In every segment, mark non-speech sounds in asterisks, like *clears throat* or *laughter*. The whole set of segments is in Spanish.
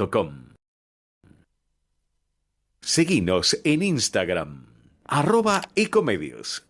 ecomedios.com. Seguinos en Instagram, arroba ecomedios.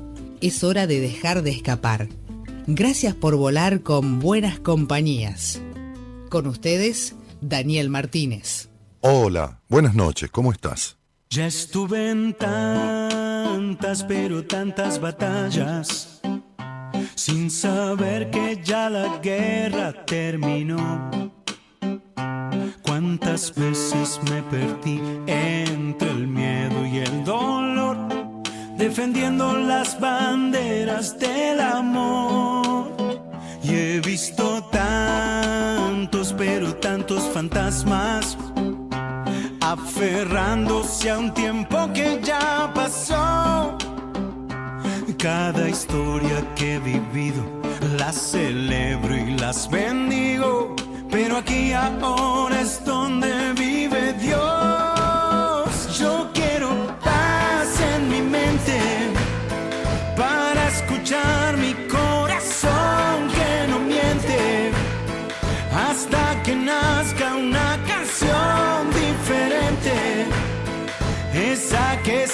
Es hora de dejar de escapar. Gracias por volar con buenas compañías. Con ustedes, Daniel Martínez. Hola, buenas noches, ¿cómo estás? Ya estuve en tantas, pero tantas batallas, sin saber que ya la guerra terminó. Cuántas veces me perdí entre el miedo y el dolor, defendiendo las banderas del amor. Y he visto tantos, pero tantos fantasmas aferrándose a un tiempo que ya pasó. Cada historia que he vivido las celebro y las bendigo, pero aquí ahora es donde vive Dios.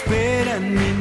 Espera en mi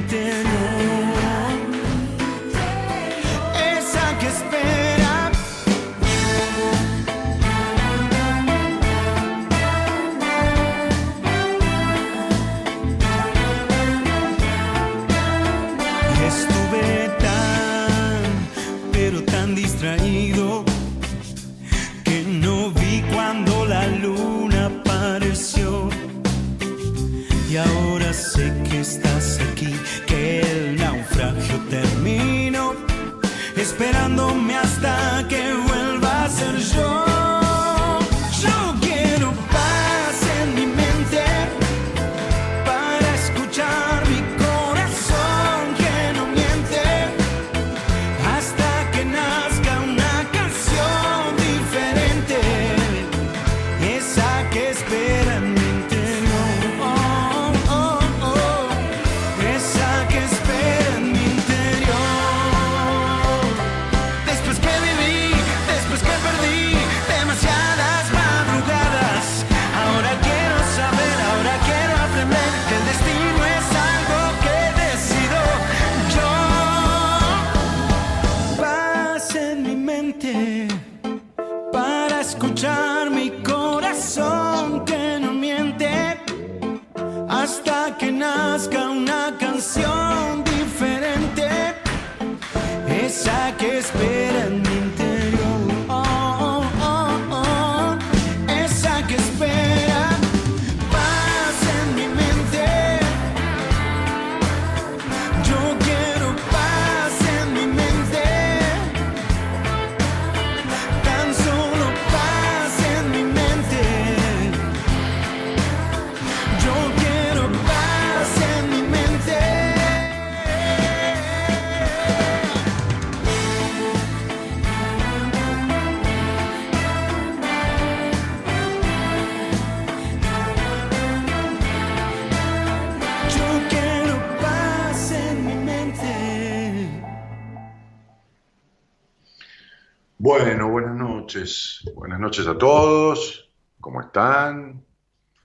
noches. A todos. ¿Cómo están?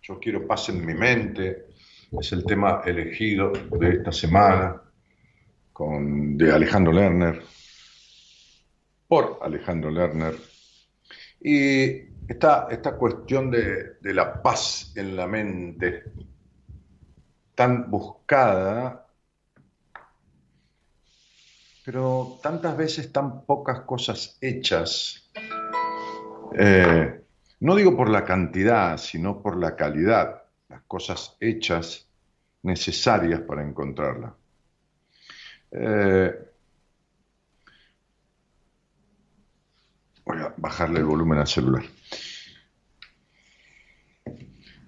Yo quiero paz en mi mente. Es el tema elegido de esta semana con, de Alejandro Lerner, por Alejandro Lerner. Y esta, esta cuestión de, de la paz en la mente, tan buscada, pero tantas veces tan pocas cosas hechas. Eh, no digo por la cantidad, sino por la calidad, las cosas hechas necesarias para encontrarla. Eh, voy a bajarle el volumen al celular.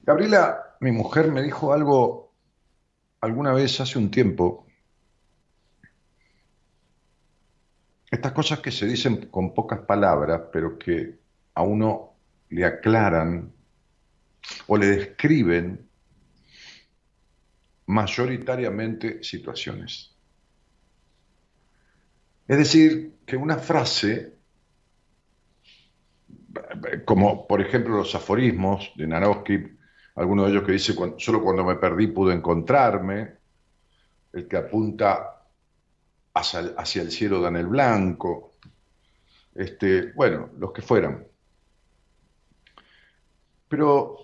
Gabriela, mi mujer, me dijo algo alguna vez hace un tiempo Estas cosas que se dicen con pocas palabras, pero que a uno le aclaran o le describen mayoritariamente situaciones. Es decir, que una frase, como por ejemplo los aforismos de Naroski, alguno de ellos que dice, solo cuando me perdí pude encontrarme, el que apunta hacia, el cielo dan el blanco, este, bueno, los que fueran. Pero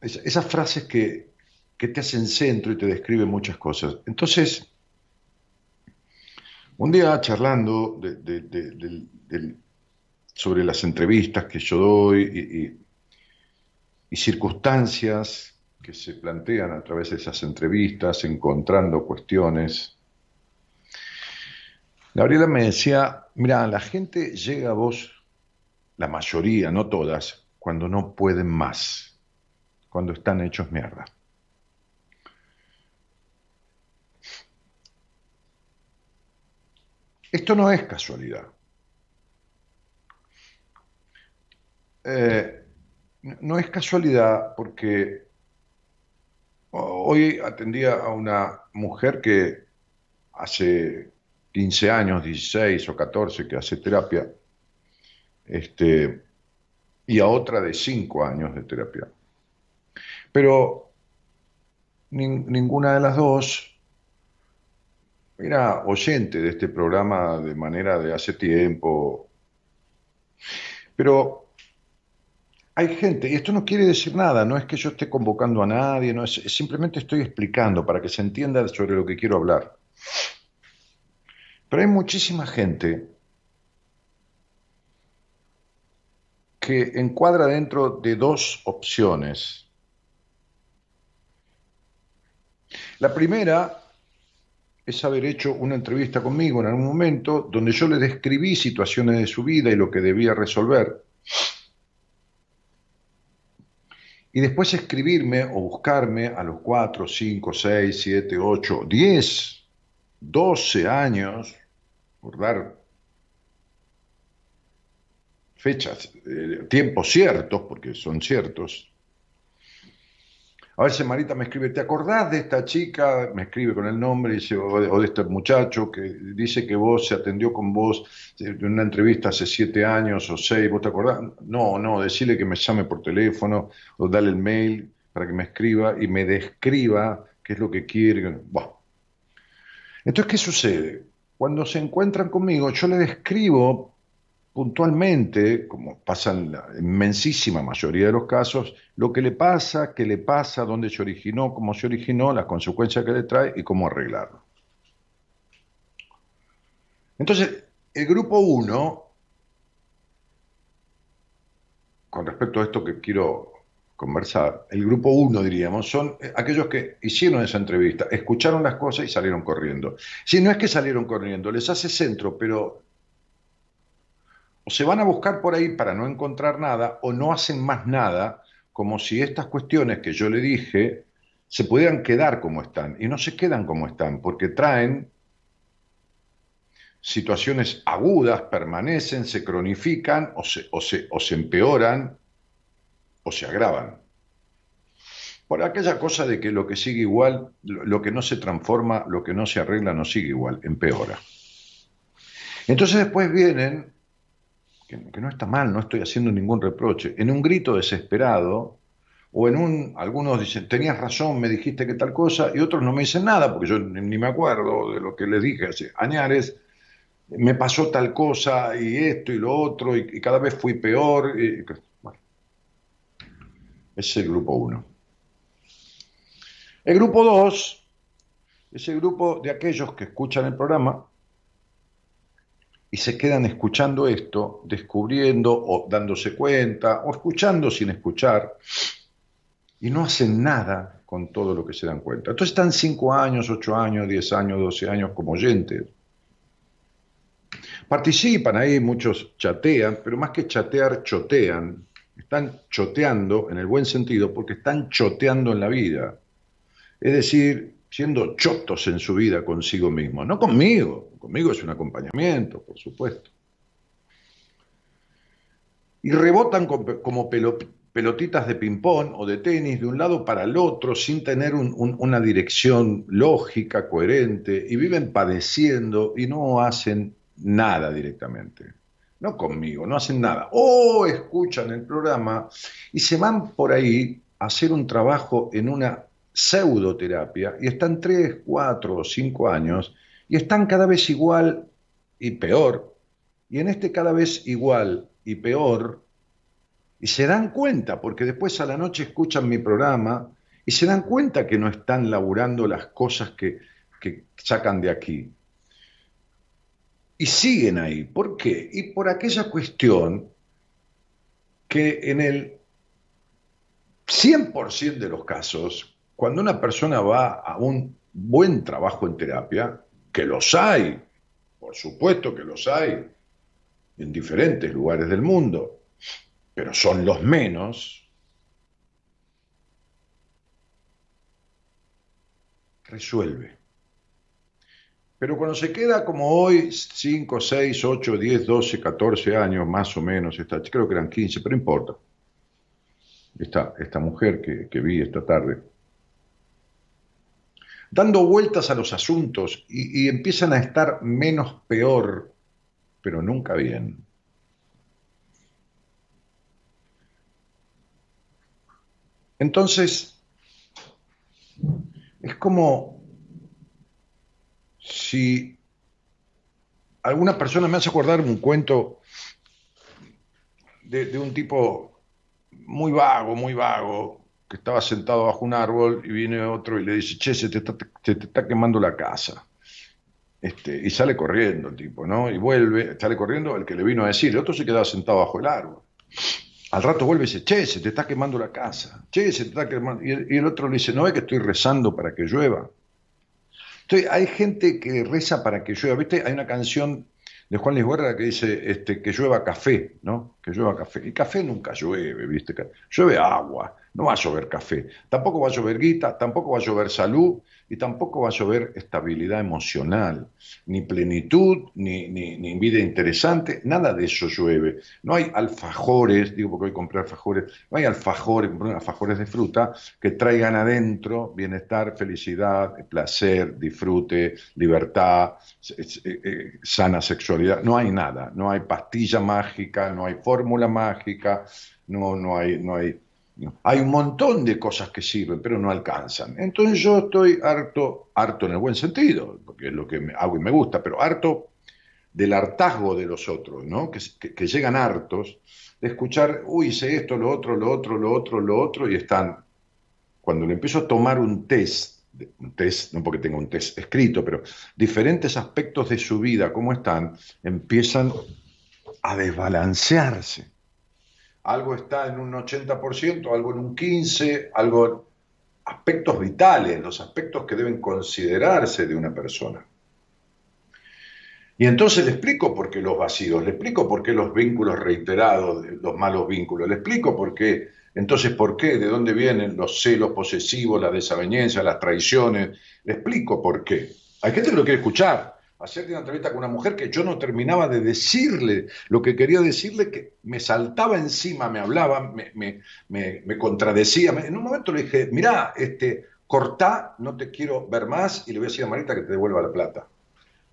esas frases que, te hacen centro y te describen muchas cosas. Entonces, un día charlando sobre las entrevistas que yo doy y, circunstancias que se plantean a través de esas entrevistas, encontrando cuestiones, Gabriela me decía, mira, la gente llega a vos, la mayoría, no todas, cuando no pueden más, cuando están hechos mierda. Esto no es casualidad. Eh, no es casualidad porque hoy atendía a una mujer que hace 15 años, 16 o 14 que hace terapia, este, y a otra de 5 años de terapia. Pero ninguna de las dos era oyente de este programa de manera de hace tiempo. Pero hay gente, y esto no quiere decir nada, no es que yo esté convocando a nadie, no es, simplemente estoy explicando para que se entienda sobre lo que quiero hablar. Pero hay muchísima gente que encuadra dentro de dos opciones. La primera es haber hecho una entrevista conmigo en algún momento donde yo le describí situaciones de su vida y lo que debía resolver. Y después escribirme o buscarme a los 4, 5, 6, 7, 8, 10, 12 años por dar fechas, eh, tiempos ciertos, porque son ciertos. A veces Marita me escribe, ¿te acordás de esta chica? Me escribe con el nombre dice, o, de, este muchacho que dice que vos se atendió con vos en una entrevista hace siete años o seis, ¿vos te acordás? No, no, decirle que me llame por teléfono o dale el mail para que me escriba y me describa qué es lo que quiere. Entonces, ¿qué sucede? cuando se encuentran conmigo, yo les describo puntualmente, como pasa en la inmensísima mayoría de los casos, lo que le pasa, qué le pasa, dónde se originó, cómo se originó, las consecuencias que le trae y cómo arreglarlo. Entonces, el grupo 1, con respecto a esto que quiero conversar, el grupo uno, diríamos, son aquellos que hicieron esa entrevista, escucharon las cosas y salieron corriendo. Si no es que salieron corriendo, les hace centro, pero o se van a buscar por ahí para no encontrar nada o no hacen más nada, como si estas cuestiones que yo le dije se pudieran quedar como están. Y no se quedan como están, porque traen situaciones agudas, permanecen, se cronifican o se, o se, o se empeoran o se agravan. Por aquella cosa de que lo que sigue igual, lo que no se transforma, lo que no se arregla, no sigue igual, empeora. Entonces después vienen, que, no está mal, no estoy haciendo ningún reproche, en un grito desesperado, o en un, algunos dicen, tenías razón, me dijiste que tal cosa, y otros no me dicen nada, porque yo ni me acuerdo de lo que les dije hace años, me pasó tal cosa, y esto y lo otro, y, cada vez fui peor. Y, es el grupo 1. El grupo 2 es el grupo de aquellos que escuchan el programa y se quedan escuchando esto, descubriendo o dándose cuenta o escuchando sin escuchar y no hacen nada con todo lo que se dan cuenta. Entonces están 5 años, 8 años, 10 años, 12 años como oyentes. Participan ahí, muchos chatean, pero más que chatear, chotean están choteando en el buen sentido porque están choteando en la vida. Es decir, siendo chotos en su vida consigo mismo. No conmigo, conmigo es un acompañamiento, por supuesto. Y rebotan como pelotitas de ping-pong o de tenis de un lado para el otro sin tener una dirección lógica, coherente, y viven padeciendo y no hacen nada directamente. No conmigo, no hacen nada. O escuchan el programa y se van por ahí a hacer un trabajo en una pseudoterapia y están tres, cuatro o cinco años y están cada vez igual y peor. Y en este cada vez igual y peor, y se dan cuenta, porque después a la noche escuchan mi programa y se dan cuenta que no están laburando las cosas que, que sacan de aquí. Y siguen ahí. ¿Por qué? Y por aquella cuestión que en el 100% de los casos, cuando una persona va a un buen trabajo en terapia, que los hay, por supuesto que los hay, en diferentes lugares del mundo, pero son los menos, resuelve. Pero cuando se queda como hoy, 5, 6, 8, 10, 12, 14 años más o menos, creo que eran 15, pero importa, esta, esta mujer que, que vi esta tarde, dando vueltas a los asuntos y, empiezan a estar menos peor, pero nunca bien. Entonces, es como si alguna persona me hace acordar un cuento de, de un tipo muy vago, muy vago, que estaba sentado bajo un árbol y viene otro y le dice, che, se te está, quemando la casa. Este, y sale corriendo el tipo, ¿no? Y vuelve, sale corriendo el que le vino a decir, el otro se quedaba sentado bajo el árbol. Al rato vuelve y dice, che, se te está quemando la casa, che, se te está quemando. Y el, otro le dice, no es que estoy rezando para que llueva. Entonces, hay gente que reza para que llueva. ¿Viste? Hay una canción de Juan Luis Guerra que dice este, que llueva café, ¿no? Que llueva café. Y café nunca llueve, ¿viste? Llueve agua no va a llover café, tampoco va a llover guita, tampoco va a llover salud y tampoco va a llover estabilidad emocional, ni plenitud, ni, vida interesante, nada de eso llueve. No hay alfajores, digo porque hoy compré alfajores, no hay alfajores, alfajores de fruta que traigan adentro bienestar, felicidad, placer, disfrute, libertad, eh, eh, sana sexualidad. No hay nada, no hay pastilla mágica, no hay fórmula mágica, no, no hay, no hay hay un montón de cosas que sirven, pero no alcanzan. Entonces yo estoy harto, harto en el buen sentido, porque es lo que hago y me gusta, pero harto del hartazgo de los otros, ¿no? Que, llegan hartos de escuchar, uy, hice esto, lo otro, lo otro, lo otro, lo otro, y están, cuando le empiezo a tomar un test, un test, no porque tenga un test escrito, pero diferentes aspectos de su vida, cómo están, empiezan a desbalancearse algo está en un 80%, algo en un 15%, algo aspectos vitales, los aspectos que deben considerarse de una persona. Y entonces le explico por qué los vacíos, le explico por qué los vínculos reiterados, los malos vínculos, le explico por qué, entonces por qué, de dónde vienen los celos posesivos, la desaveniencia, las traiciones, le explico por qué. Hay gente que lo quiere escuchar, Ayer una entrevista con una mujer que yo no terminaba de decirle lo que quería decirle, que me saltaba encima, me hablaba, me, contradecía. En un momento le dije, mirá, este, cortá, no te quiero ver más y le voy a decir a Marita que te devuelva la plata.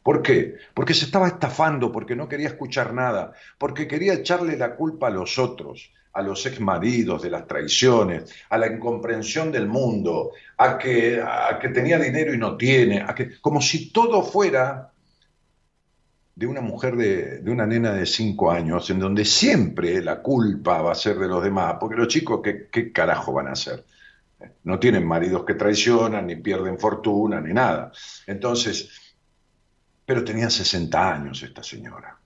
¿Por qué? Porque se estaba estafando, porque no quería escuchar nada, porque quería echarle la culpa a los otros, a los exmaridos de las traiciones, a la incomprensión del mundo, a que, a que tenía dinero y no tiene, a que, como si todo fuera de una mujer de, una nena de 5 años, en donde siempre la culpa va a ser de los demás, porque los chicos, ¿qué, qué carajo van a hacer? No tienen maridos que traicionan, ni pierden fortuna, ni nada. Entonces, pero tenía 60 años esta señora.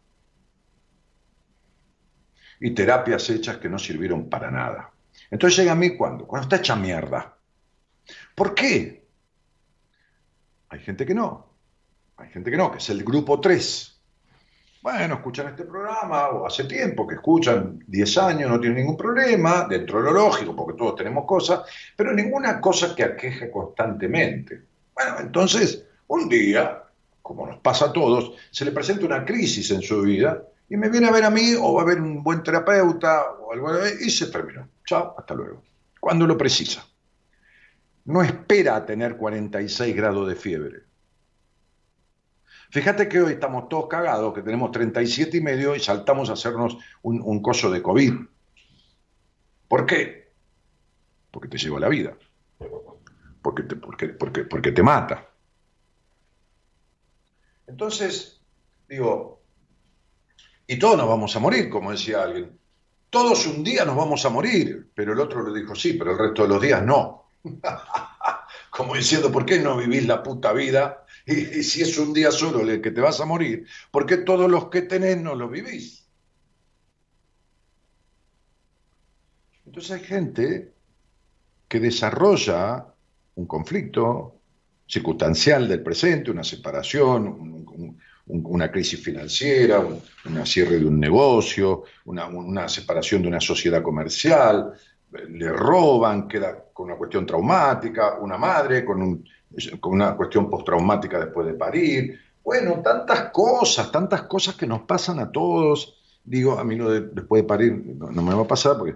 Y terapias hechas que no sirvieron para nada. Entonces llega a mí cuando, cuando está hecha mierda. ¿Por qué? Hay gente que no. Hay gente que no, que es el grupo 3 bueno, escuchan este programa, o hace tiempo que escuchan 10 años, no tienen ningún problema, dentro de lo lógico, porque todos tenemos cosas, pero ninguna cosa que aqueje constantemente. Bueno, entonces, un día, como nos pasa a todos, se le presenta una crisis en su vida y me viene a ver a mí o va a ver un buen terapeuta o algo y se terminó. Chao, hasta luego. Cuando lo precisa. No espera a tener 46 grados de fiebre. Fíjate que hoy estamos todos cagados, que tenemos 37 y medio y saltamos a hacernos un, coso de COVID. ¿Por qué? Porque te lleva la vida. Porque te, porque, porque, porque te mata. Entonces, digo, y todos nos vamos a morir, como decía alguien. Todos un día nos vamos a morir, pero el otro le dijo, sí, pero el resto de los días no. *laughs* como diciendo, ¿por qué no vivís la puta vida? Y, si es un día solo el que te vas a morir, ¿por qué todos los que tenés no lo vivís? Entonces hay gente que desarrolla un conflicto circunstancial del presente, una separación, un, un, una crisis financiera, un, cierre de un negocio, una, una, separación de una sociedad comercial, le roban, queda con una cuestión traumática, una madre con, un, con una cuestión postraumática después de parir. Bueno, tantas cosas, tantas cosas que nos pasan a todos. Digo, a mí después de parir no, me va a pasar porque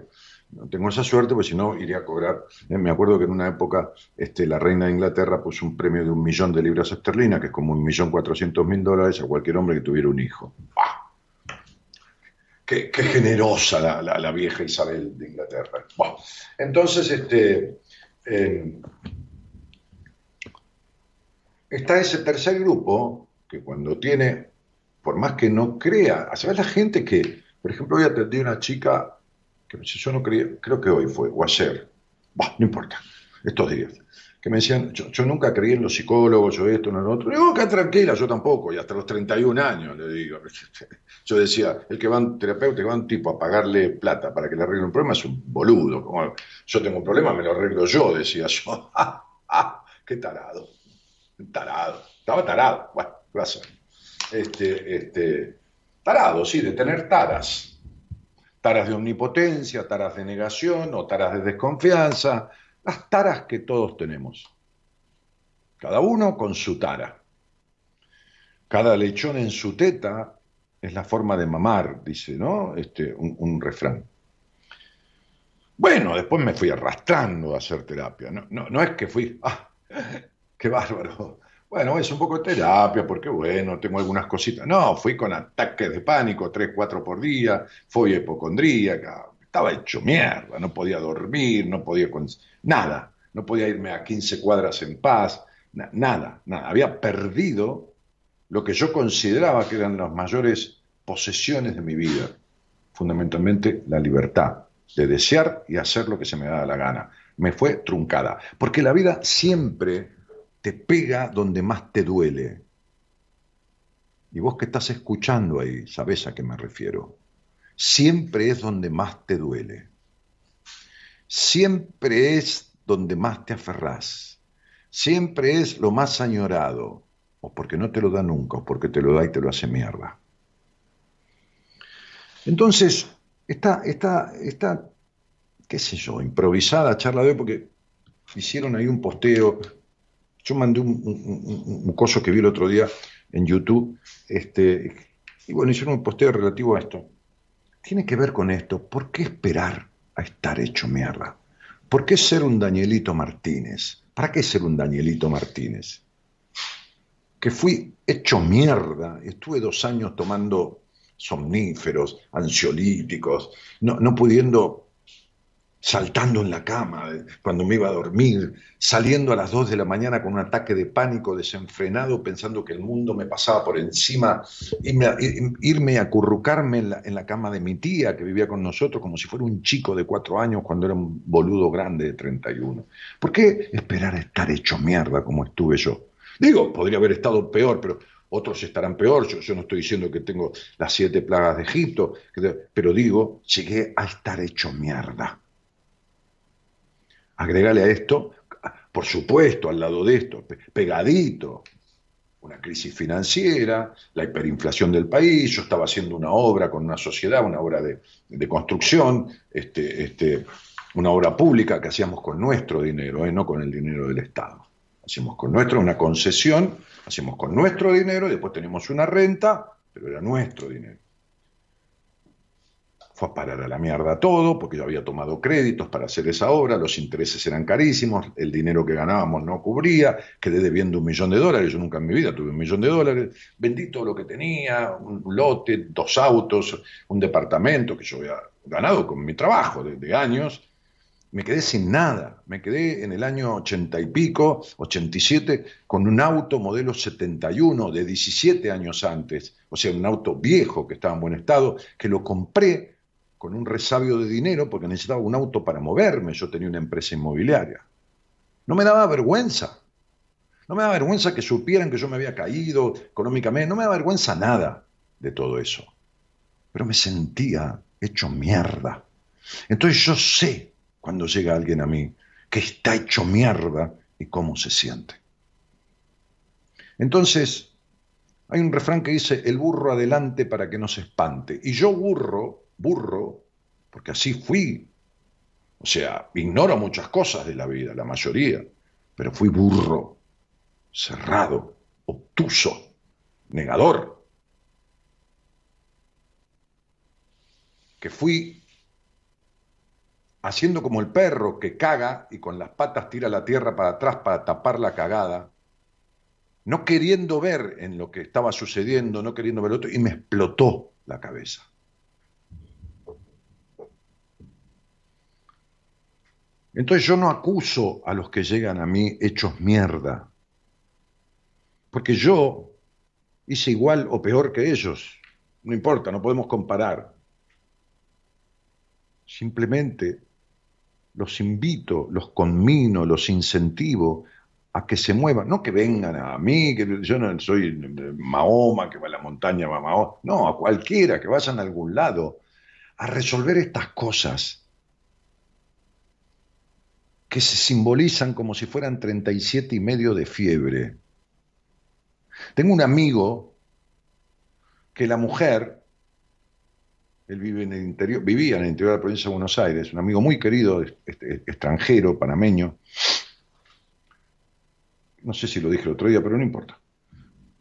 no tengo esa suerte, porque si no iría a cobrar. Eh, me acuerdo que en una época este, la reina de Inglaterra puso un premio de un millón de libras esterlinas, que es como un millón cuatrocientos mil dólares a cualquier hombre que tuviera un hijo. ¡Bah! Qué, qué, generosa la, la, vieja Isabel de Inglaterra. Entonces, este, eh, está ese tercer grupo que cuando tiene, por más que no crea, ¿sabes la gente que, por ejemplo, hoy atendí a una chica que yo no creía, creo que hoy fue, o ayer, no importa, estos días, que me decían, yo, nunca creí en los psicólogos, yo esto, no lo otro. Digo, que tranquila, yo tampoco, y hasta los 31 años, le digo. *laughs* Yo decía, el que va a un terapeuta, que va a un tipo a pagarle plata para que le arregle un problema es un boludo. Como yo tengo un problema, me lo arreglo yo, decía yo. *laughs* ¡Ah, ah! ¡Qué tarado! Tarado. Estaba tarado. Bueno, gracias. Este, este, tarado, sí, de tener taras taras de omnipotencia, taras de negación o taras de desconfianza, las taras que todos tenemos. Cada uno con su tara. Cada lechón en su teta es la forma de mamar, dice, ¿no? Este, un, un refrán. Bueno, después me fui arrastrando a hacer terapia. No, no, no es que fui, ah, *laughs* qué bárbaro. Bueno, es un poco de terapia, porque bueno, tengo algunas cositas. No, fui con ataques de pánico, tres, cuatro por día, fui hipocondríaca, estaba hecho mierda, no podía dormir, no podía... Con... Nada, no podía irme a 15 cuadras en paz, na nada, nada. Había perdido lo que yo consideraba que eran las mayores posesiones de mi vida, fundamentalmente la libertad de desear y hacer lo que se me daba la gana. Me fue truncada, porque la vida siempre te pega donde más te duele. Y vos que estás escuchando ahí, sabés a qué me refiero. Siempre es donde más te duele. Siempre es donde más te aferrás. Siempre es lo más añorado. O porque no te lo da nunca, o porque te lo da y te lo hace mierda. Entonces, esta, esta, esta, qué sé yo, improvisada charla de hoy, porque hicieron ahí un posteo, yo mandé un, coso que vi el otro día en YouTube, este, y bueno, hicieron un posteo relativo a esto. Tiene que ver con esto. ¿Por qué esperar a estar hecho mierda? ¿Por qué ser un Danielito Martínez? ¿Para qué ser un Danielito Martínez? Que fui hecho mierda, estuve dos años tomando somníferos, ansiolíticos, no, no pudiendo saltando en la cama cuando me iba a dormir, saliendo a las 2 de la mañana con un ataque de pánico desenfrenado, pensando que el mundo me pasaba por encima, irme a, irme a acurrucarme en la, cama de mi tía que vivía con nosotros como si fuera un chico de cuatro años cuando era un boludo grande de 31. ¿Por qué esperar a estar hecho mierda como estuve yo? Digo, podría haber estado peor, pero otros estarán peor, yo, yo, no estoy diciendo que tengo las siete plagas de Egipto, pero digo, llegué a estar hecho mierda Agregale a esto, por supuesto, al lado de esto, pegadito, una crisis financiera, la hiperinflación del país, yo estaba haciendo una obra con una sociedad, una obra de, construcción, este, este, una obra pública que hacíamos con nuestro dinero, ¿eh? no con el dinero del Estado. Hacíamos con nuestro una concesión, hacíamos con nuestro dinero y después teníamos una renta, pero era nuestro dinero. Fue a parar a la mierda todo, porque yo había tomado créditos para hacer esa obra, los intereses eran carísimos, el dinero que ganábamos no cubría, quedé debiendo un millón de dólares, yo nunca en mi vida tuve un millón de dólares, vendí todo lo que tenía, un lote, dos autos, un departamento que yo había ganado con mi trabajo de, de años, me quedé sin nada, me quedé en el año ochenta y pico, 87, con un auto modelo 71 de 17 años antes, o sea, un auto viejo que estaba en buen estado, que lo compré con un resabio de dinero porque necesitaba un auto para moverme, yo tenía una empresa inmobiliaria. No me daba vergüenza, no me daba vergüenza que supieran que yo me había caído económicamente, no me daba vergüenza nada de todo eso, pero me sentía hecho mierda. Entonces yo sé cuando llega alguien a mí que está hecho mierda y cómo se siente. Entonces, hay un refrán que dice, el burro adelante para que no se espante. Y yo burro burro, porque así fui. O sea, ignoro muchas cosas de la vida, la mayoría, pero fui burro, cerrado, obtuso, negador. Que fui haciendo como el perro que caga y con las patas tira la tierra para atrás para tapar la cagada, no queriendo ver en lo que estaba sucediendo, no queriendo ver otro, y me explotó la cabeza. Entonces yo no acuso a los que llegan a mí hechos mierda, porque yo hice igual o peor que ellos, no importa, no podemos comparar. Simplemente los invito, los conmino, los incentivo a que se muevan, no que vengan a mí, que yo no soy Mahoma, que va a la montaña, va a Mahoma, no, a cualquiera, que vayan a algún lado, a resolver estas cosas que se simbolizan como si fueran 37 y medio de fiebre. Tengo un amigo que la mujer, él vive en el interior, vivía en el interior de la provincia de Buenos Aires, un amigo muy querido, extranjero, panameño. No sé si lo dije el otro día, pero no importa.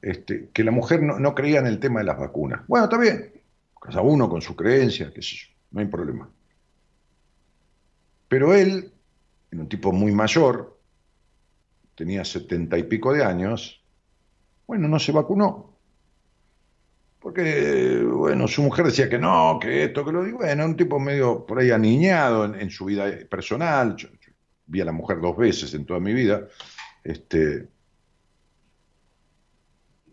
Este, que la mujer no, creía en el tema de las vacunas. Bueno, está bien, cada uno con su creencia, yo, no hay problema. Pero él en un tipo muy mayor, tenía setenta y pico de años, bueno, no se vacunó. Porque, bueno, su mujer decía que no, que esto, que lo digo, bueno, un tipo medio por ahí aniñado en, su vida personal. vi a la mujer dos veces en toda mi vida. Este,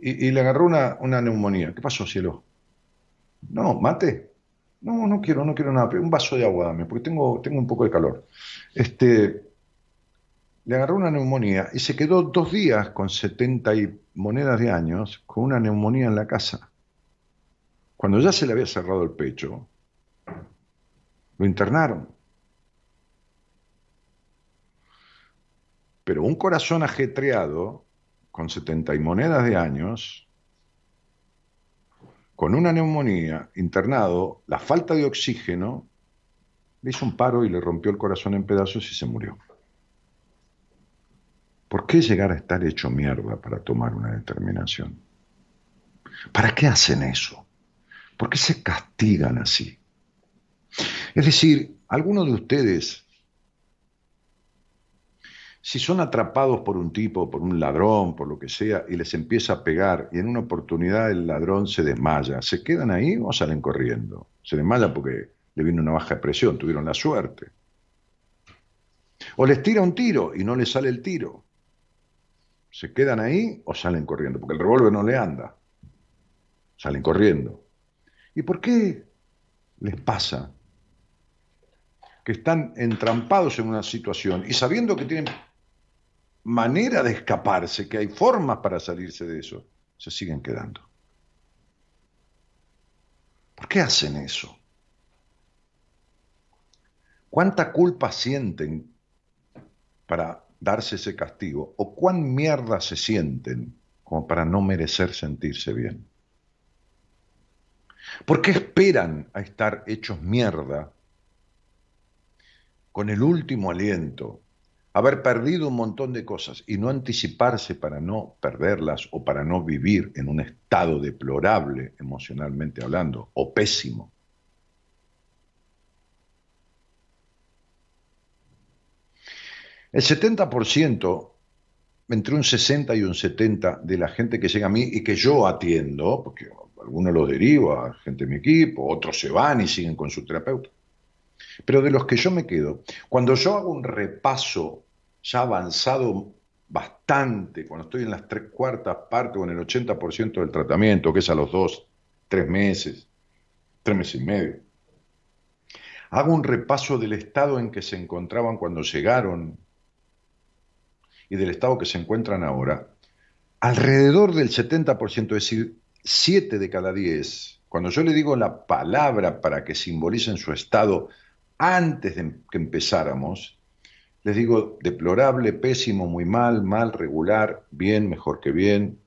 y, le agarró una, una neumonía. ¿Qué pasó, cielo? No, mate. No, no quiero, no quiero nada, un vaso de agua dame, porque tengo, tengo un poco de calor. Este, le agarró una neumonía y se quedó dos días con 70 y monedas de años con una neumonía en la casa. Cuando ya se le había cerrado el pecho, lo internaron. Pero un corazón ajetreado, con 70 y monedas de años, con una neumonía, internado, la falta de oxígeno, le hizo un paro y le rompió el corazón en pedazos y se murió. ¿Por qué llegar a estar hecho mierda para tomar una determinación? ¿Para qué hacen eso? ¿Por qué se castigan así? Es decir, algunos de ustedes si son atrapados por un tipo, por un ladrón, por lo que sea, y les empieza a pegar, y en una oportunidad el ladrón se desmaya, ¿se quedan ahí o salen corriendo? Se desmaya porque le vino una baja presión, tuvieron la suerte. O les tira un tiro y no les sale el tiro. ¿Se quedan ahí o salen corriendo? Porque el revólver no le anda. Salen corriendo. ¿Y por qué les pasa que están entrampados en una situación y sabiendo que tienen manera de escaparse, que hay formas para salirse de eso, se siguen quedando. ¿Por qué hacen eso? ¿Cuánta culpa sienten para darse ese castigo? ¿O cuán mierda se sienten como para no merecer sentirse bien? ¿Por qué esperan a estar hechos mierda con el último aliento haber perdido un montón de cosas y no anticiparse para no perderlas o para no vivir en un estado deplorable emocionalmente hablando o pésimo. El 70%, entre un 60 y un 70 de la gente que llega a mí y que yo atiendo, porque algunos los derivo a gente de mi equipo, otros se van y siguen con su terapeuta. Pero de los que yo me quedo, cuando yo hago un repaso ya avanzado bastante, cuando estoy en las tres cuartas partes o en el 80% del tratamiento, que es a los dos, tres meses, tres meses y medio, hago un repaso del estado en que se encontraban cuando llegaron y del estado que se encuentran ahora, alrededor del 70%, es decir, 7 de cada 10, cuando yo le digo la palabra para que simbolicen su estado antes de que empezáramos, les digo deplorable, pésimo, muy mal, mal, regular, bien, mejor que bien,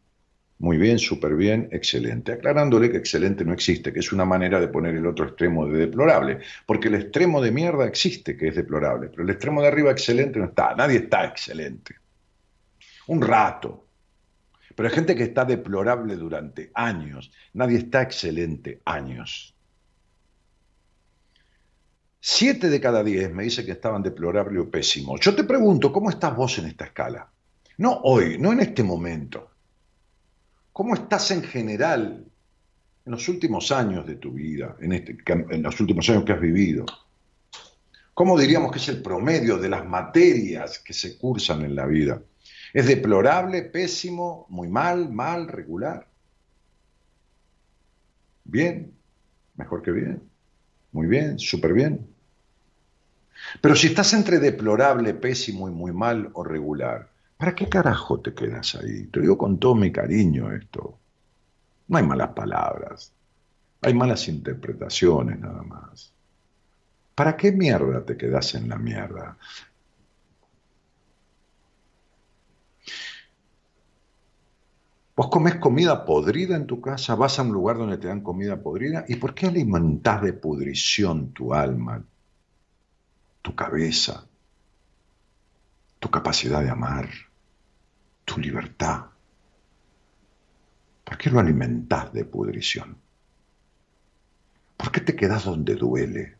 muy bien, súper bien, excelente. Aclarándole que excelente no existe, que es una manera de poner el otro extremo de deplorable. Porque el extremo de mierda existe, que es deplorable, pero el extremo de arriba excelente no está. Nadie está excelente. Un rato. Pero hay gente que está deplorable durante años. Nadie está excelente años. Siete de cada diez me dice que estaban deplorable o pésimo. Yo te pregunto, ¿cómo estás vos en esta escala? No hoy, no en este momento. ¿Cómo estás en general en los últimos años de tu vida, en, este, en los últimos años que has vivido? ¿Cómo diríamos que es el promedio de las materias que se cursan en la vida? ¿Es deplorable, pésimo, muy mal, mal, regular? Bien, mejor que bien. Muy bien, súper bien. Pero si estás entre deplorable, pésimo y muy mal o regular, ¿para qué carajo te quedas ahí? Te digo con todo mi cariño esto. No hay malas palabras, hay malas interpretaciones nada más. ¿Para qué mierda te quedas en la mierda? Vos comes comida podrida en tu casa, vas a un lugar donde te dan comida podrida, ¿y por qué alimentás de pudrición tu alma, tu cabeza, tu capacidad de amar, tu libertad? ¿Por qué lo alimentás de pudrición? ¿Por qué te quedas donde duele?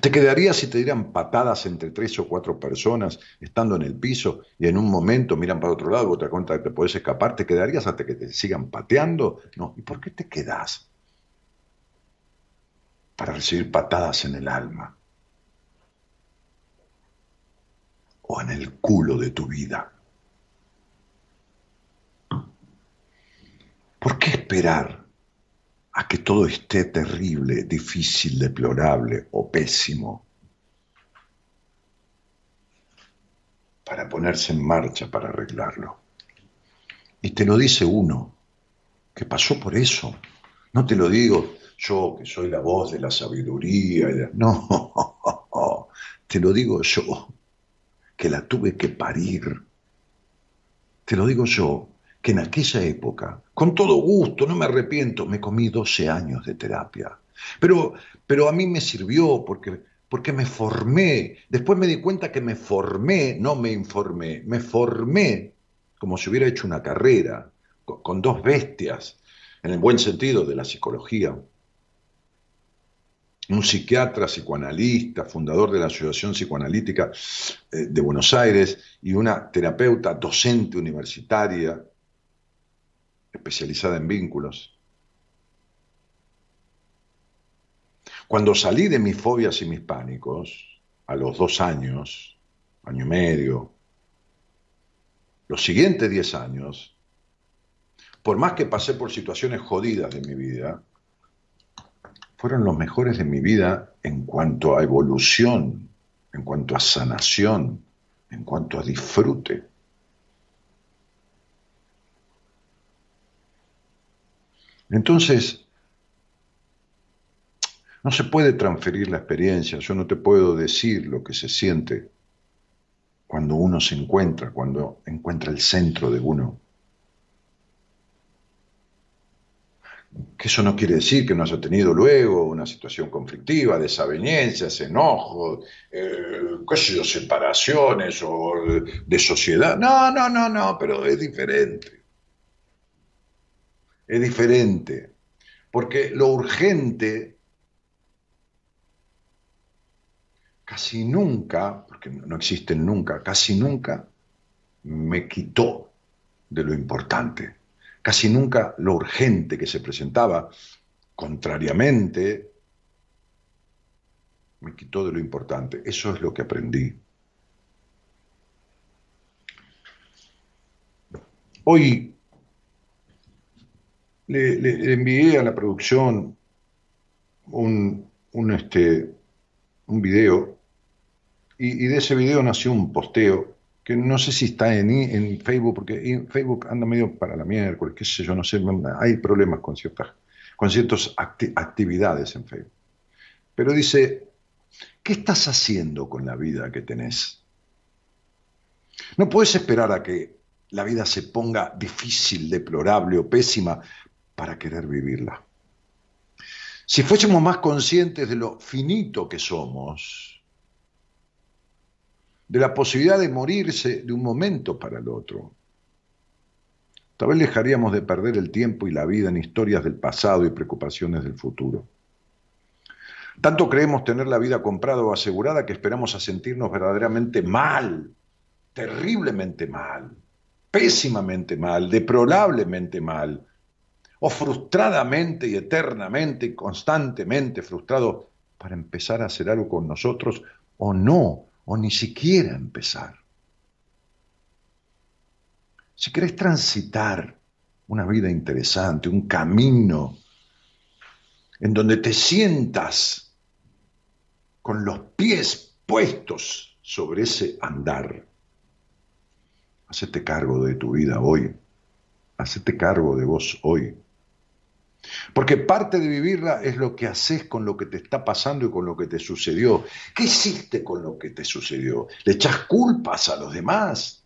¿Te quedarías si te dieran patadas entre tres o cuatro personas estando en el piso y en un momento miran para otro lado, otra cuenta que te puedes escapar? ¿Te quedarías hasta que te sigan pateando? No. ¿Y por qué te quedas? Para recibir patadas en el alma o en el culo de tu vida. ¿Por qué esperar a que todo esté terrible, difícil, deplorable o pésimo, para ponerse en marcha para arreglarlo. Y te lo dice uno que pasó por eso. No te lo digo yo que soy la voz de la sabiduría. Y No, *laughs* te lo digo yo que la tuve que parir. Te lo digo yo que en aquella época, con todo gusto, no me arrepiento, me comí 12 años de terapia. Pero, pero a mí me sirvió porque, porque me formé. Después me di cuenta que me formé, no me informé, me formé como si hubiera hecho una carrera, con dos bestias, en el buen sentido de la psicología. Un psiquiatra psicoanalista, fundador de la Asociación Psicoanalítica eh, de Buenos Aires, y una terapeuta docente universitaria especializada en vínculos. Cuando salí de mis fobias y mis pánicos, a los dos años, año y medio, los siguientes diez años, por más que pasé por situaciones jodidas de mi vida, fueron los mejores de mi vida en cuanto a evolución, en cuanto a sanación, en cuanto a disfrute. Entonces, no se puede transferir la experiencia, yo no te puedo decir lo que se siente cuando uno se encuentra, cuando encuentra el centro de uno. Que eso no quiere decir que no haya tenido luego una situación conflictiva, desavenencias, enojos, eh, separaciones o de sociedad. No, no, no, no, pero es diferente. Es diferente. Porque lo urgente casi nunca, porque no existen nunca, casi nunca me quitó de lo importante. Casi nunca lo urgente que se presentaba, contrariamente, me quitó de lo importante. Eso es lo que aprendí. Hoy le, envié a la producción un, un, este, un video y, de ese video nació un posteo que no sé si está en, Facebook, porque en Facebook anda medio para la miércoles, qué sé yo, no sé, hay problemas con ciertas, con ciertas actividades en Facebook. Pero dice, ¿qué estás haciendo con la vida que tenés? No puedes esperar a que la vida se ponga difícil, deplorable o pésima para querer vivirla. Si fuésemos más conscientes de lo finito que somos, de la posibilidad de morirse de un momento para el otro. Tal vez dejaríamos de perder el tiempo y la vida en historias del pasado y preocupaciones del futuro. Tanto creemos tener la vida comprada o asegurada que esperamos a sentirnos verdaderamente mal, terriblemente mal, pésimamente mal, deplorablemente mal, o frustradamente y eternamente y constantemente frustrados para empezar a hacer algo con nosotros o no, o ni siquiera empezar. Si querés transitar una vida interesante, un camino en donde te sientas con los pies puestos sobre ese andar, hacete cargo de tu vida hoy, hacete cargo de vos hoy. Porque parte de vivirla es lo que haces con lo que te está pasando y con lo que te sucedió. ¿Qué hiciste con lo que te sucedió? ¿Le echas culpas a los demás?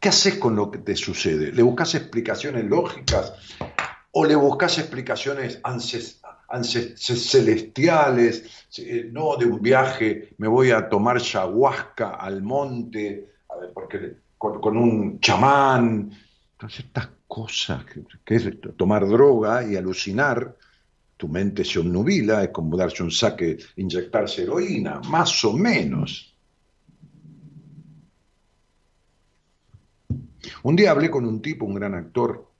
¿Qué haces con lo que te sucede? ¿Le buscas explicaciones lógicas o le buscas explicaciones celestiales? Eh, no, de un viaje, me voy a tomar ayahuasca al monte porque, con, con un chamán. Entonces estas cosas, que, es tomar droga y alucinar, tu mente se obnubila, es como darse un saque, inyectarse heroína, más o menos. Un día hablé con un tipo, un gran actor,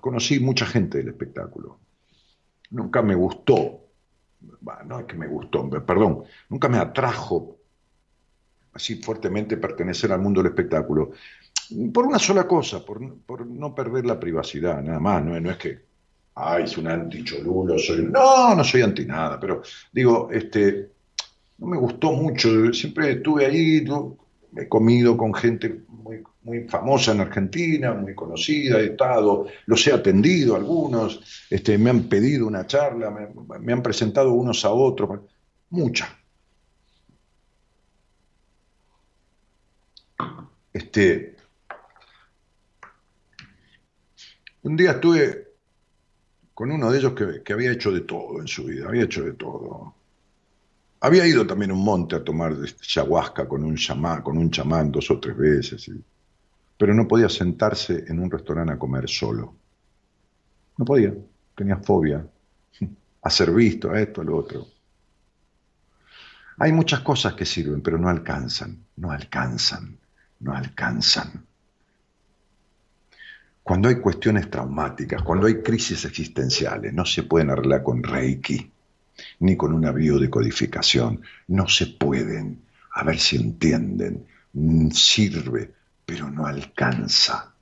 conocí mucha gente del espectáculo. Nunca me gustó, no es que me gustó, perdón, nunca me atrajo así fuertamente pertenecer al mundo del espectáculo. Por una sola cosa, por, no perder la privacidad, nada más, no, no es que, ay, soy un anticholulo, soy... No, no soy anti nada, pero digo, este, no me gustó mucho, siempre estuve ahí, he comido con gente muy, muy famosa en Argentina, muy conocida, he estado, los he atendido algunos, este, me han pedido una charla, me, me han presentado unos a otros, mucha. Este, Un día estuve con uno de ellos que, había hecho de todo en su vida, había hecho de todo. Había ido también a un monte a tomar ayahuasca con un chamán, con un chamán dos o tres veces, pero no podía sentarse en un restaurante a comer solo. No podía, tenía fobia *laughs* a ser visto, a esto, a lo otro. Hay muchas cosas que sirven, pero no alcanzan, no alcanzan, no alcanzan. Cuando hay cuestiones traumáticas, cuando hay crisis existenciales, no se pueden arreglar con Reiki, ni con una biodecodificación. No se pueden. A ver si entienden. Mm, sirve, pero no alcanza.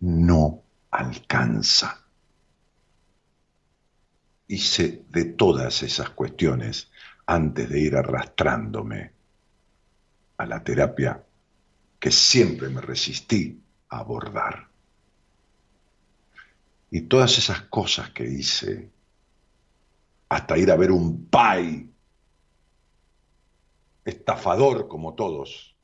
No alcanza. Hice de todas esas cuestiones antes de ir arrastrándome a la terapia que siempre me resistí a abordar. Y todas esas cosas que hice, hasta ir a ver un pai, estafador como todos,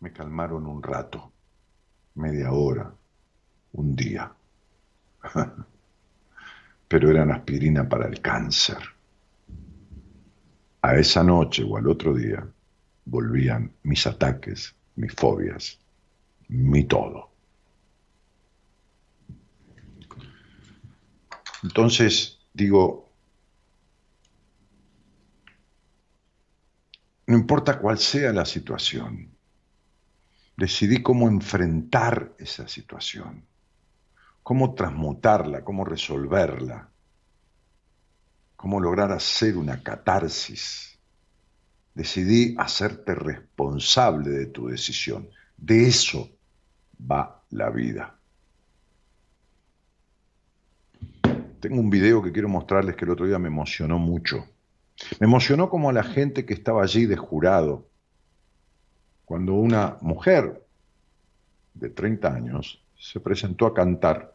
me calmaron un rato. media hora, un día. *laughs* Pero eran aspirina para el cáncer. A esa noche o al otro día volvían mis ataques, mis fobias, mi todo. Entonces, digo, no importa cuál sea la situación, decidí cómo enfrentar esa situación, cómo transmutarla, cómo resolverla, cómo lograr hacer una catarsis. Decidí hacerte responsable de tu decisión. De eso va la vida. Tengo un video que quiero mostrarles que el otro día me emocionó mucho. Me emocionó como a la gente que estaba allí de jurado, cuando una mujer de 30 años se presentó a cantar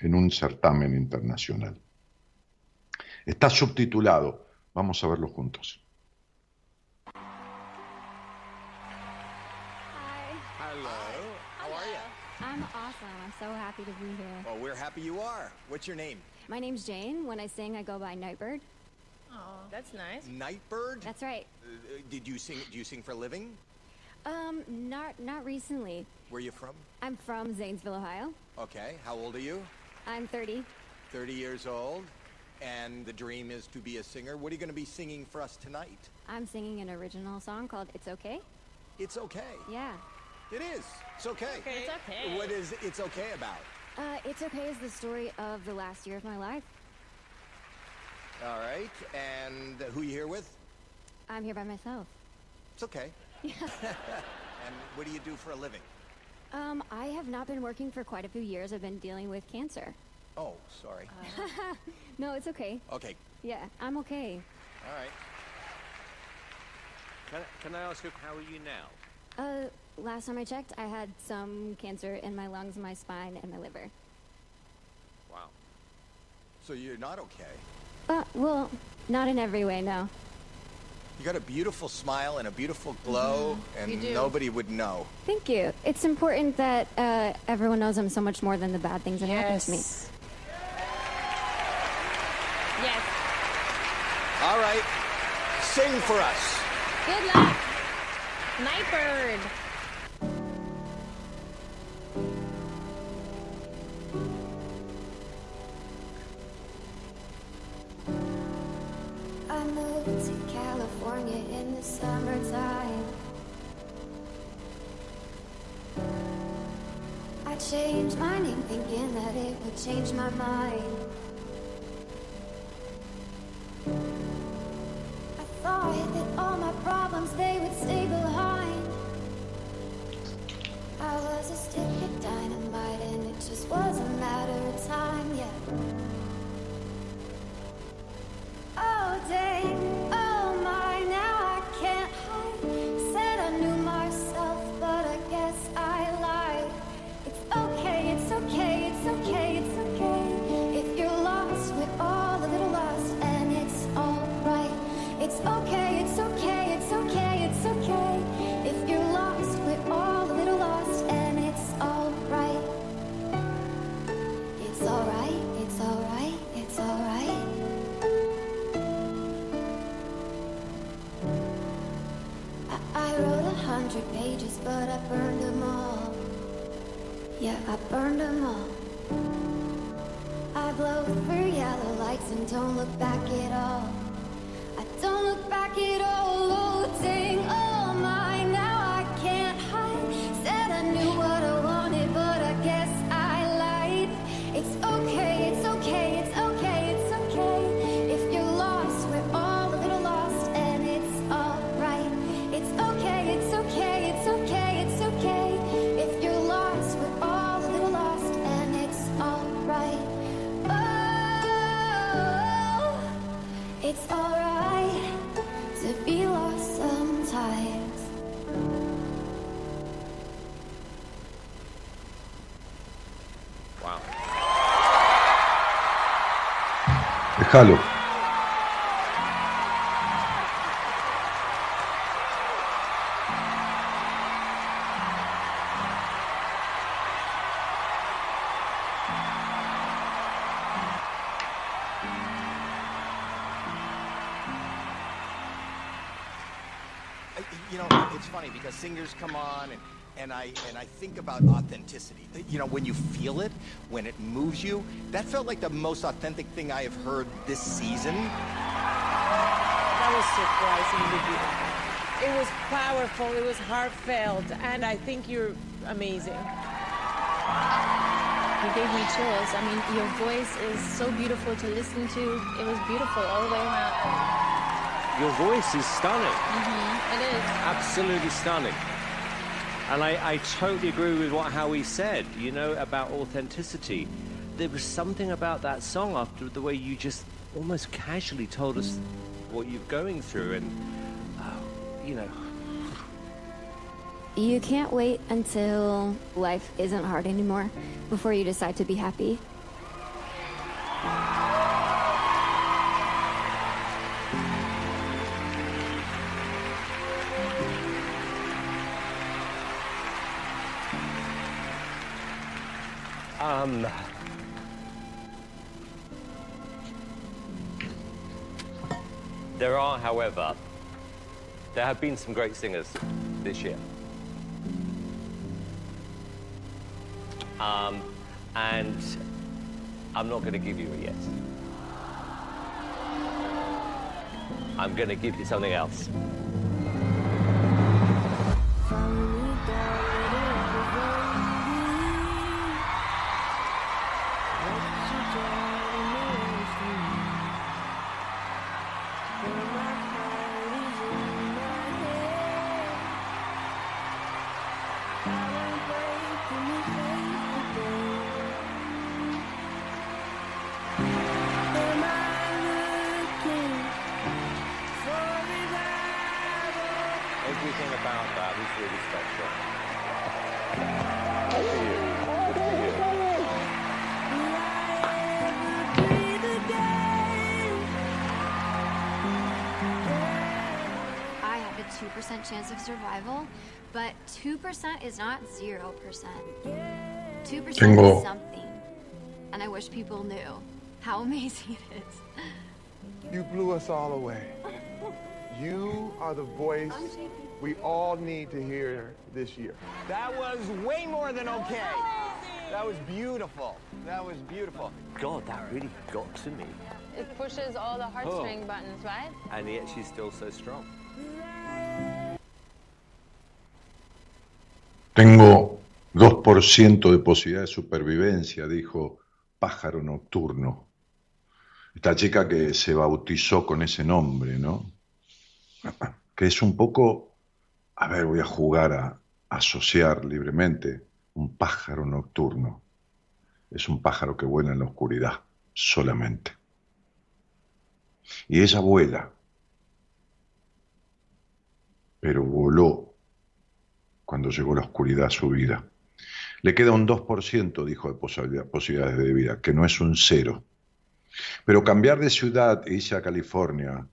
en un certamen internacional. Está subtitulado, vamos a verlo juntos. Happy to be here. Well, we're happy you are. What's your name? My name's Jane. When I sing, I go by Nightbird. Oh, that's nice. Nightbird? That's right. Uh, did you sing? Do you sing for a living? Um, not not recently. Where are you from? I'm from Zanesville, Ohio. Okay. How old are you? I'm 30. 30 years old. And the dream is to be a singer. What are you going to be singing for us tonight? I'm singing an original song called "It's Okay." It's okay. Yeah. It is. It's okay. It's okay. What is it's okay about? Uh, "It's Okay" is the story of the last year of my life. All right. And who you here with? I'm here by myself. It's okay. Yeah. *laughs* and what do you do for a living? Um, I have not been working for quite a few years. I've been dealing with cancer. Oh, sorry. *laughs* No, it's okay. Okay. Yeah, I'm okay. All right. Can, can I ask you, how are you now? Uh, last time I checked, I had some cancer in my lungs, my spine, and my liver. Wow. So you're not okay. Uh, well, not in every way, no. You got a beautiful smile and a beautiful glow, You and nobody would know. Thank you. It's important that uh, everyone knows I'm so much more than the bad things that happen to me. Yes. Yes. All right. Sing for us. Good luck. Nightbird. I moved to California in the summertime. I changed my name thinking that it would change my mind. Thought that all my problems they would stay behind. I was a stick of dynamite and it just was a matter of time, yeah. Oh, dang. I burned them all. I blow through yellow lights and don't look back at all. I don't look back at all. Oh, dang, Jalo. You know, it's funny because singers come on and, and I and I think about authenticity you know, when you feel it, when it moves you, that felt like the most authentic thing I have heard this season. That was surprisingly beautiful. It was powerful, it was heartfelt, and I think you're amazing. You gave me chills. I mean, your voice is so beautiful to listen to. It was beautiful all the way around. Your voice is stunning. Mm-hmm. It is. Absolutely stunning. And I, I totally agree with what Howie said, you know, about authenticity. There was something about that song after the way you just almost casually told us what you're going through and, uh, you know, You can't wait until life isn't hard anymore before you decide to be happy. Um. There are, however, there have been some great singers this year. Um, and I'm not going to give you a yes. I'm going to give you something else. Survival, but 2% is not 0%. 2% Tengo- is something. And I wish people knew how *laughs* amazing it is. You blew us all away. You are the voice we all need to hear this year. That was way more than okay. That was beautiful. That was beautiful. God, that really got to me. It pushes all the heartstring oh. buttons, right? And yet she's still so strong. Tengo 2% de posibilidad de supervivencia, dijo Pájaro Nocturno. Esta chica que se bautizó con ese nombre, ¿no? *clears throat* Que es un poco, a ver, voy a jugar a, asociar libremente, un pájaro nocturno. Es un pájaro que vuela en la oscuridad, solamente. Y ella vuela, pero voló cuando llegó la oscuridad a su vida. Le queda un 2%, dijo, de posibilidad- posibilidades de vida, que no es un cero. Pero cambiar de ciudad e irse a California,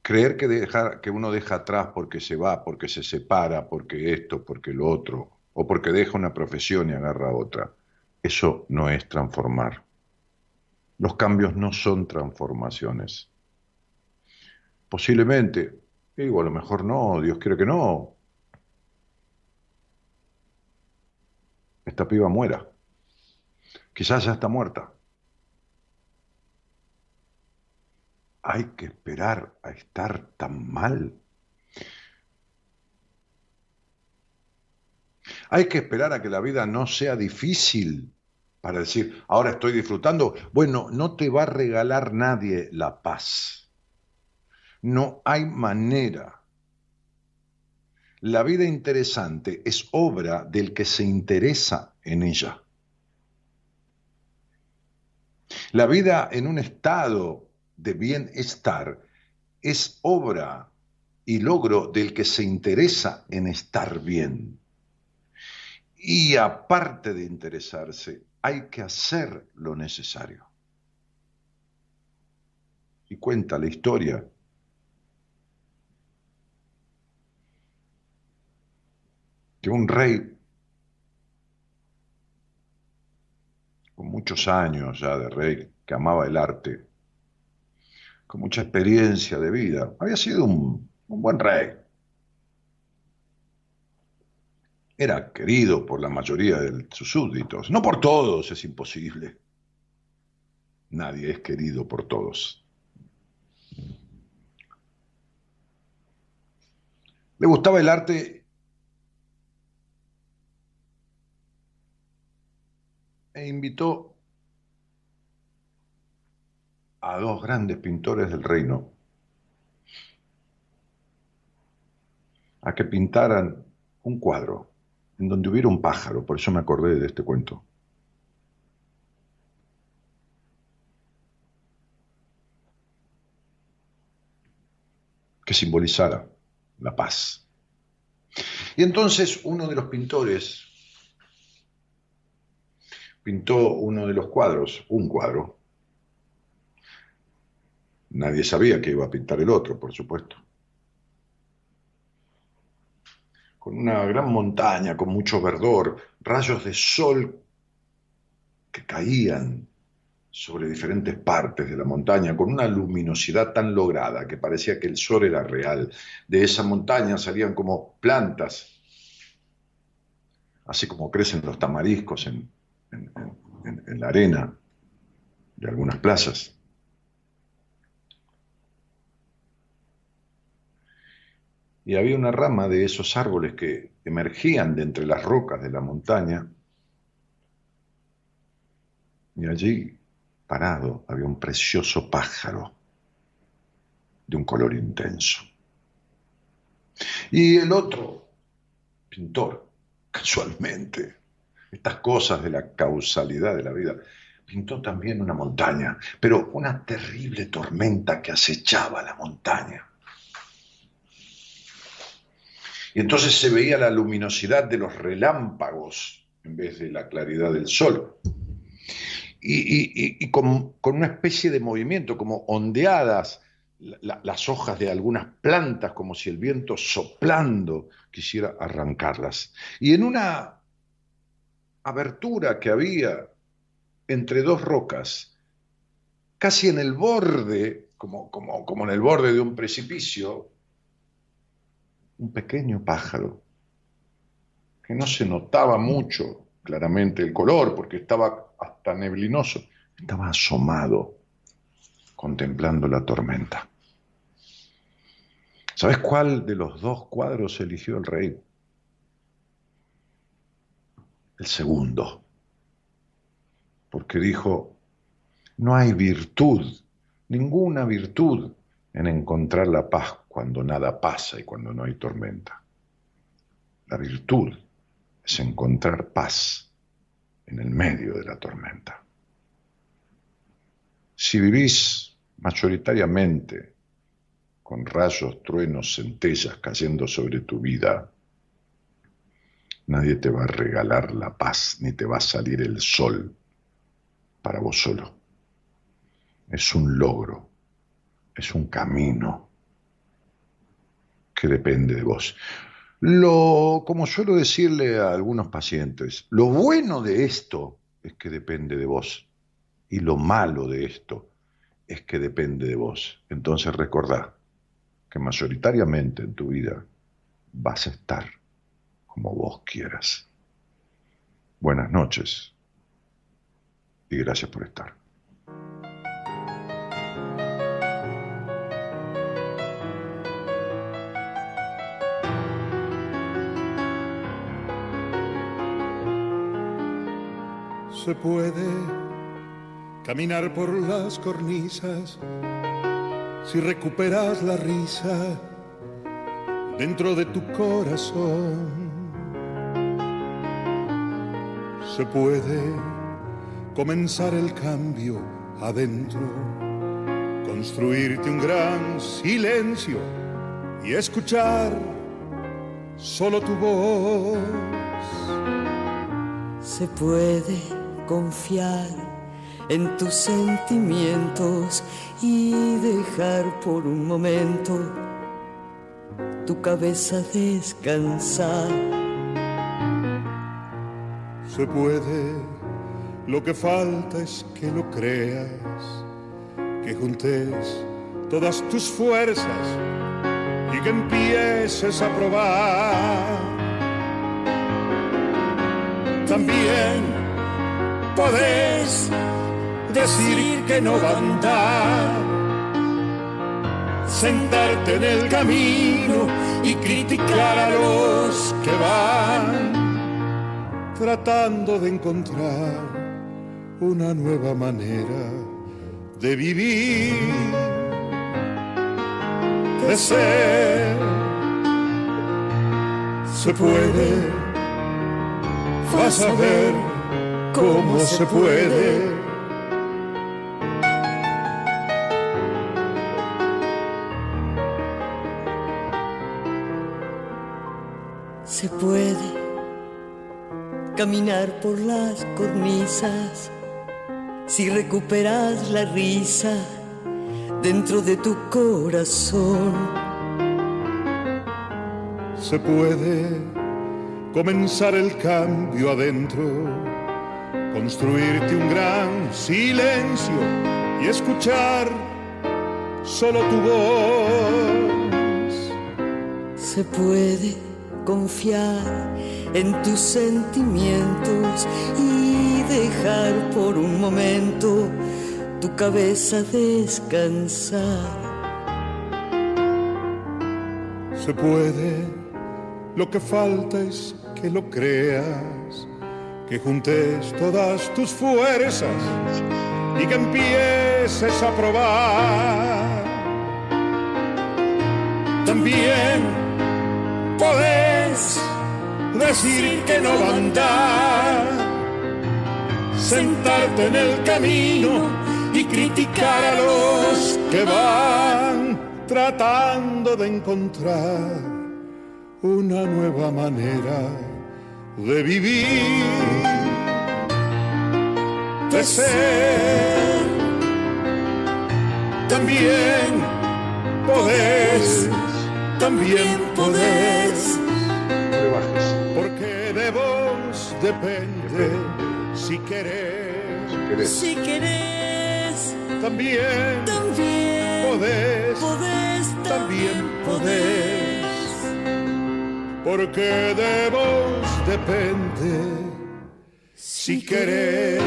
creer que, dejar, que uno deja atrás porque se va, porque se separa, porque esto, porque lo otro, o porque deja una profesión y agarra otra, eso no es transformar. Los cambios no son transformaciones. Posiblemente, digo, a lo mejor no, Dios quiere que no, esta piba muera. Quizás ya está muerta. Hay que esperar a estar tan mal. Hay que esperar a que la vida no sea difícil para decir, ahora estoy disfrutando. Bueno, no te va a regalar nadie la paz. No hay manera. La vida interesante es obra del que se interesa en ella. La vida en un estado de bienestar es obra y logro del que se interesa en estar bien. Y aparte de interesarse, hay que hacer lo necesario. Y cuenta la historia que un rey con muchos años ya de rey, que amaba el arte, con mucha experiencia de vida, había sido un, un buen rey, Era querido por la mayoría de sus súbditos, no por todos, es imposible. Nadie es querido por todos. Le gustaba el arte e invitó a dos grandes pintores del reino a que pintaran un cuadro en donde hubiera un pájaro, por eso me acordé de este cuento. que simbolizara la paz. Y entonces uno de los pintores pintó uno de los cuadros, un cuadro. Nadie sabía que iba a pintar el otro, por supuesto. Con una gran montaña, con mucho verdor, rayos de sol que caían sobre diferentes partes de la montaña con una luminosidad tan lograda que parecía que el sol era real. De esa montaña salían como plantas, así como crecen los tamariscos en, en- la arena de algunas plazas. Y había una rama de esos árboles que emergían de entre las rocas de la montaña. Y allí, parado, había un precioso pájaro de un color intenso. Y el otro pintor, casualmente, estas cosas de la causalidad de la vida, pintó también una montaña, pero una terrible tormenta que acechaba la montaña. Y entonces se veía la luminosidad de los relámpagos en vez de la claridad del sol. Y, y- con, una especie de movimiento, como ondeadas la- la- las hojas de algunas plantas, como si el viento soplando quisiera arrancarlas. Y en una abertura que había entre dos rocas, casi en el borde, como, como, como en el borde de un precipicio, un pequeño pájaro, que no se notaba mucho claramente el color, porque estaba hasta neblinoso, estaba asomado, contemplando la tormenta. ¿Sabes cuál de los dos cuadros eligió el rey? El segundo, porque dijo, no hay virtud, ninguna virtud en encontrar la paz cuando nada pasa y cuando no hay tormenta. La virtud es encontrar paz en el medio de la tormenta. Si vivís mayoritariamente con rayos, truenos, centellas cayendo sobre tu vida, nadie te va a regalar la paz ni te va a salir el sol para vos solo. Es un logro, es un camino que depende de vos. Lo, como suelo decirle a algunos pacientes, lo bueno de esto es que depende de vos y lo malo de esto es que depende de vos. Entonces recordá que mayoritariamente en tu vida vas a estar como vos quieras. Buenas noches y gracias por estar. Se puede caminar por las cornisas si recuperas la risa dentro de tu corazón. Se puede comenzar el cambio adentro, construirte un gran silencio y escuchar solo tu voz. Se puede confiar en tus sentimientos y dejar por un momento tu cabeza descansar. Se puede, lo que falta es que lo creas, que juntes todas tus fuerzas y que empieces a probar. También podés decir que no va a andar sentarte en el camino y criticar a los que van tratando de encontrar una nueva manera de vivir, de ser. Se puede, vas a cómo se puede. Se puede caminar por las cornisas si recuperas la risa dentro de tu corazón. Se puede comenzar el cambio adentro, construirte un gran silencio y escuchar solo tu voz. Se puede confiar en tus sentimientos y dejar por un momento tu cabeza descansar. Se puede, lo que falta es que lo creas, que juntes todas tus fuerzas y que empieces a probar. También podés decir que no va a andar, sentarte en el camino y criticar a los que van tratando de encontrar una nueva manera de vivir, de ser. También podés, también podés. Vos depende si querés. Si querés, También, también podés, podés, también podés. Porque de vos depende si querés.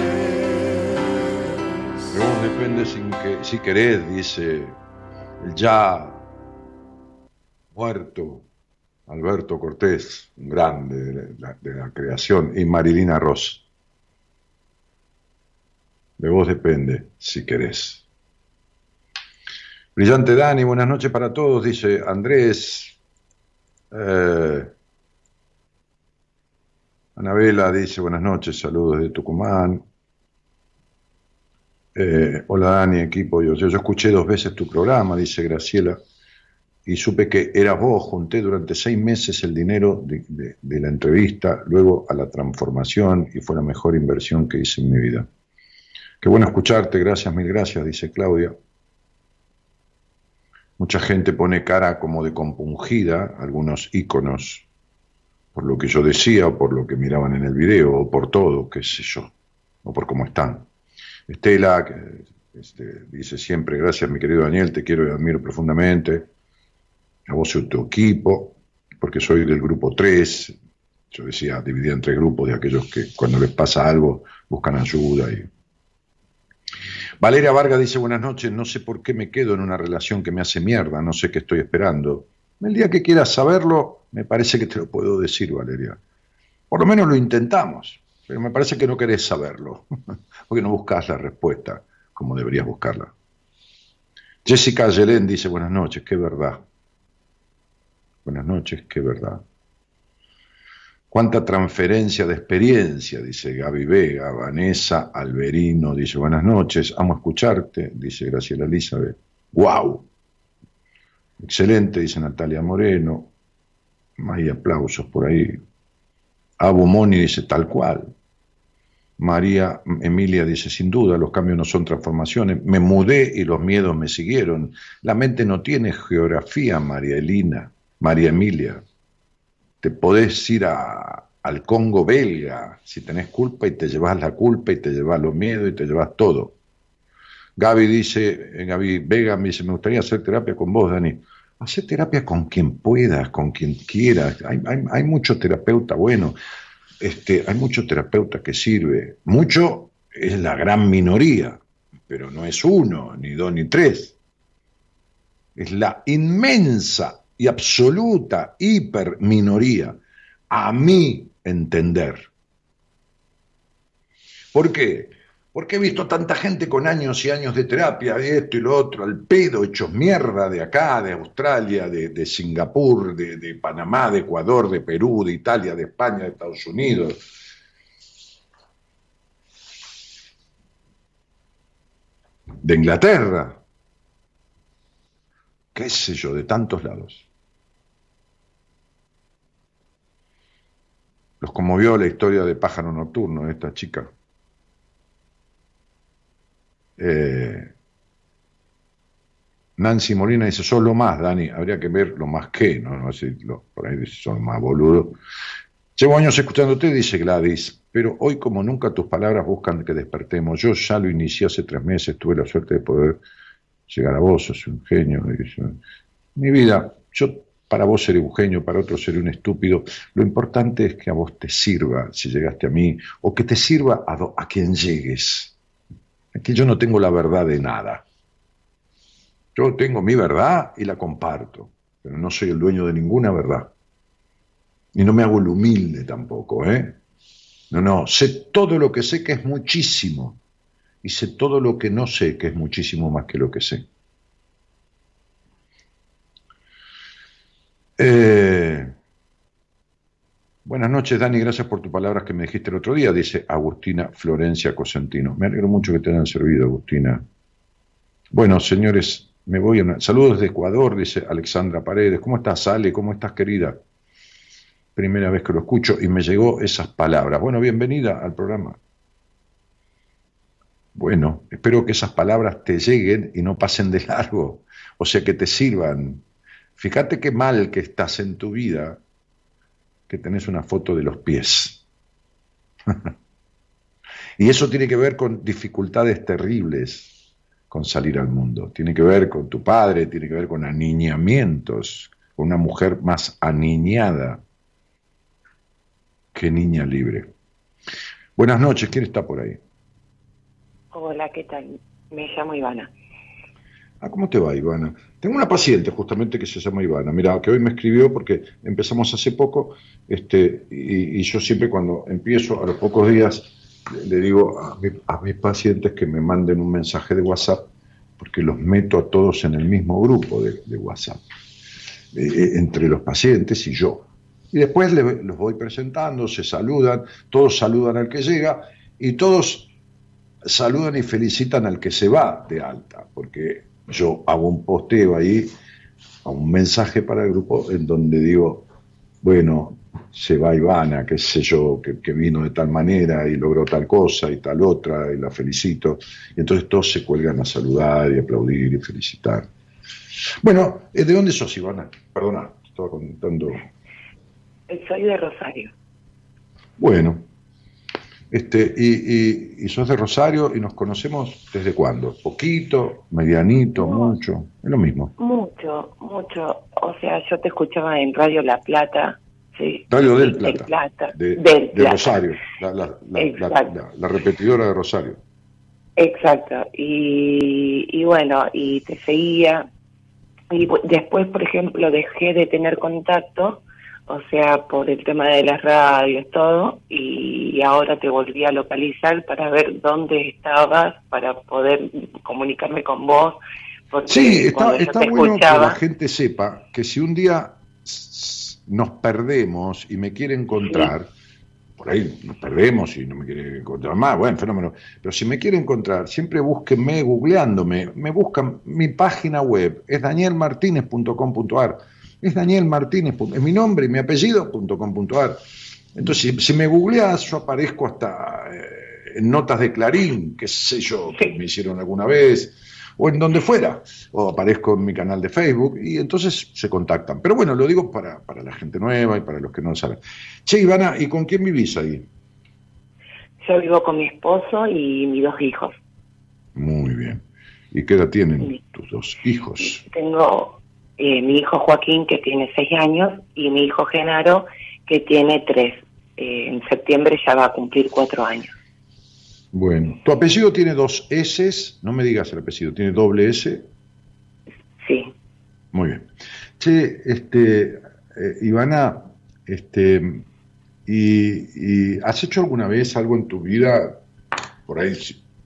De vos depende sin que, si querés, dice el ya muerto Alberto Cortés, un grande de la, creación, y Marilina Ross. De vos depende, si querés. Brillante Dani, buenas noches para todos, dice Andrés. Eh, Anabela dice buenas noches, saludos de Tucumán. Eh, hola Dani, equipo. Yo, yo escuché dos veces tu programa, dice Graciela, y supe que eras vos. Junté durante seis meses el dinero de, la entrevista, luego a la transformación, y fue la mejor inversión que hice en mi vida. Qué bueno escucharte, gracias, mil gracias, dice Claudia. Mucha gente pone cara como de compungida, algunos íconos, por lo que yo decía, o por lo que miraban en el video, o por todo, qué sé yo, o por cómo están. Estela, este, dice siempre, gracias mi querido Daniel, te quiero y admiro profundamente. A vos y tu equipo, porque soy del grupo 3. Yo decía, dividía en tres grupos de aquellos que cuando les pasa algo buscan ayuda. Y... Valeria Vargas dice, buenas noches, no sé por qué me quedo en una relación que me hace mierda, no sé qué estoy esperando. El día que quieras saberlo, me parece que te lo puedo decir, Valeria. Por lo menos lo intentamos, pero me parece que no querés saberlo, *laughs* porque no buscas la respuesta como deberías buscarla. Jessica Yelén dice, buenas noches, qué verdad. Buenas noches, qué verdad. Cuánta transferencia de experiencia, dice Gaby Vega, Vanessa Alberino, dice buenas noches, amo escucharte, dice Graciela Elizabeth. ¡Wow! Excelente, dice Natalia Moreno. Hay aplausos por ahí. Abu Moni dice tal cual. María Emilia dice, sin duda, los cambios no son transformaciones. Me mudé y los miedos me siguieron. La mente no tiene geografía, María Elina, María Emilia. Te podés ir a- al Congo belga si tenés culpa y te llevas la culpa y te llevas los miedos y te llevas todo. Gaby dice, eh, Gaby Vega me dice, me gustaría hacer terapia con vos, Dani. Hacer terapia con quien puedas, con quien quieras. Hay, hay, hay mucho terapeuta bueno. este, hay mucho terapeuta que sirve. Mucho es la gran minoría, pero no es uno, ni dos, ni tres. Es la inmensa y absoluta hiper minoría, a mi entender. ¿Por qué? Porque he visto tanta gente con años y años de terapia, de esto y lo otro, al pedo, hechos mierda de acá, de Australia, de, Singapur, de Panamá, de Ecuador, de Perú, de Italia, de España, de Estados Unidos. De Inglaterra, qué sé yo, de tantos lados. Los conmovió la historia de Pájaro Nocturno de esta chica. Eh, Nancy Molina dice, solo más, Dani, habría que ver lo más que, no, no sé, por ahí dice, son más boludo. Llevo años escuchándote, dice Gladys, pero hoy como nunca tus palabras buscan que despertemos. Yo ya lo inicié hace tres meses, tuve la suerte de poder llegar a vos, sos un genio. Mi vida, yo para vos seré un para otro seré un estúpido. Lo importante es que a vos te sirva, si llegaste a mí, o que te sirva a, a quien llegues. Aquí yo no tengo la verdad de nada. Yo tengo mi verdad y la comparto, pero no soy el dueño de ninguna verdad. Y no me hago el humilde tampoco, ¿eh? No, no, sé todo lo que sé que es muchísimo. Y sé todo lo que no sé que es muchísimo más que lo que sé. Eh, buenas noches, Dani, gracias por tus palabras que me dijiste el otro día, dice Agustina Florencia Cosentino. Me alegro mucho que te hayan servido, Agustina. Bueno, señores, me voy a... una- Saludos desde Ecuador, dice Alexandra Paredes. ¿Cómo estás, Ale? ¿Cómo estás, querida? Primera vez que lo escucho y me llegó esas palabras. Bueno, bienvenida al programa. Bueno, espero que esas palabras te lleguen y no pasen de largo, o sea, que te sirvan. Fíjate qué mal que estás en tu vida que tenés una foto de los pies. *laughs* y eso tiene que ver con dificultades terribles con salir al mundo. Tiene que ver con tu padre, tiene que ver con aniñamientos, con una mujer más aniñada que niña libre. Buenas noches, ¿quién está por ahí? Hola, ¿qué tal? Me llamo Ivana. Ah, ¿cómo te va, Ivana? Tengo una paciente justamente que se llama Ivana. Mira, que hoy me escribió porque empezamos hace poco, este, y, yo siempre cuando empiezo, a los pocos días, le, digo a, mi- a mis pacientes que me manden un mensaje de WhatsApp, porque los meto a todos en el mismo grupo de, WhatsApp, eh, eh, entre los pacientes y yo. Y después los voy presentando, se saludan, todos saludan al que llega y todos saludan y felicitan al que se va de alta, porque yo hago un posteo ahí, a un mensaje para el grupo en donde digo, bueno, se va Ivana, qué sé yo, que, que vino de tal manera y logró tal cosa y tal otra, y la felicito. Y entonces todos se cuelgan a saludar y aplaudir y felicitar. Bueno, eh, ¿de dónde sos, Ivana? Perdona, estaba contando. Soy de Rosario. Bueno, este, y, y, y sos de Rosario y nos conocemos desde cuándo? ¿Poquito? ¿Medianito? ¿Mucho? Es lo mismo. Mucho, mucho. O sea, yo te escuchaba en Radio La Plata. Sí. Radio del Del Plata. De, Del de Plata. Rosario, la, la- repetidora de Rosario. Exacto. Y, y bueno, y te seguía. Y después, por ejemplo, dejé de tener contacto, o sea, por el tema de las radios, todo, y ahora te volví a localizar para ver dónde estabas, para poder comunicarme con vos. Porque Sí, está, está te bueno que la gente sepa que si un día nos perdemos y me quiere encontrar, por ahí nos perdemos y no me quiere encontrar más, bueno, fenómeno. Pero si me quiere encontrar, siempre búsquenme googleándome. Me buscan mi página web, es danielmartinez.com.ar. Es Daniel Martínez, es mi nombre y mi apellido.com.ar. Entonces, si, si me googleas, yo aparezco hasta eh, en notas de Clarín, qué sé yo, que me hicieron alguna vez, o en donde fuera, o aparezco en mi canal de Facebook, y entonces se contactan. Pero bueno, lo digo para, para la gente nueva y para los que no saben. Che, Ivana, ¿y con quién vivís ahí? yo vivo con mi esposo y mis dos hijos. Muy bien. ¿Y qué edad tienen tus dos hijos? Tengo eh, mi hijo Joaquín, que tiene seis años, y mi hijo Genaro, que tiene tres. eh, en septiembre ya va a cumplir cuatro años. Bueno, tu apellido tiene dos S, no me digas el apellido, tiene doble S. Sí. Muy bien. Che, este, eh, Ivana, este, y, y has hecho alguna vez algo en tu vida, por ahí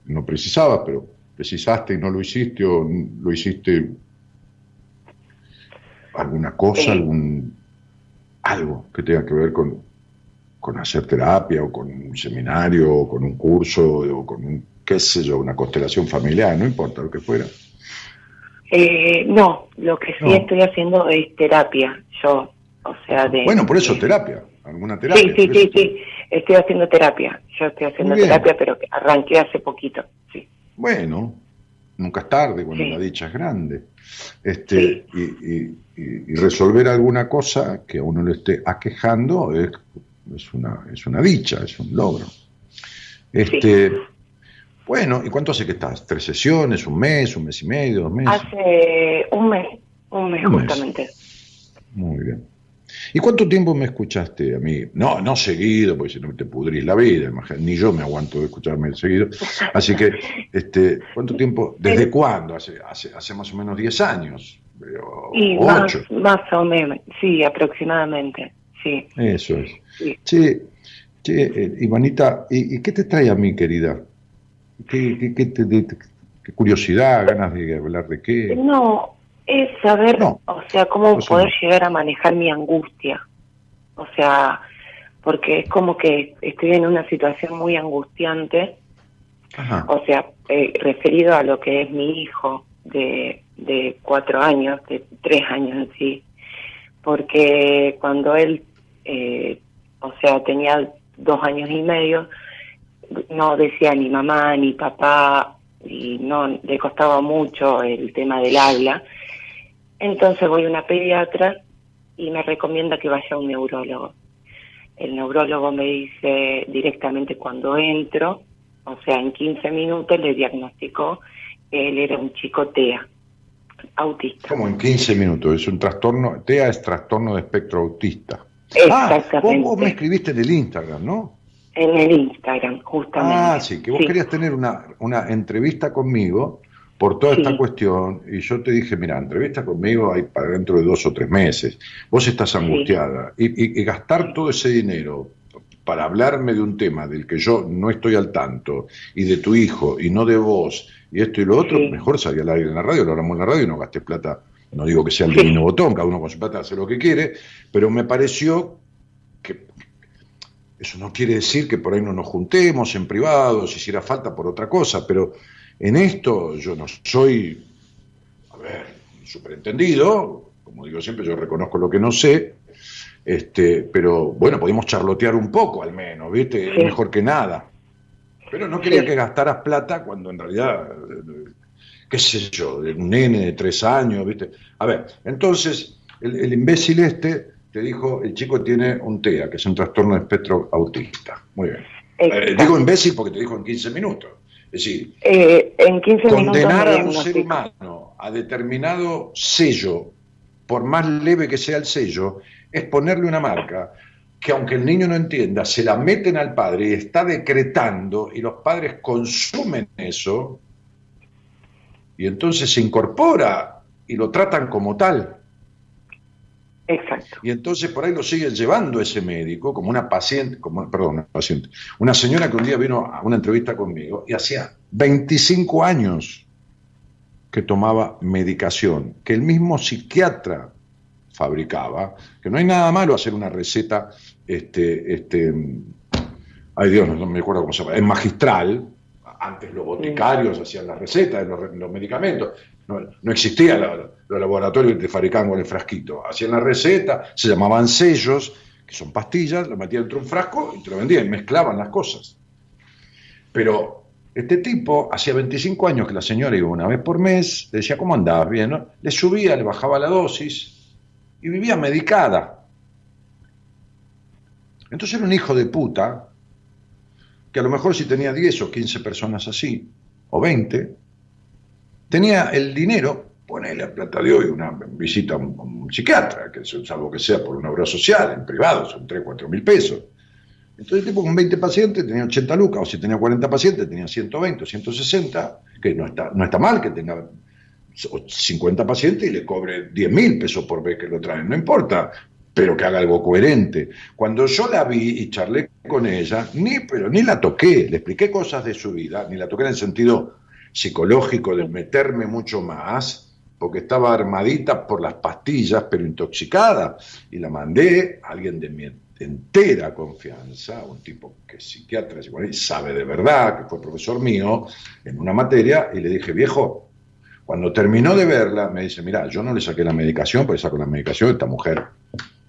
no precisabas, pero precisaste y no lo hiciste, o lo hiciste alguna cosa, Sí. algún algo que tenga que ver con, con hacer terapia, o con un seminario, o con un curso, o con un, qué sé yo, una constelación familiar, no importa lo que fuera. Eh, no, lo que sí No. estoy haciendo es terapia, yo, o sea, de... Bueno, por eso terapia, alguna terapia. Sí, sí, por eso sí, sí, estoy haciendo terapia, yo estoy haciendo terapia, pero arranqué hace poquito, sí. Bueno, nunca es tarde cuando Sí. la dicha es grande. Este, y, y- y- y resolver alguna cosa que a uno le esté aquejando es, es, una, es una dicha, es un logro. Este, Bueno, ¿y cuánto hace que estás? ¿Tres sesiones? ¿Un mes? ¿Un mes y medio? ¿Dos meses? Hace un mes, un mes Un mes. justamente. Muy bien. ¿Y cuánto tiempo me escuchaste a mí? No, no seguido, porque si no te pudrís la vida, ni yo me aguanto de escucharme seguido. Así que, este, ¿cuánto tiempo? ¿Desde cuándo? Hace, hace, hace más o menos 10 años. o Y más, ocho. más o menos, sí, aproximadamente, sí. Eso es. Sí. Che, che, eh, Ivanita, ¿y, y qué te trae a mí, querida? ¿Qué, qué- qué te- de- qué curiosidad, ganas de hablar de qué? No, es saber, o sea, cómo poder no. llegar a manejar mi angustia. O sea, porque es como que estoy en una situación muy angustiante, Ajá. o sea, eh, referido a lo que es mi hijo de, de cuatro años, de tres años en sí, porque cuando él, eh, o sea, tenía dos años y medio, no decía ni mamá ni papá y no le costaba mucho el tema del habla. Entonces voy a una pediatra y me recomienda que vaya a un neurólogo. El neurólogo me dice directamente cuando entro, o sea, en 15 minutos le diagnosticó que él era un chico TEA, autista. Como en 15 minutos, es un trastorno, TEA es trastorno de espectro autista. Exactamente. Ah, vos, vos me escribiste en el Instagram, ¿no? En el Instagram, justamente. Ah, sí, que vos Sí. querías tener una, una entrevista conmigo por toda esta cuestión y yo te dije, mira, entrevista conmigo hay para dentro de dos o tres meses. Vos estás angustiada. Y, y- y gastar todo ese dinero para hablarme de un tema del que yo no estoy al tanto y de tu hijo y no de vos y esto y lo otro, mejor salir al aire en la radio, lo hablamos en la radio y no gastes plata. No digo que sea el divino botón, cada uno con su plata hace lo que quiere, pero me pareció que eso no quiere decir que por ahí no nos juntemos en privado, si hiciera falta por otra cosa, pero en esto yo no soy, a ver, superentendido, como digo siempre, yo reconozco lo que no sé, este, pero bueno, podemos charlotear un poco al menos, ¿viste? Sí. mejor que nada. Pero no quería Sí. que gastaras plata cuando en realidad, qué sé yo, un nene de tres años, ¿viste? A ver, entonces, el, el imbécil este te dijo, el chico tiene un TEA, que es un trastorno de espectro autista. Muy bien. Eh, digo imbécil porque te dijo en 15 minutos. Es decir, Eh, en 15 condenar a un ser humano a determinado sello, por más leve que sea el sello, es ponerle una marca que aunque el niño no entienda, se la meten al padre y está decretando y los padres consumen eso y entonces se incorpora y lo tratan como tal. Exacto. Y entonces por ahí lo siguen llevando ese médico como una paciente, como, perdón, una paciente, una señora que un día vino a una entrevista conmigo y hacía 25 años que tomaba medicación, que el mismo psiquiatra fabricaba, que no hay nada malo hacer una receta, este, este, ay Dios, no me acuerdo cómo se llama, es magistral, antes los boticarios hacían las recetas de los, los medicamentos, no, no existía la- los laboratorios que te fabricaban con el frasquito, hacían la receta, se llamaban sellos, que son pastillas, lo metían dentro de un frasco y te lo vendían, mezclaban las cosas. Pero este tipo, hacía 25 años que la señora iba una vez por mes, le decía, ¿cómo andabas? Bien, ¿no? Le subía, le bajaba la dosis y vivía medicada. Entonces era un hijo de puta, que a lo mejor si tenía 10 o 15 personas así, o 20, tenía el dinero, ponele a plata de hoy una visita a un, a un psiquiatra, que salvo que sea por una obra social, en privado, son 3, 4 mil pesos. Entonces el tipo con 20 pacientes tenía 80 lucas, o si tenía 40 pacientes tenía 120 o 160, que no está, no está mal que tenga 50 pacientes y le cobre 10 mil pesos por vez que lo traen, no importa, pero que haga algo coherente. Cuando yo la vi y charlé con ella, ni, pero ni la toqué, le expliqué cosas de su vida, ni la toqué en el sentido psicológico de meterme mucho más, porque estaba armadita por las pastillas, pero intoxicada, y la mandé a alguien de mi entera confianza, un tipo que es psiquiatra, sabe de verdad, que fue profesor mío en una materia, y le dije, viejo, cuando terminó de verla, me dice, mira, yo no le saqué la medicación, porque saco la medicación esta mujer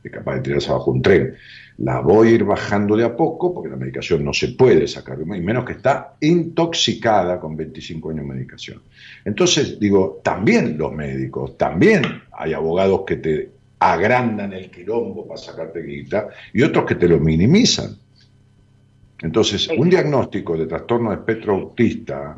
es capaz de tirarse abajo un tren. La voy a ir bajando de a poco, porque la medicación no se puede sacar, y menos que está intoxicada con 25 años de medicación. Entonces, digo, también los médicos, también hay abogados que te agrandan el quilombo para sacarte guita y otros que te lo minimizan. Entonces, un diagnóstico de trastorno de espectro autista,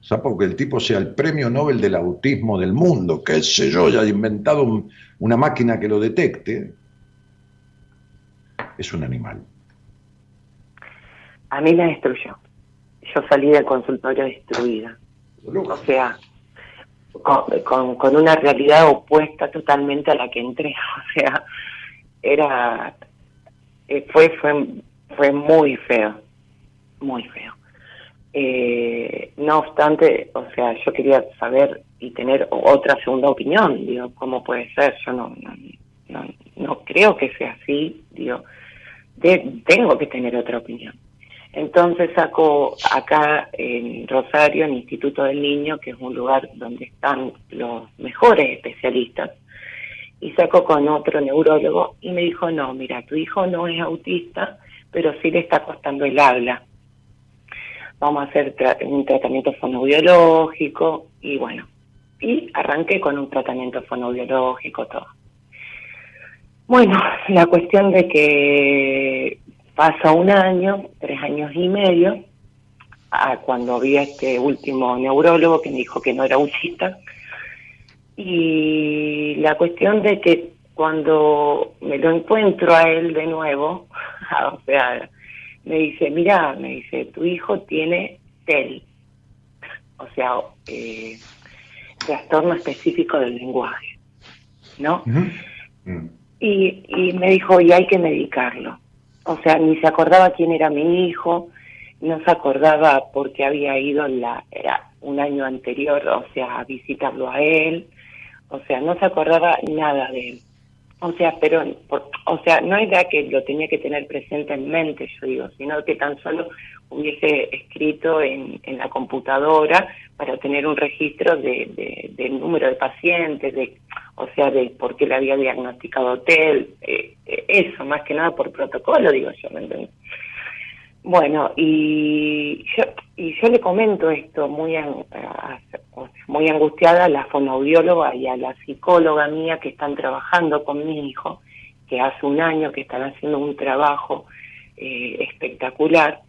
¿sabes? que el tipo sea el premio Nobel del autismo del mundo, qué sé yo, ya ha inventado un- una máquina que lo detecte, es un animal. A mí me destruyó. Yo salí del consultorio destruida. O sea, con, con, con una realidad opuesta totalmente a la que entré. *laughs* O sea, era. eh, Fue, fue, fue muy feo. Muy feo. Eh, no obstante, o sea, yo quería saber y tener otra segunda opinión. Digo, ¿cómo puede ser? Yo no, no, no, no creo que sea así. Digo, de- tengo que tener otra opinión. Entonces saco acá en Rosario, en Instituto del Niño, que es un lugar donde están los mejores especialistas, y saco con otro neurólogo y me dijo, no, mira, tu hijo no es autista, pero sí le está costando el habla. Vamos a hacer tra- un tratamiento fonoaudiológico y bueno, y arranqué con un tratamiento fonoaudiológico, todo. Bueno, la cuestión de que pasa un año, tres años y medio, a cuando vi a este último neurólogo que me dijo que no era autista, y la cuestión de que cuando me lo encuentro a él de nuevo, *laughs* o sea, me dice, mira, me dice, tu hijo tiene TEL, o sea, eh, trastorno específico del lenguaje, ¿no? Y, y me dijo, y hay que medicarlo. O sea, ni se acordaba quién era mi hijo, no se acordaba por qué había ido la, era un año anterior, o sea, a visitarlo a él. O sea, no se acordaba nada de él. O sea, pero, o sea, no era que lo tenía que tener presente en mente, yo digo, sino que tan solo hubiese escrito en, en la computadora para tener un registro de, de- del número de pacientes, de, o sea, de por qué le había diagnosticado hotel, eh, eh, eso, más que nada por protocolo, digo yo, ¿me entiendes? Bueno, y yo, y yo le comento esto muy, sea, muy angustiada a la fonoaudióloga y a la psicóloga mía que están trabajando con mi hijo, que hace un año que están haciendo un trabajo eh, espectacular,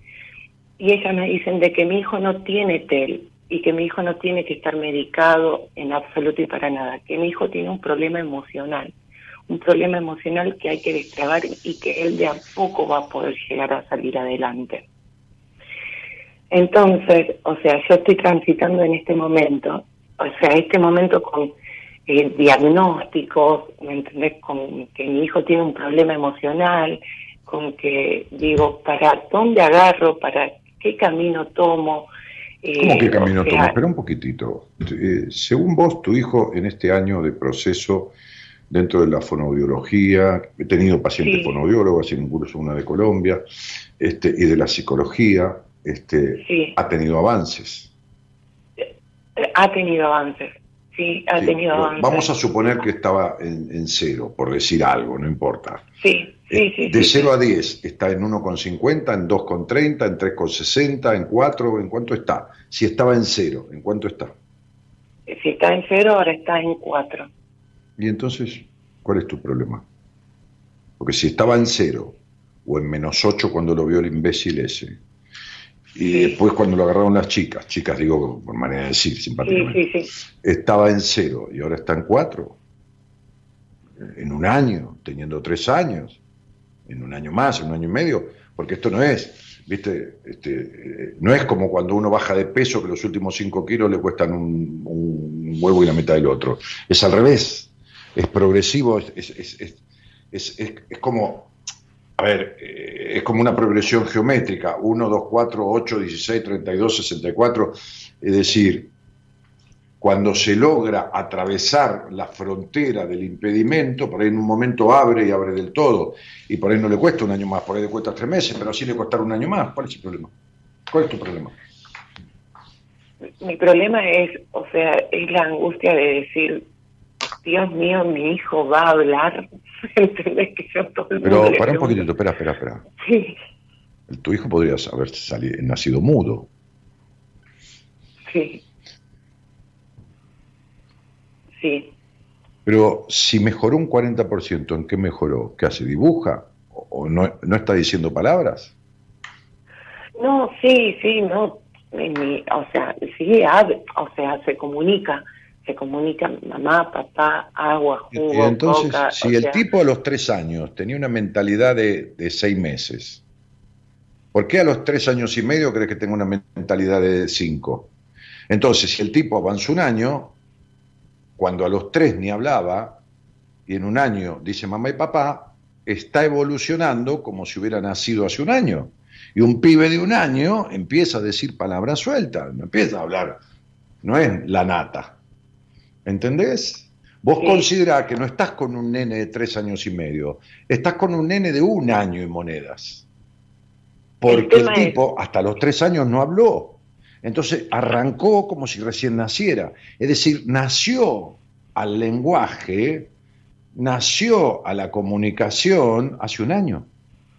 y ellas me dicen de que mi hijo no tiene TEL y que mi hijo no tiene que estar medicado en absoluto y para nada, que mi hijo tiene un problema emocional, un problema emocional que hay que destrabar y que él de a poco va a poder llegar a salir adelante. Entonces, o sea, yo estoy transitando en este momento, o sea, este momento con eh, diagnósticos, ¿me entendés? Con que mi hijo tiene un problema emocional, con que digo, ¿para dónde agarro? ¿Para qué camino tomo? Eh, ¿Cómo qué o camino sea, toma? Espera un poquitito. Eh, según vos, tu hijo en este año de proceso dentro de la fonoaudiología, he tenido pacientes Sí. fonoaudiólogos, incluso una de Colombia, este, y de la psicología, este, Sí. ha tenido avances. eh, Ha tenido avances, sí, ha Sí, tenido avances. vamos a suponer que estaba en, en cero, por decir algo, no importa. Sí, sí, sí. De sí, 0 a 10, ¿está en 1,50, en 2,30, en 3,60, en 4? ¿En cuánto está? Si estaba en cero, ¿en cuánto está? Si está en cero, ahora está en cuatro. Y entonces, ¿cuál es tu problema? Porque si estaba en cero o en menos 8 cuando lo vio el imbécil ese, y después cuando lo agarraron las chicas, chicas digo por manera de decir simpáticamente, sí, sí. estaba en cero y ahora está en 4, en un año, teniendo 3 años. en un año más, en un año y medio, porque esto no es, ¿viste? Este, eh, no es como cuando uno baja de peso que los últimos 5 kilos le cuestan un, un huevo y la mitad del otro. Es al revés, es progresivo, es, es- es- es- es- como, a ver, eh, es como una progresión geométrica, 1, 2, 4, 8, 16, 32, 64, es decir, cuando se logra atravesar la frontera del impedimento, por ahí en un momento abre y abre del todo, y por ahí no le cuesta un año más, por ahí le cuesta tres meses, pero así le costará un año más. ¿Cuál es el problema? ¿Cuál es tu problema? Mi problema es, o sea, es la angustia de decir, Dios mío, mi hijo va a hablar. *laughs* ¿Entendés que yo todo el Pero le para un poquitito, espera, espera, espera. Sí, Tu hijo podría haber salido, nacido mudo. sí. Sí. Pero si mejoró un 40%, ¿en qué mejoró? ¿Qué hace? ¿Dibuja? ¿O no, no está diciendo palabras? No, sí, sí, no. mi- o sea, sí, o sea, se comunica. Se comunica mamá, papá, agua, Y jugo, entonces, coca. si el sea, tipo a los tres años tenía una mentalidad de, de seis meses, ¿por qué a los tres años y medio crees que tenga una mentalidad de cinco? Entonces, si el tipo avanzó un año, cuando a los tres ni hablaba, y en un año dice mamá y papá, está evolucionando como si hubiera nacido hace un año. Y un pibe de un año empieza a decir palabras sueltas, no empieza a hablar, no es la nata. ¿Entendés? Vos considerás que no estás con un nene de tres años y medio, estás con un nene de un año y monedas. Porque el, es- tipo hasta los tres años no habló. Entonces arrancó como si recién naciera. Es decir, nació al lenguaje, nació a la comunicación hace un año,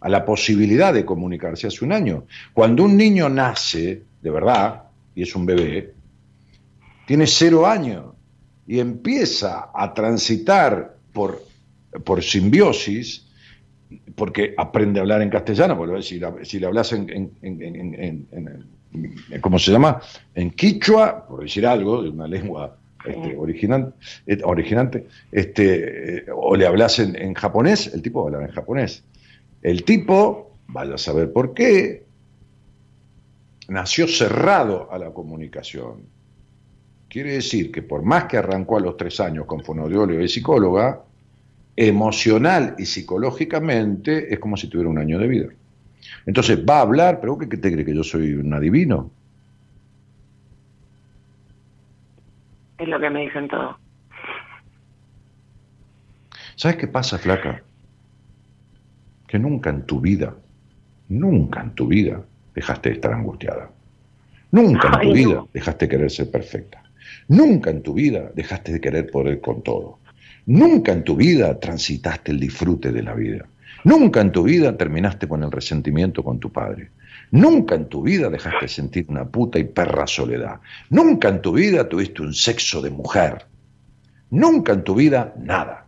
a la posibilidad de comunicarse hace un año. Cuando un niño nace, de verdad, y es un bebé, tiene cero años y empieza a transitar por, por simbiosis, porque aprende a hablar en castellano, porque si, la- si le hablas en, en- en- en- ¿cómo se llama? En quichua, por decir algo, de una lengua este, original, eh, originante, este, eh, o le hablas en, en japonés, el tipo va a hablar en japonés. El tipo, vaya a saber por qué, nació cerrado a la comunicación. Quiere decir que por más que arrancó a los tres años con fonoaudióloga y psicóloga, emocional y psicológicamente es como si tuviera un año de vida. Entonces va a hablar, pero ¿qué, te cree que yo soy un adivino? es lo que me dicen todos. ¿Sabes qué pasa, flaca? Que nunca en tu vida, nunca en tu vida dejaste de estar angustiada. Nunca en tu Ay, no. vida dejaste de querer ser perfecta. Nunca en tu vida dejaste de querer poder con todo. Nunca en tu vida transitaste el disfrute de la vida. Nunca en tu vida terminaste con el resentimiento con tu padre. Nunca en tu vida dejaste de sentir una puta y perra soledad. Nunca en tu vida tuviste un sexo de mujer. Nunca en tu vida nada.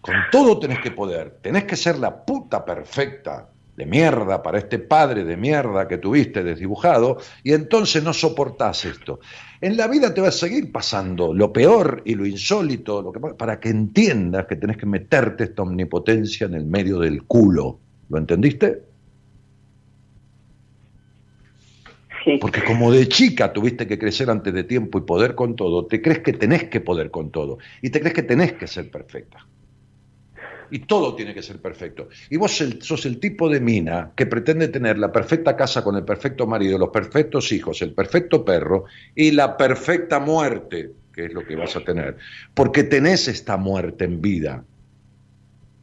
Con todo tenés que poder. Tenés que ser la puta perfecta de mierda para este padre de mierda que tuviste desdibujado y entonces no soportás esto. En la vida te va a seguir pasando lo peor y lo insólito lo que, pa- para que entiendas que tenés que meterte esta omnipotencia en el medio del culo. ¿Lo entendiste? Porque como de chica tuviste que crecer antes de tiempo y poder con todo, te crees que tenés que poder con todo y te crees que tenés que ser perfecta. Y todo tiene que ser perfecto. Y vos sos el tipo de mina que pretende tener la perfecta casa con el perfecto marido, los perfectos hijos, el perfecto perro y la perfecta muerte, que es lo que vas a tener. Porque tenés esta muerte en vida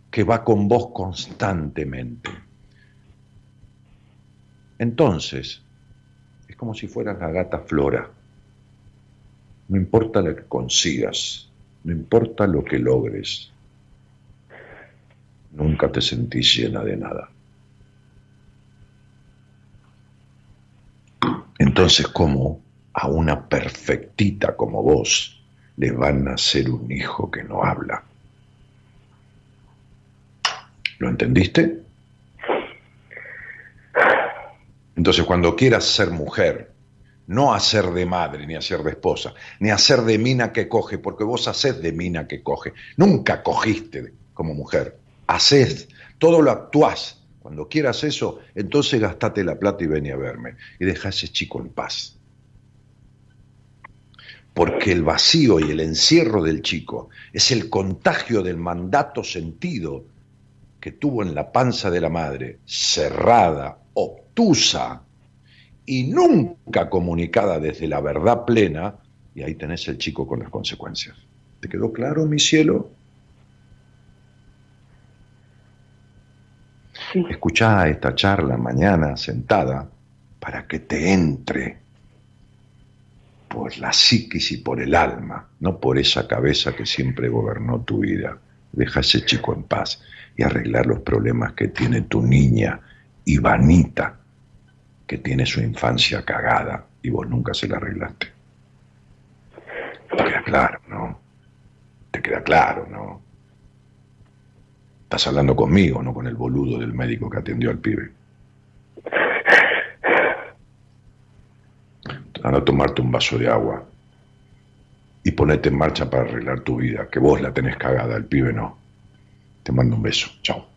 que va con vos constantemente. Entonces, es como si fueras la gata Flora. No importa lo que consigas, no importa lo que logres, nunca te sentís llena de nada. Entonces, ¿cómo a una perfectita como vos le van a nacer un hijo que no habla? ¿Lo entendiste? Entonces, cuando quieras ser mujer, no hacer de madre, ni hacer de esposa, ni hacer de mina que coge, porque vos hacés de mina que coge. Nunca cogiste como mujer. Hacés todo lo actuás. Cuando quieras eso, entonces gastate la plata y vení a verme. Y deja a ese chico en paz. Porque el vacío y el encierro del chico es el contagio del mandato sentido que tuvo en la panza de la madre, cerrada, obtusa y nunca comunicada desde la verdad plena, y ahí tenés el chico con las consecuencias. ¿Te quedó claro, mi cielo? Escuchá esta charla mañana sentada para que te entre por la psiquis y por el alma, no por esa cabeza que siempre gobernó tu vida. Deja a ese chico en paz y arreglar los problemas que tiene tu niña, Ivanita, que tiene su infancia cagada y vos nunca se la arreglaste. Te queda claro, ¿no? Te queda claro, ¿no? Estás hablando conmigo, no con el boludo del médico que atendió al pibe. Anda a tomarte un vaso de agua y ponete en marcha para arreglar tu vida, que vos la tenés cagada, el pibe no. Te mando un beso. Chao.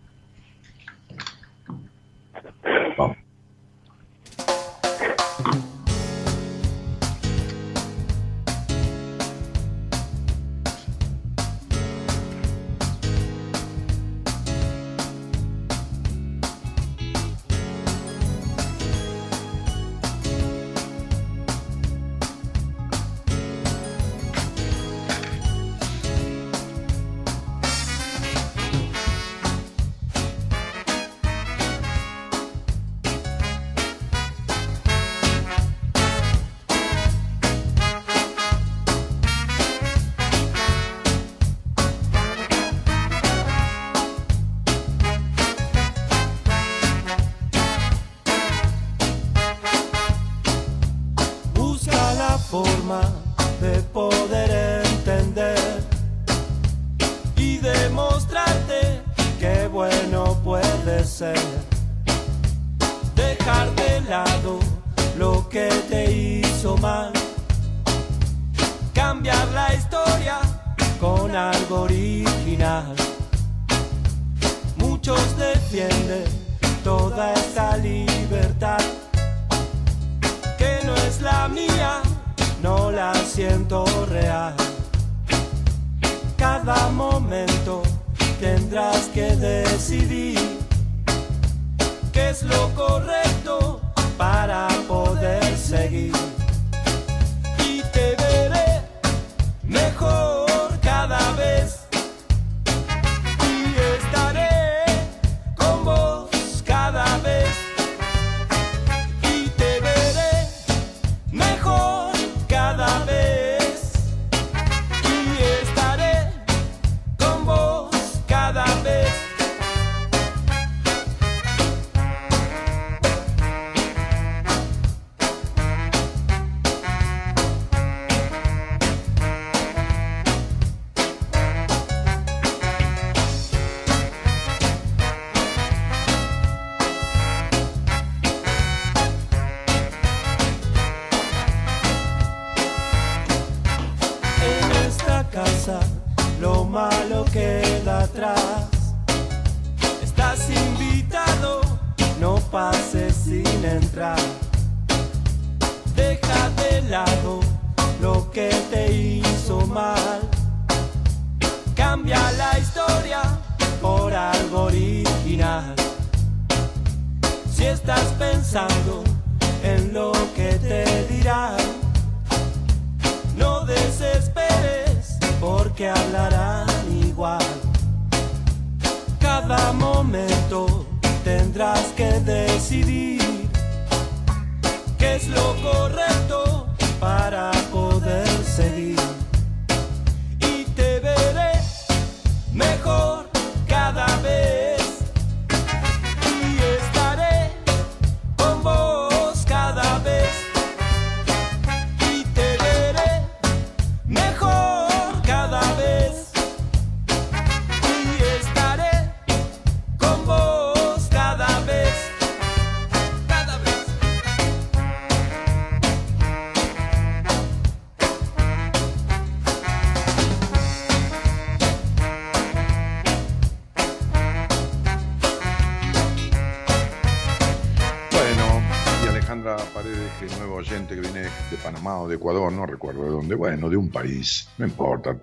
No recuerdo de dónde, bueno, de un país, no importa,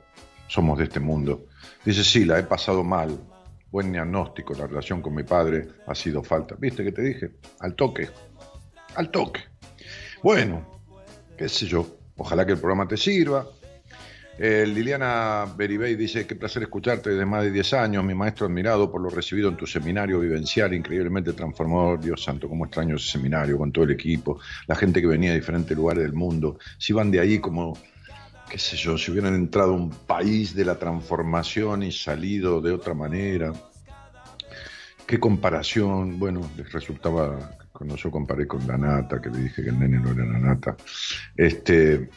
somos de este mundo. Dice, sí, la he pasado mal, buen diagnóstico, la relación con mi padre ha sido falta. ¿Viste que te dije? Al toque, al toque. Bueno, qué sé yo, ojalá que el programa te sirva. Eh, Liliana Beribey dice, qué placer escucharte desde más de 10 años, mi maestro admirado por lo recibido en tu seminario vivencial, increíblemente transformador, Dios santo, cómo extraño ese seminario con todo el equipo, la gente que venía de diferentes lugares del mundo, si van de ahí como, qué sé yo, si hubieran entrado a un país de la transformación y salido de otra manera, qué comparación, bueno, les resultaba, cuando yo comparé con la nata, que le dije que el nene no era la nata, este,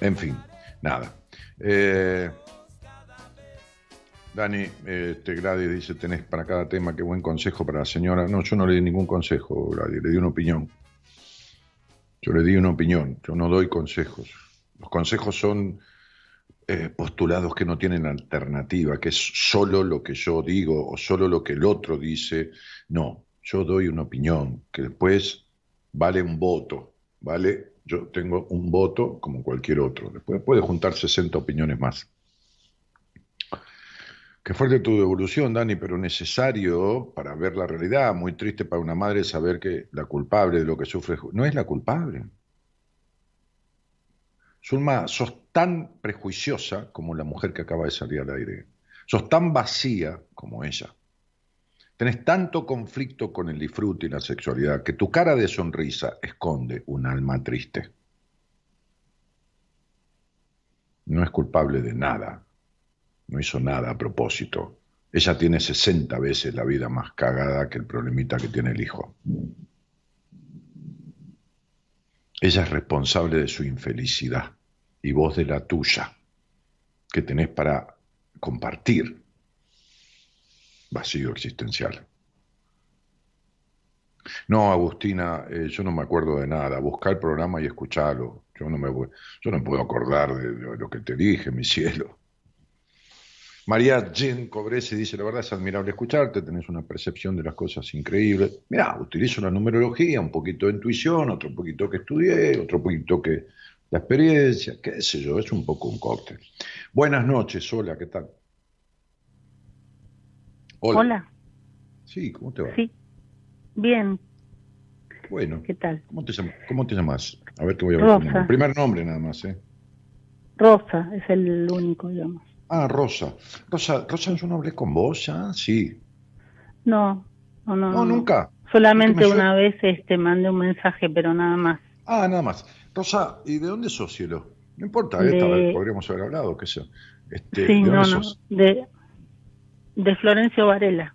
en fin, nada. Eh, Dani, este, Gladys dice, tenés para cada tema, qué buen consejo para la señora. No, yo no le di ningún consejo, Gladys, le di una opinión. Yo le di una opinión, yo no doy consejos. Los consejos son eh, postulados que no tienen alternativa, que es solo lo que yo digo o solo lo que el otro dice. No, yo doy una opinión, que después vale un voto, ¿vale? Yo tengo un voto como cualquier otro. Después puede juntar 60 opiniones más. Qué fuerte tu devolución, Dani, pero necesario para ver la realidad. Muy triste para una madre saber que la culpable de lo que sufre no es la culpable. Zulma, sos tan prejuiciosa como la mujer que acaba de salir al aire. Sos tan vacía como ella. Tenés tanto conflicto con el disfrute y la sexualidad que tu cara de sonrisa esconde un alma triste. No es culpable de nada. No hizo nada a propósito. Ella tiene 60 veces la vida más cagada que el problemita que tiene el hijo. Ella es responsable de su infelicidad y vos de la tuya, que tenés para compartir vacío existencial. No, Agustina, eh, yo no me acuerdo de nada. Buscar el programa y escucharlo. Yo no me yo no puedo acordar de, lo que te dije, mi cielo. María Jen Cobrese dice, la verdad es admirable escucharte, tenés una percepción de las cosas increíble. Mirá, utilizo la numerología, un poquito de intuición, otro poquito que estudié, otro poquito que la experiencia, qué sé yo, es un poco un cóctel. Buenas noches, hola, ¿qué tal? Hola. Sí, ¿cómo te va? Sí. Bien. Bueno. ¿Qué tal? ¿Cómo te, llamas? ¿Cómo te llamas? A ver, te voy a ver Rosa. nombre. Primer nombre nada más, ¿eh? Rosa es el único, digamos. Ah, Rosa. Rosa, Rosa, yo no hablé con vos, ¿ya? Sí. No, no, no. No, nunca. Solamente una vez este mandé un mensaje, pero nada más. Ah, nada más. Rosa, ¿y de dónde sos, cielo? No importa, De- esta vez podríamos haber hablado, qué sé yo. Este, sí, ¿De dónde no, no. sos? De, de Florencio Varela.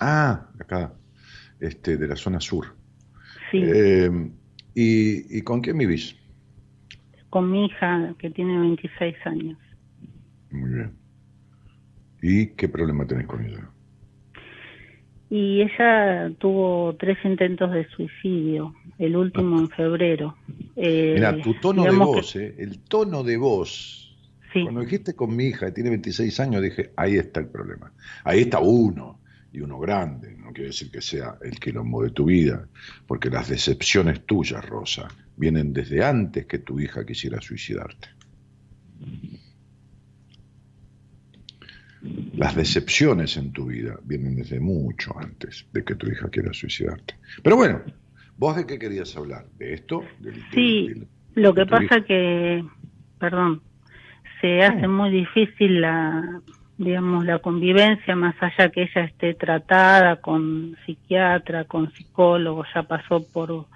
Ah, acá, este, de la zona sur. Sí. Eh, ¿y, ¿Y con quién vivís? Con mi hija que tiene 26 años. Muy bien. ¿Y qué problema tenés con ella? Y ella tuvo tres intentos de suicidio, el último en febrero. Eh, Mira, tu tono de que- voz, eh, el tono de voz. Cuando dijiste con mi hija, que tiene 26 años, dije, ahí está el problema. Ahí está uno, y uno grande. No quiere decir que sea el quilombo de tu vida, porque las decepciones tuyas, Rosa, vienen desde antes que tu hija quisiera suicidarte. Las decepciones en tu vida vienen desde mucho antes de que tu hija quiera suicidarte. Pero bueno, ¿vos de qué querías hablar? ¿De esto? ¿Del- Sí, lo que pasa hija? que, perdón, se hace muy difícil la, digamos, la convivencia, más allá que ella esté tratada con psiquiatra, con psicólogo, ya pasó por,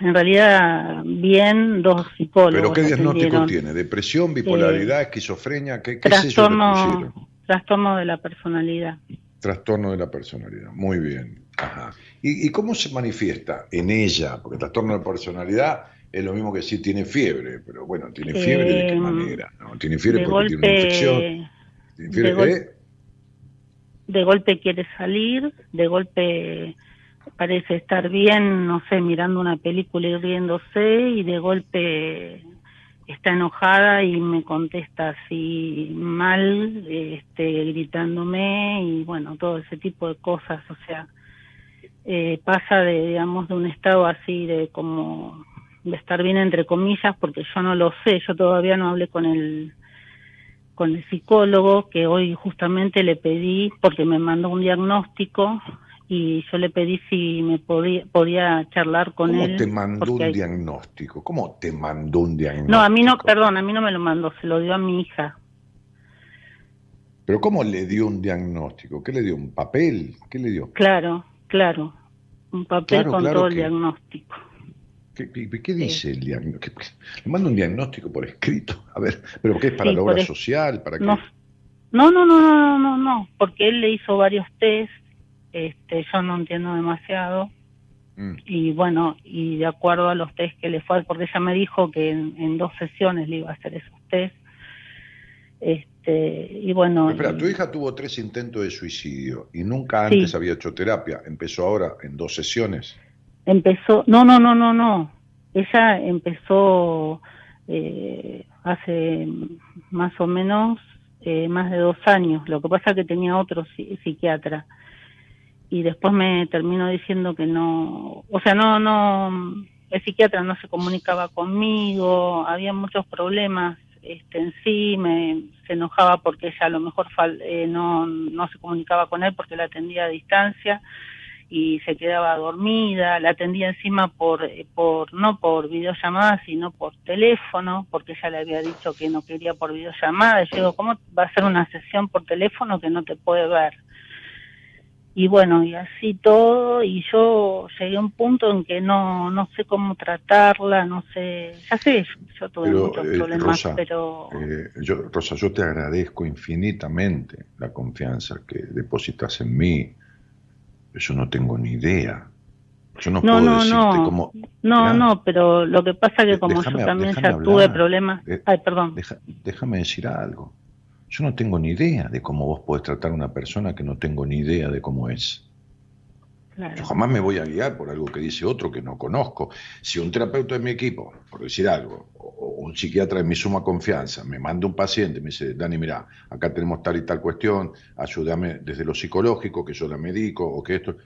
en realidad, bien dos psicólogos. ¿Pero qué diagnóstico tiene? ¿Depresión, bipolaridad, esquizofrenia? ¿Qué, qué Trastorno, trastorno de la personalidad. Trastorno de la personalidad. Muy bien. Ajá. ¿Y, y cómo se manifiesta en ella? Porque trastorno de personalidad es lo mismo que si tiene fiebre, pero bueno, ¿tiene fiebre de qué Eh, manera? ¿no? ¿Tiene fiebre porque tiene una infección? ¿Tiene fiebre de gol- de- de golpe quiere salir, de golpe parece estar bien, no sé, mirando una película y riéndose, y de golpe está enojada y me contesta así mal, este, gritándome y bueno, todo ese tipo de cosas, o sea, eh, pasa de, digamos, de un estado así de como de estar bien entre comillas, porque yo no lo sé, yo todavía no hablé con el con el psicólogo que hoy justamente le pedí porque me mandó un diagnóstico y yo le pedí si me podía, podía charlar con ¿Cómo él. te mandó un hay- diagnóstico? ¿Cómo te mandó un diagnóstico? No, a mí no, perdón, a mí no me lo mandó, se lo dio a mi hija. ¿Pero cómo le dio un diagnóstico? ¿Qué le dio? ¿Un papel? ¿Qué le dio? Claro, claro. Un papel Claro, con claro todo el diagnóstico. ¿Qué, qué- dice el diagnóstico? ¿Qué- Le manda un diagnóstico por escrito. *laughs* A ver, ¿pero qué es para Sí, la obra social? ¿Para qué? No, no, no, no, no, no, no, porque él le hizo varios test, este, yo no entiendo demasiado. Mm. Y bueno, y de acuerdo a los test que le fue, porque ella me dijo que en, en dos sesiones le iba a hacer esos test. Este, y bueno, Espera, y- tu hija tuvo tres intentos de suicidio y nunca Sí. antes había hecho terapia. Empezó ahora en dos sesiones. Empezó, no, no, no, no, no. Ella empezó eh, hace más o menos eh, más de dos años. Lo que pasa es que tenía otro psi- psiquiatra y después me terminó diciendo que no, o sea, no, no, el psiquiatra no se comunicaba conmigo, había muchos problemas este, en sí, me, se enojaba porque ella a lo mejor fal- eh, no, no se comunicaba con él porque la atendía a distancia y se quedaba dormida, la atendía encima por, eh, por no por videollamada, sino por teléfono, porque ella le había dicho que no quería por videollamada. Y yo digo, ¿cómo va a ser una sesión por teléfono que no te puede ver? Y bueno, y así todo, y yo llegué a un punto en que no, no sé cómo tratarla, no sé, ya sé, yo, tuve Pero, muchos eh, problemas, Rosa, pero Eh, yo, Rosa, yo te agradezco infinitamente la confianza que depositas en mí. Yo no tengo ni idea. Yo no, No, puedo no, decirte no. cómo. no, Mirá, no, pero lo que pasa que como déjame- yo también ya hablar. tuve problemas, Eh, ay, perdón, deja- déjame decir algo. Yo no tengo ni idea de cómo vos podés tratar a una persona que no tengo ni idea de cómo es. Claro. Yo jamás me voy a guiar por algo que dice otro que no conozco. Si un terapeuta de mi equipo, por decir algo, o un psiquiatra de mi suma confianza, me manda un paciente y me dice, Dani, mira, acá tenemos tal y tal cuestión, ayúdame desde lo psicológico, que yo la medico, o que esto...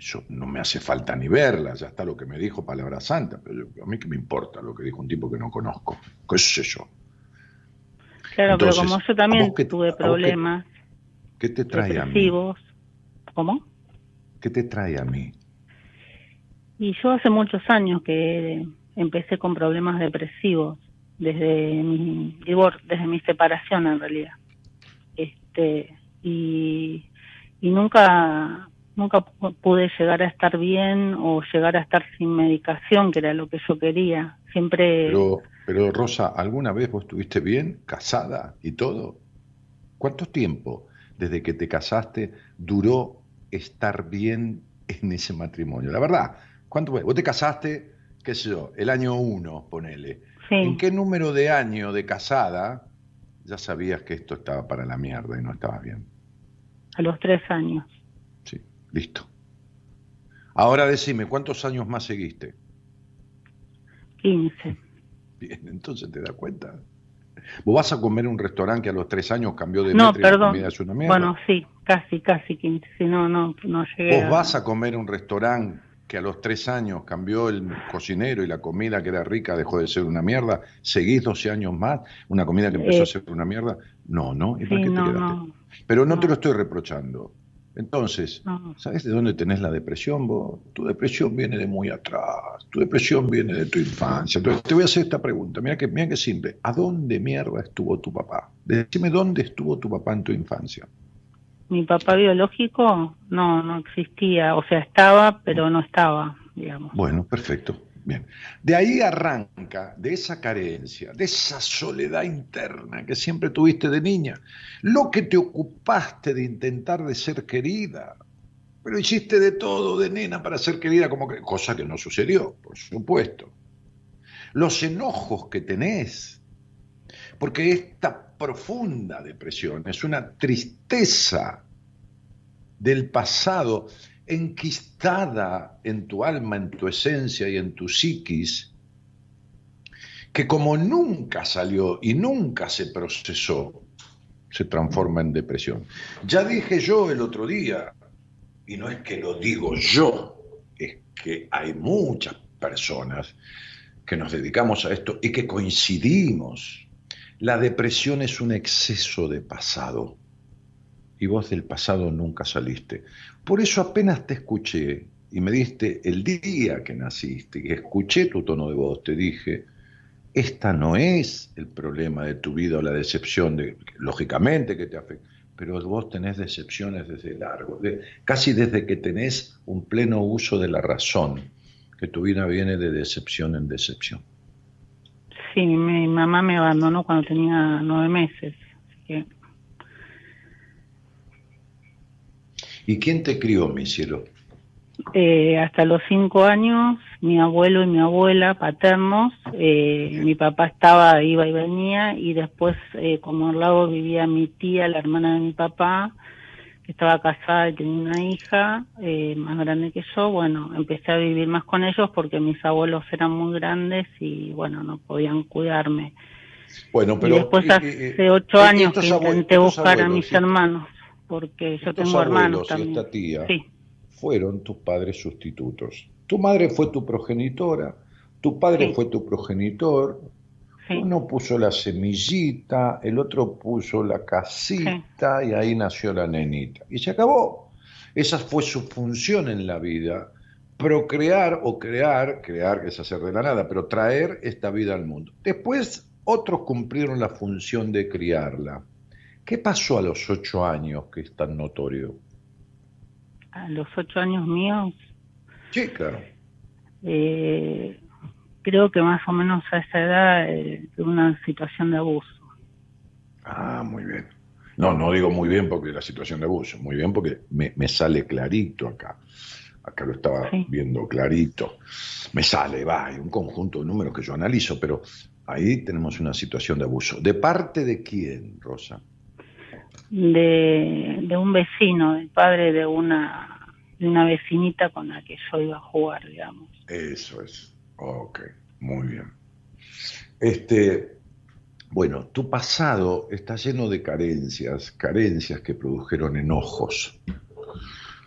Yo no me hace falta ni verla, ya está lo que me dijo, palabra santa, pero yo- a mí que me importa lo que dijo un tipo que no conozco, qué sé yo. Claro, Entonces, pero como yo ¿a también a tuve problemas ¿Qué te trae a mí? ¿cómo? ¿Qué te trae a mí? Y yo hace muchos años que empecé con problemas depresivos, desde mi divor- desde mi separación en realidad. Este, y, y nunca nunca pu- pude llegar a estar bien o llegar a estar sin medicación, que era lo que yo quería. Siempre Pero, pero Rosa, ¿alguna vez vos estuviste bien, casada y todo? ¿Cuánto tiempo desde que te casaste duró estar bien en ese matrimonio? La verdad, ¿cuánto fue? Vos te casaste, qué sé yo, el año uno, ponele. Sí. ¿En qué número de año de casada ya sabías que esto estaba para la mierda y no estaba bien? a los tres años. Listo. Ahora decime, ¿cuántos años más seguiste? 15. Bien, entonces te das cuenta. Vos vas a comer en un restaurante que a los tres años cambió de No, metro y la comida es una mierda. Bueno, sí, casi, casi 15. Si no, no, no llegué Vos a- vas a comer en un restaurante que a los tres años cambió el cocinero y la comida que era rica dejó de ser una mierda. ¿Seguís 12 años más? ¿Una comida que empezó Eh, a ser una mierda? No, no. ¿Y Sí, para qué te no, quedaste? no. Pero no, te lo estoy reprochando. Entonces, No. ¿sabes de dónde tenés la depresión vos? Tu depresión viene de muy atrás, tu depresión viene de tu infancia. Entonces, te voy a hacer esta pregunta, mira que, mira que simple. ¿A dónde mierda estuvo tu papá? Decime dónde estuvo tu papá en tu infancia. Mi papá biológico no, no existía. O sea, estaba, pero no estaba, digamos. Bueno, perfecto. Bien. De ahí arranca, de esa carencia, de esa soledad interna que siempre tuviste de niña, lo que te ocupaste de intentar de ser querida. Pero hiciste de todo de nena para ser querida, como cosa que no sucedió, por supuesto. Los enojos que tenés, porque esta profunda depresión es una tristeza del pasado enquistada en tu alma, en tu esencia y en tu psiquis, que como nunca salió y nunca se procesó, se transforma en depresión. Ya dije yo el otro día, y no es que lo digo yo, es que hay muchas personas que nos dedicamos a esto y que coincidimos. La depresión es un exceso de pasado y vos del pasado nunca saliste. Por eso apenas te escuché y me diste el día que naciste y escuché tu tono de voz, te dije, esta no es el problema de tu vida o la decepción, de, lógicamente que te afecta, pero vos tenés decepciones desde largo, de- casi desde que tenés un pleno uso de la razón, que tu vida viene de decepción en decepción. Sí, mi mamá me abandonó cuando tenía nueve meses. así que ¿Y quién te crió, mi cielo? Eh, hasta los cinco años, mi abuelo y mi abuela paternos, eh, mi papá estaba, iba y venía, y después, eh, como al lado vivía mi tía, la hermana de mi papá, que estaba casada y tenía una hija eh, más grande que yo, bueno, empecé a vivir más con ellos porque mis abuelos eran muy grandes y, bueno, no podían cuidarme. Bueno, pero y después eh, hace eh, ocho años que intenté buscar a mis sí, hermanos, porque yo estos tengo hermanos abuelos y también. esta tía Sí. fueron tus padres sustitutos. Tu madre fue tu progenitora, tu padre Sí. fue tu progenitor, uno puso la semillita, el otro puso la casita y ahí nació la nenita. Y se acabó. Esa fue su función en la vida, procrear o crear, crear que es hacer de la nada, pero traer esta vida al mundo. Después otros cumplieron la función de criarla. ¿Qué pasó a los ocho años que es tan notorio? A los ocho años míos, Sí, claro. eh, creo que más o menos a esa edad eh, una situación de abuso. Ah, muy bien. No, no digo muy bien porque la situación de abuso, muy bien porque me, me sale clarito acá. Acá lo estaba viendo clarito. Me sale, va, hay un conjunto de números que yo analizo, pero ahí tenemos una situación de abuso. ¿De parte de quién, Rosa? De, un vecino, del padre de una, una vecinita con la que yo iba a jugar, digamos. Eso es. Ok, muy bien. Este, bueno, tu pasado está lleno de carencias, carencias que produjeron enojos,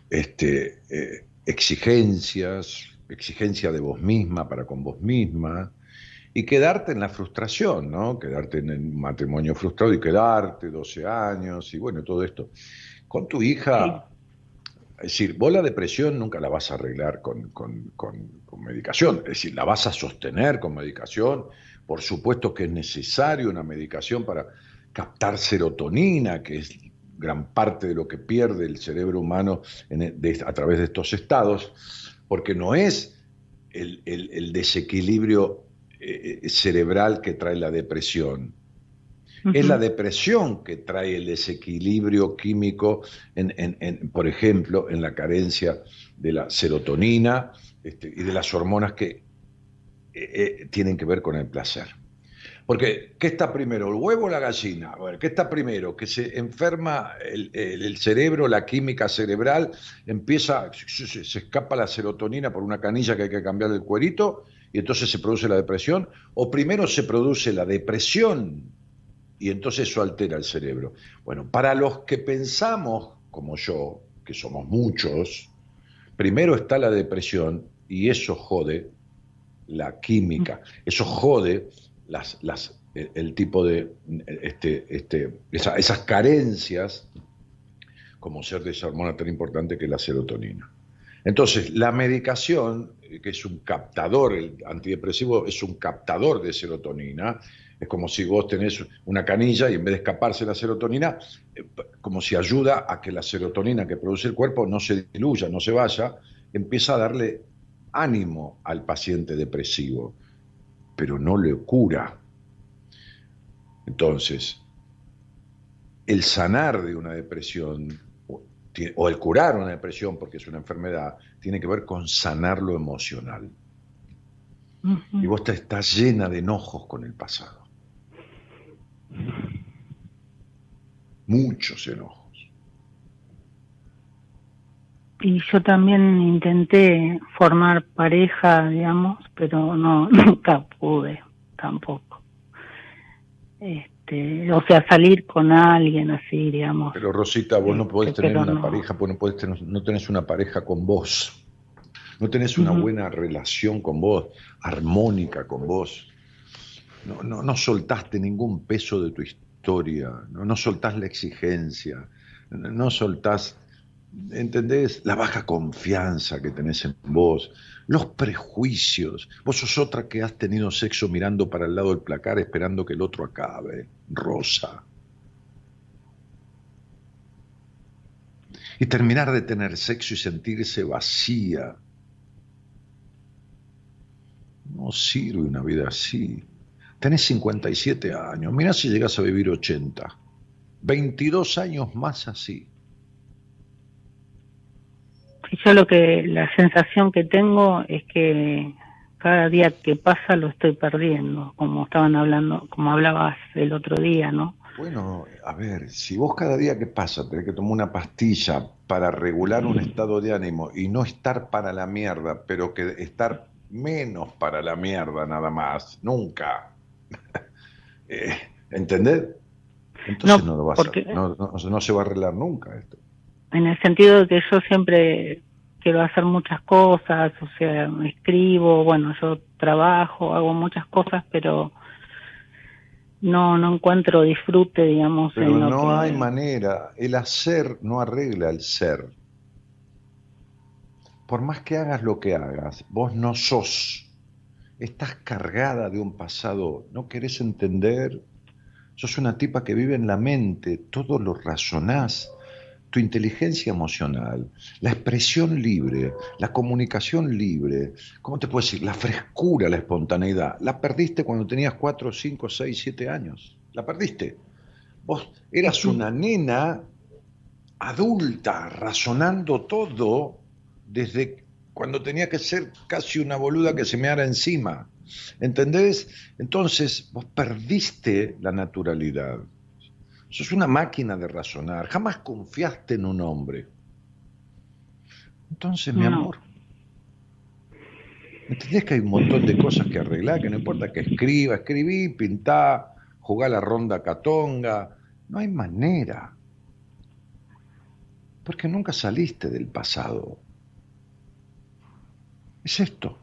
este, eh, exigencias, exigencia de vos misma para con vos misma, y quedarte en la frustración, ¿no? Quedarte en un matrimonio frustrado y quedarte 12 años y bueno, todo esto. Con tu hija, es decir, vos la depresión nunca la vas a arreglar con, con- con- con medicación, es decir, la vas a sostener con medicación. Por supuesto que es necesario una medicación para captar serotonina, que es gran parte de lo que pierde el cerebro humano en e- de- a través de estos estados, porque no es el, el- el desequilibrio eh, eh, cerebral que trae la depresión. Es la depresión que trae el desequilibrio químico, en, en- en, por ejemplo, en la carencia de la serotonina este, y de las hormonas que eh, tienen que ver con el placer. Porque, ¿qué está primero, el huevo o la gallina? A ver, ¿qué está primero? Que se enferma el, el- el cerebro, la química cerebral, empieza, se, se- se escapa la serotonina por una canilla que hay que cambiar el cuerito y entonces se produce la depresión, o primero se produce la depresión y entonces eso altera el cerebro. Bueno, para los que pensamos como yo, que somos muchos, primero está la depresión y eso jode la química, eso jode las, las, el, el tipo de, este, este, esa- esas carencias como ser de esa hormona tan importante que es la serotonina. Entonces, la medicación, que es un captador, el antidepresivo es un captador de serotonina, es como si vos tenés una canilla y en vez de escaparse la serotonina, eh, como si ayuda a que la serotonina que produce el cuerpo no se diluya, no se vaya, empieza a darle ánimo al paciente depresivo, pero no le cura. Entonces, el sanar de una depresión o el curar una depresión, porque es una enfermedad, tiene que ver con sanar lo emocional. Y vos te estás llena de enojos con el pasado. Muchos enojos. Y yo también intenté formar pareja, digamos, pero no, *laughs* nunca pude tampoco. Este, este, o sea, salir con alguien así, digamos. Pero Rosita, vos no podés tener pero una no. pareja, pues no, podés tener- no tenés una pareja con vos. No tenés una buena relación con vos, armónica con vos. No, no, no soltaste ningún peso de tu historia, no, no soltás la exigencia, no, no soltás, ¿entendés? La baja confianza que tenés en vos, los prejuicios. Vos sos otra que has tenido sexo mirando para el lado del placar esperando que el otro acabe, Rosa. y terminar de tener sexo y sentirse vacía. No sirve una vida así. Tenés 57 años, mirá si llegas a vivir 80. 22 años más así. Yo lo que, la sensación que tengo es que cada día que pasa lo estoy perdiendo, como estaban hablando, como hablabas el otro día, ¿no? Bueno, a ver, si vos cada día que pasa tenés que tomar una pastilla para regular un estado de ánimo y no estar para la mierda, pero que estar menos para la mierda nada más, nunca. *laughs* Eh, ¿Entendés? Entonces no, lo vas a- no, no- no se va a arreglar nunca esto. En el sentido de que yo siempre quiero hacer muchas cosas, o sea, escribo, bueno, yo trabajo, hago muchas cosas, pero no no encuentro disfrute, digamos, Pero en lo no que- hay manera. El hacer no arregla el ser. Por más que hagas lo que hagas, vos no sos. Estás cargada de un pasado. No querés entender. Sos una tipa que vive en la mente. Todo lo razonás. Tu inteligencia emocional, la expresión libre, la comunicación libre, ¿cómo te puedo decir? La frescura, la espontaneidad. La perdiste cuando tenías 4, 5, 6, 7 años. La perdiste. Vos eras una nena adulta, razonando todo desde cuando tenía que ser casi una boluda que se me ara encima. ¿Entendés? Entonces, vos perdiste la naturalidad. Sos una máquina de razonar. Jamás confiaste en un hombre. Entonces, mi amor, ¿entendés que hay un montón de cosas que arreglar? Que no importa que escriba, escribí, pintá, jugá la ronda catonga. No hay manera. Porque nunca saliste del pasado. Es esto.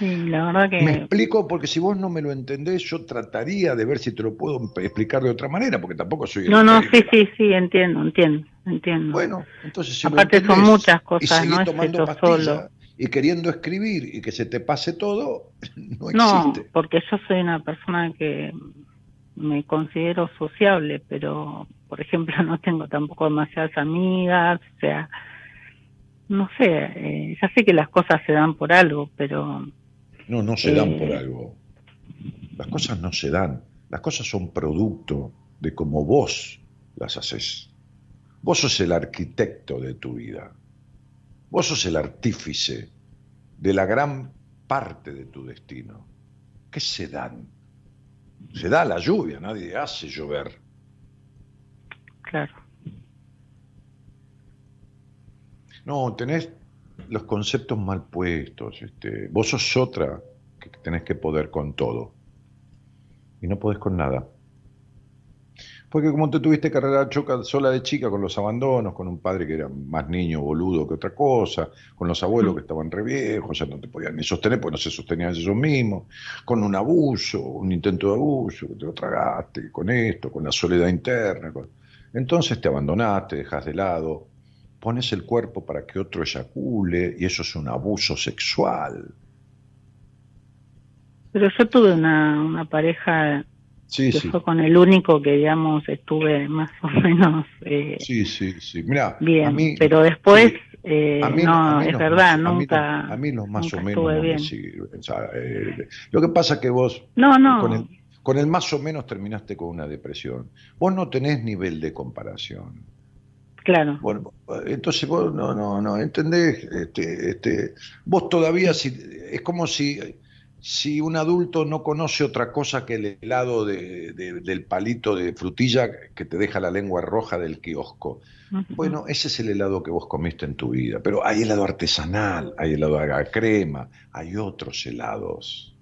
Sí, la verdad que... Me explico porque si vos no me lo entendés, yo trataría de ver si te lo puedo explicar de otra manera, porque tampoco soy No, no, sí, sí, sí, entiendo, entiendo, entiendo. Bueno, entonces si Aparte son muchas y cosas, seguís no es tomando solo. y queriendo escribir y que se te pase todo, *laughs* no No, existe. porque yo soy una persona que me considero sociable, pero, por ejemplo, *laughs* no tengo tampoco demasiadas amigas, o sea, no sé, eh, ya sé que las cosas se dan por algo, pero No, no se dan Eh. por algo. Las cosas no se dan. Las cosas son producto de cómo vos las haces. Vos sos el arquitecto de tu vida. Vos sos el artífice de la gran parte de tu destino. ¿Qué se dan? Se da la lluvia, nadie hace llover. claro. No, tenés los conceptos mal puestos. Este, vos sos otra que tenés que poder con todo. Y no podés con nada. Porque como te tuviste arreglar choca sola de chica con los abandonos, con un padre que era más niño boludo que otra cosa, con los abuelos que estaban re viejos, ya no te podían ni sostener, pues no se sostenían ellos mismos, con un abuso, un intento de abuso, que te lo tragaste, con esto, con la soledad interna. con- Entonces te abandonaste, dejas de lado, pones el cuerpo para que otro eyacule y eso es un abuso sexual. Pero yo tuve una, una pareja Sí, que sí. fue con el único que, digamos, estuve más o menos eh, Sí, sí, sí. Mira, bien, a mí, pero después, sí, eh, a mí- no, a mí es los verdad, nunca... A mí los más o menos no me bien. sirven. O sea, eh, lo que pasa es que vos No, no. con el, con el más o menos terminaste con una depresión. Vos no tenés nivel de comparación. Claro. Bueno, entonces vos no, no, no, ¿entendés? Este, este, vos todavía, si, es como si, si un adulto no conoce otra cosa que el helado de- de- del palito de frutilla que te deja la lengua roja del kiosco. Bueno, ese es el helado que vos comiste en tu vida, pero hay helado artesanal, hay helado a crema, hay otros helados.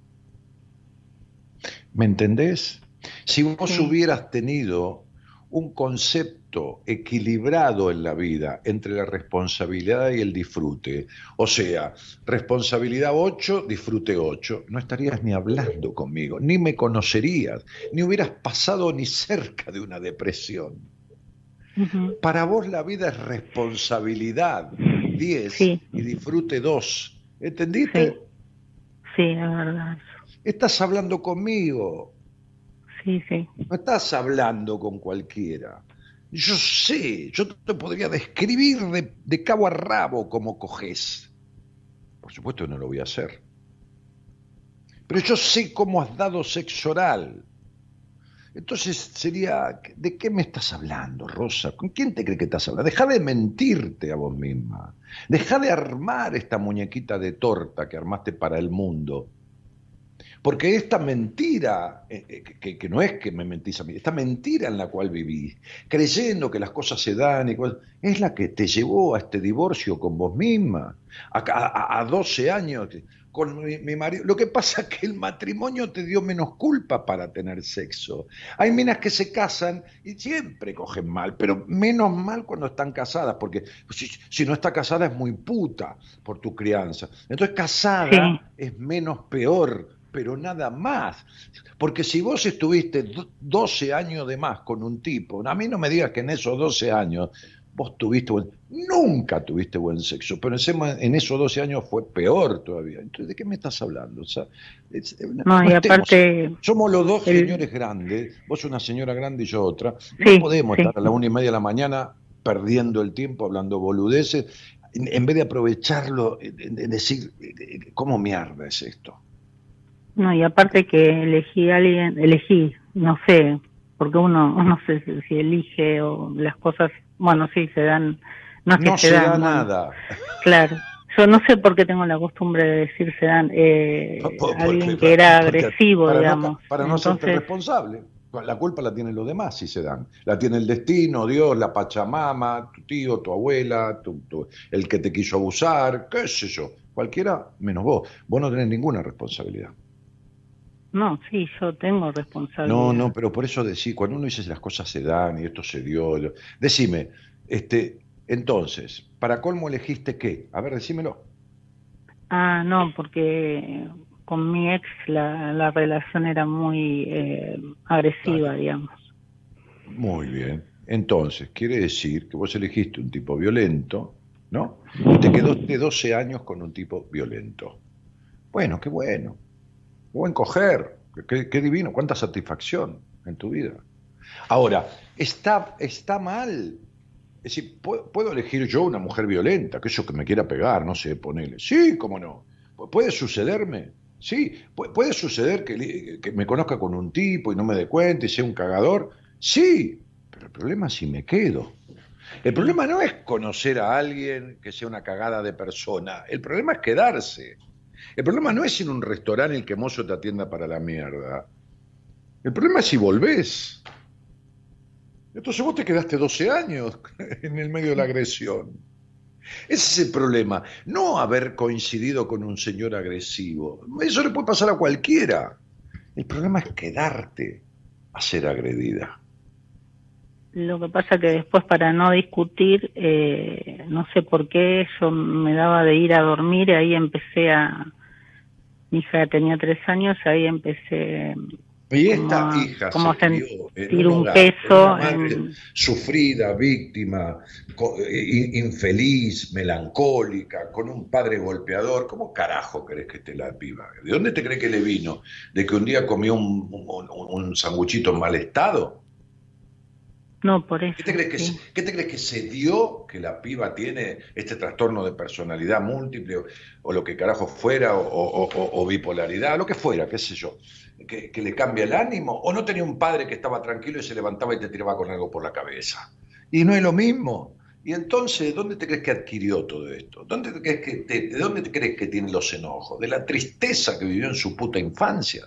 ¿Me entendés? Si vos hubieras tenido un concepto equilibrado en la vida entre la responsabilidad y el disfrute, o sea, responsabilidad 8, disfrute 8, no estarías ni hablando conmigo, ni me conocerías, ni hubieras pasado ni cerca de una depresión. Para vos la vida es responsabilidad 10 y disfrute 2. ¿Entendiste? Sí, es verdad. Estás hablando conmigo. No estás hablando con cualquiera. Yo sé, yo te podría describir de, de cabo a rabo cómo coges. Por supuesto que no lo voy a hacer. Pero yo sé cómo has dado sexo oral. Entonces sería, ¿de qué me estás hablando, Rosa? ¿Con quién te crees que estás hablando? Deja de mentirte a vos misma. Deja de armar esta muñequita de torta que armaste para el mundo. Porque esta mentira, eh, eh, que, que no es que me mentís a mí, esta mentira en la cual vivís, creyendo que las cosas se dan, y cual- es la que te llevó a este divorcio con vos misma, a, a- a 12 años con mi, mi marido. Lo que pasa es que el matrimonio te dio menos culpa para tener sexo. Hay minas que se casan y siempre cogen mal, pero menos mal cuando están casadas, porque si, si no está casada es muy puta por tu crianza. Entonces casada Sí. es menos peor, pero nada más. Porque si vos estuviste do- 12 años de más con un tipo, a mí no me digas que en esos 12 años vos tuviste buen, nunca tuviste buen sexo, pero en esos 12 años fue peor todavía. Entonces, ¿de qué me estás hablando? O sea, es- No, y estemos- aparte, somos los dos el- señores grandes, vos una señora grande y yo otra. No Sí, podemos sí. estar a la una y media de la mañana perdiendo el tiempo hablando boludeces, en, en vez de aprovecharlo, en, en decir, eh, ¿cómo mierda es esto? No, y aparte que elegí a alguien, elegí, no sé, porque uno *laughs* no sé si, elige o las cosas, bueno, sí, se dan, no es que No se, se dan, da bueno, nada. Claro. Yo no sé por qué tengo la costumbre de decir se dan eh, alguien porque- que era agresivo, para digamos. No, para no Entonces, responsable. La culpa la tienen los demás si se dan. La tiene el destino, Dios, la Pachamama, tu tío, tu abuela, tu- tu- el que te quiso abusar, qué sé yo. Cualquiera menos vos. Vos no tenés ninguna responsabilidad. No, sí, yo tengo responsabilidad. No, no, pero por eso decir, cuando uno dice las cosas se dan y esto se dio, lo- decime, este, entonces, ¿para colmo elegiste qué? A ver, decímelo. Ah, no, porque con mi ex la, la relación era muy eh, agresiva, digamos. Muy bien. Entonces, quiere decir que vos elegiste un tipo violento, ¿no? Y te quedaste 12 años con un tipo violento. Bueno, qué bueno. Qué buen coger. Qué, divino. Cuánta satisfacción en tu vida. Ahora, está, está mal. Es decir, ¿puedo, elegir yo una mujer violenta, que eso que me quiera pegar, no sé, ponele. Sí, cómo no. Pu- ¿Puede sucederme? Sí, pu- puede suceder que, que me conozca con un tipo y no me dé cuenta y sea un cagador. Sí, pero el problema es si me quedo. El problema no es conocer a alguien que sea una cagada de persona. El problema es quedarse. El problema no es a un restaurante el que mozo te atienda para la mierda. El problema es si volvés. Entonces vos te quedaste 12 años *laughs* en el medio de la agresión. Ese es el problema. No haber coincidido con un señor agresivo. Eso le puede pasar a cualquiera. El problema es quedarte a ser agredida. Lo que pasa que después para no discutir, eh, no sé por qué, yo me daba de ir a dormir y ahí empecé a... Mi hija tenía tres años, ahí empecé Y esta como, hija como se sentir un hogar peso madre en- sufrida, víctima, i- infeliz, melancólica, con un padre golpeador. ¿Cómo carajo crees que esté la piba? ¿De dónde te crees que le vino? ¿De que un día comió un, un, un sanguchito en mal estado? No, por eso. ¿Qué te, crees que, sí. se- qué te crees que se dio que la piba tiene este trastorno de personalidad múltiple o, o lo que carajo fuera o, o- o- o bipolaridad, lo que fuera, qué sé yo? Que, que le cambia el ánimo o no tenía un padre que estaba tranquilo y se levantaba y te tiraba con algo por la cabeza. Y no es lo mismo. Y entonces, ¿dónde te crees que adquirió todo esto? ¿Dónde te crees que te- ¿De dónde te crees que tiene los enojos? De la tristeza que vivió en su puta infancia.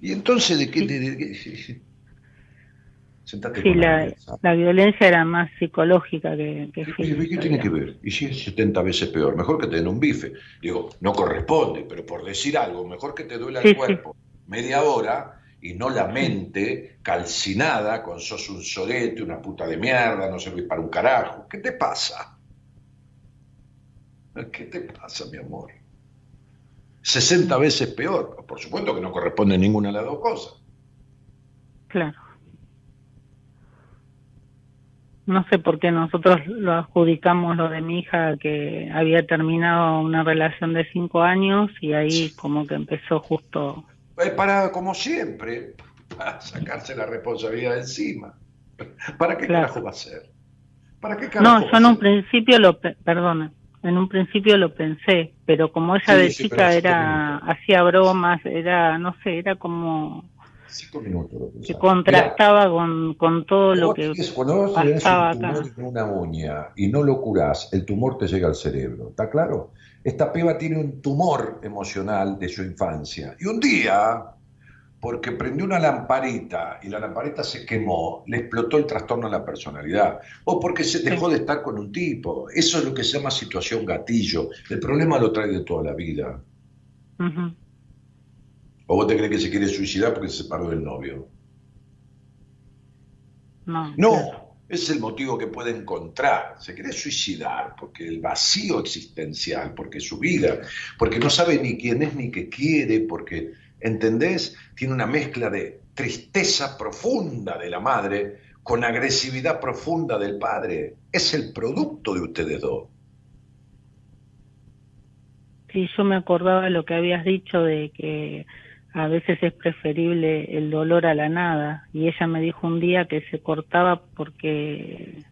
Y entonces, ¿de qué? de- de qué- Sentate Sí, la, la violencia era más psicológica que, física. ¿qué tiene que ver? Y si es 70 veces peor, mejor que te den un bife. Digo, no corresponde, pero por decir algo, mejor que te duela Sí, el sí. cuerpo media hora y no la mente calcinada con sos un sorete, una puta de mierda, no servís para un carajo. ¿Qué te pasa? ¿Qué te pasa, mi amor? 60 veces peor. Por supuesto que no corresponde ninguna de las dos cosas. Claro. No sé por qué nosotros lo adjudicamos lo de mi hija que había terminado una relación de cinco años y ahí como que empezó justo. Es para, como siempre, *laughs* para sacarse la responsabilidad de encima. ¿Para qué Claro. carajo va a ser? ¿Para qué carajo No, yo en un principio lo, pe- perdona, en un principio lo pensé, pero como ella Sí, de sí, chica era, hacía bromas, era, no sé, era como Cinco minutos. pensaba. contrastaba con, con todo lo que tenés- cuando vos tenés pasaba un acá. tumor en una uña y no lo curás, el tumor te llega al cerebro, ¿está claro? Esta piba tiene un tumor emocional de su infancia. Y un día, porque prendió una lamparita y la lamparita se quemó, le explotó el trastorno a la personalidad. O porque se dejó de estar con un tipo. Eso es lo que se llama situación gatillo. El problema lo trae de toda la vida. Ujú. ¿O vos te crees que se quiere suicidar porque se separó del novio? No, No, es el motivo que puede encontrar. Se quiere suicidar porque el vacío existencial, porque su vida, porque no sabe ni quién es ni qué quiere, porque, ¿entendés? Tiene una mezcla de tristeza profunda de la madre con agresividad profunda del padre. Es el producto de ustedes dos. Sí, yo me acordaba de lo que habías dicho de que a veces es preferible el dolor a la nada. Y ella me dijo un día que se cortaba porque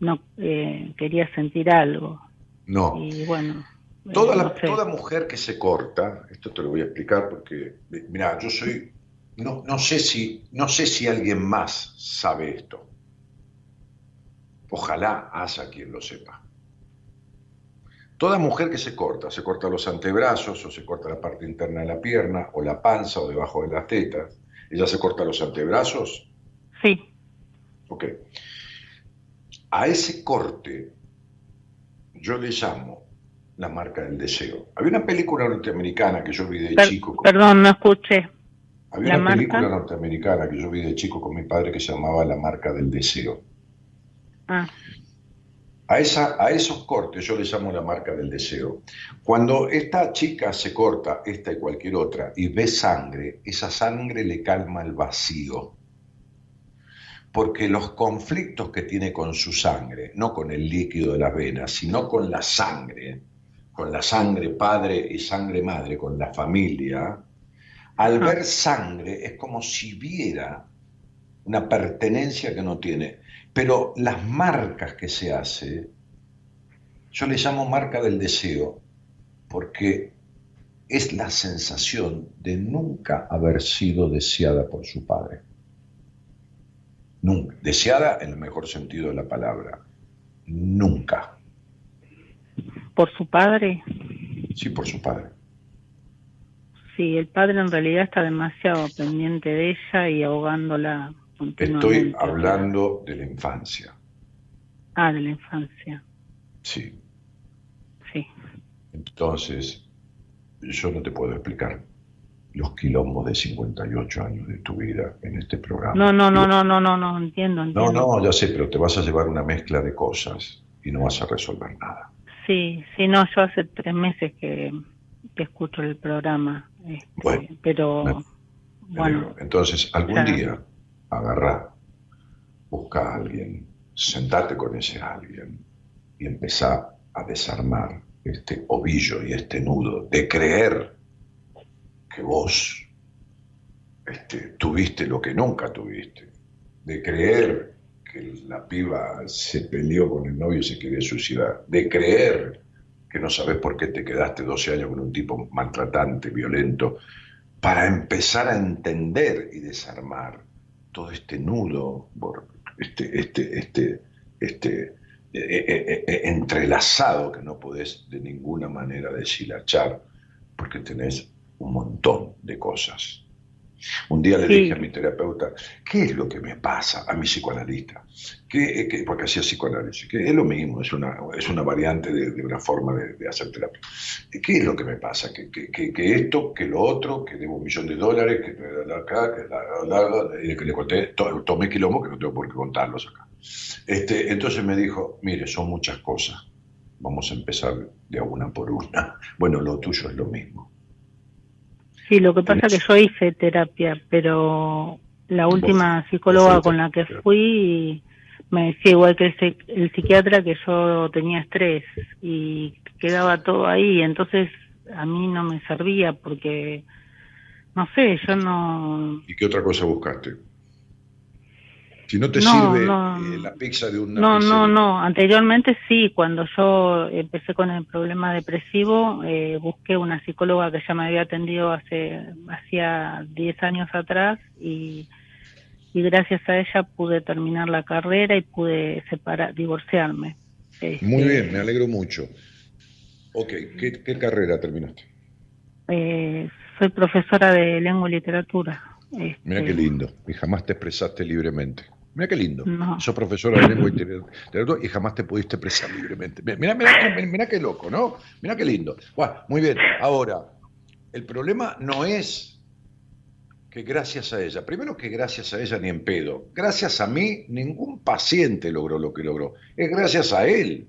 no eh, quería sentir algo. No. Y bueno, eh, Toda, no la- sé. toda mujer que se corta, esto te lo voy a explicar porque, mira, yo soy, no, no, sé si, no sé si alguien más sabe esto. Ojalá haya quien lo sepa. Toda mujer que se corta, se corta los antebrazos o se corta la parte interna de la pierna o la panza o debajo de las tetas, ella se corta los antebrazos. Sí. Ok. A ese corte yo le llamo la marca del deseo. Había una película norteamericana que yo vi de Per- chico. con- perdón, no escuché. había ¿la una marca? película norteamericana que yo vi de chico con mi padre que se llamaba La marca del deseo. Ah, A, esa, a esos cortes yo les llamo la marca del deseo. Cuando esta chica se corta, esta y cualquier otra, y ve sangre, esa sangre le calma el vacío. Porque los conflictos que tiene con su sangre, no con el líquido de las venas, sino con la sangre, con la sangre padre y sangre madre, con la familia, al ver sangre es como si viera una pertenencia que no tiene. Pero las marcas que se hace, yo le llamo marca del deseo, porque es la sensación de nunca haber sido deseada por su padre. Nunca. Deseada en el mejor sentido de la palabra. Nunca. por su padre. Sí, por su padre. Sí, el padre en realidad está demasiado pendiente de ella y ahogándola Estoy hablando de la infancia. Ah, de la infancia. Sí. Sí. Entonces, yo no te puedo explicar los quilombos de 58 años de tu vida en este programa. No, no, no, no, no, no, no, entiendo, No, entiendo. no, ya sé, pero te vas a llevar una mezcla de cosas y no vas a resolver nada. Sí, sí, no, yo hace tres meses que, que escucho el programa, este, Bueno, pero me- bueno. Entonces, algún Claro. día, agarrá, busca a alguien, sentate con ese alguien y empezá a desarmar este ovillo y este nudo de creer que vos este, tuviste lo que nunca tuviste, de creer que la piba se peleó con el novio y se quería suicidar, de creer que no sabes por qué te quedaste 12 años con un tipo maltratante, violento, para empezar a entender y desarmar todo este nudo, este, este, este, este eh, eh, eh, entrelazado que no podés de ninguna manera deshilachar, porque tenés un montón de cosas. Un día le Sí. dije a mi terapeuta, ¿qué es lo que me pasa a mi psicoanalista? ¿Qué, qué- porque hacía psicoanálisis, que es lo mismo, es una, es una variante de, de una forma de, de hacer terapia. ¿Qué es lo que me pasa? Que, que- que- que esto, que lo otro, que debo un millón de dólares, que acá, que la, que le conté, to- tomé quilombo que no tengo por qué contarlos acá. Este, entonces me dijo, mire, son muchas cosas, vamos a empezar de a una por una. *laughs* Bueno, lo tuyo es lo mismo. Sí, lo que pasa es que yo hice terapia, pero la última psicóloga con la que fui me decía igual que el, el psiquiatra que yo tenía estrés y quedaba todo ahí, entonces a mí no me servía porque, no sé, yo no... ¿Y qué otra cosa buscaste? Si no te No, sirve no. eh, la pizza de una No, pizzería, no, no. Anteriormente sí, cuando yo empecé con el problema depresivo, eh, busqué una psicóloga que ya me había atendido hace hacía 10 años atrás y, y gracias a ella pude terminar la carrera y pude separar, divorciarme. Este, Muy bien, me alegro mucho. Ok, ¿qué, qué carrera terminaste? eh, soy profesora de lengua y literatura. Este, Mira qué lindo, y jamás te expresaste libremente. Mira qué lindo. No. Sos profesora de lengua y literatura y jamás te pudiste expresar libremente. Mira, mira, mira, mira qué loco, ¿no? Mira qué lindo. Bueno, muy bien. Ahora, el problema no es que gracias a ella, primero que gracias a ella ni en pedo, gracias a mí ningún paciente logró lo que logró, es gracias a él.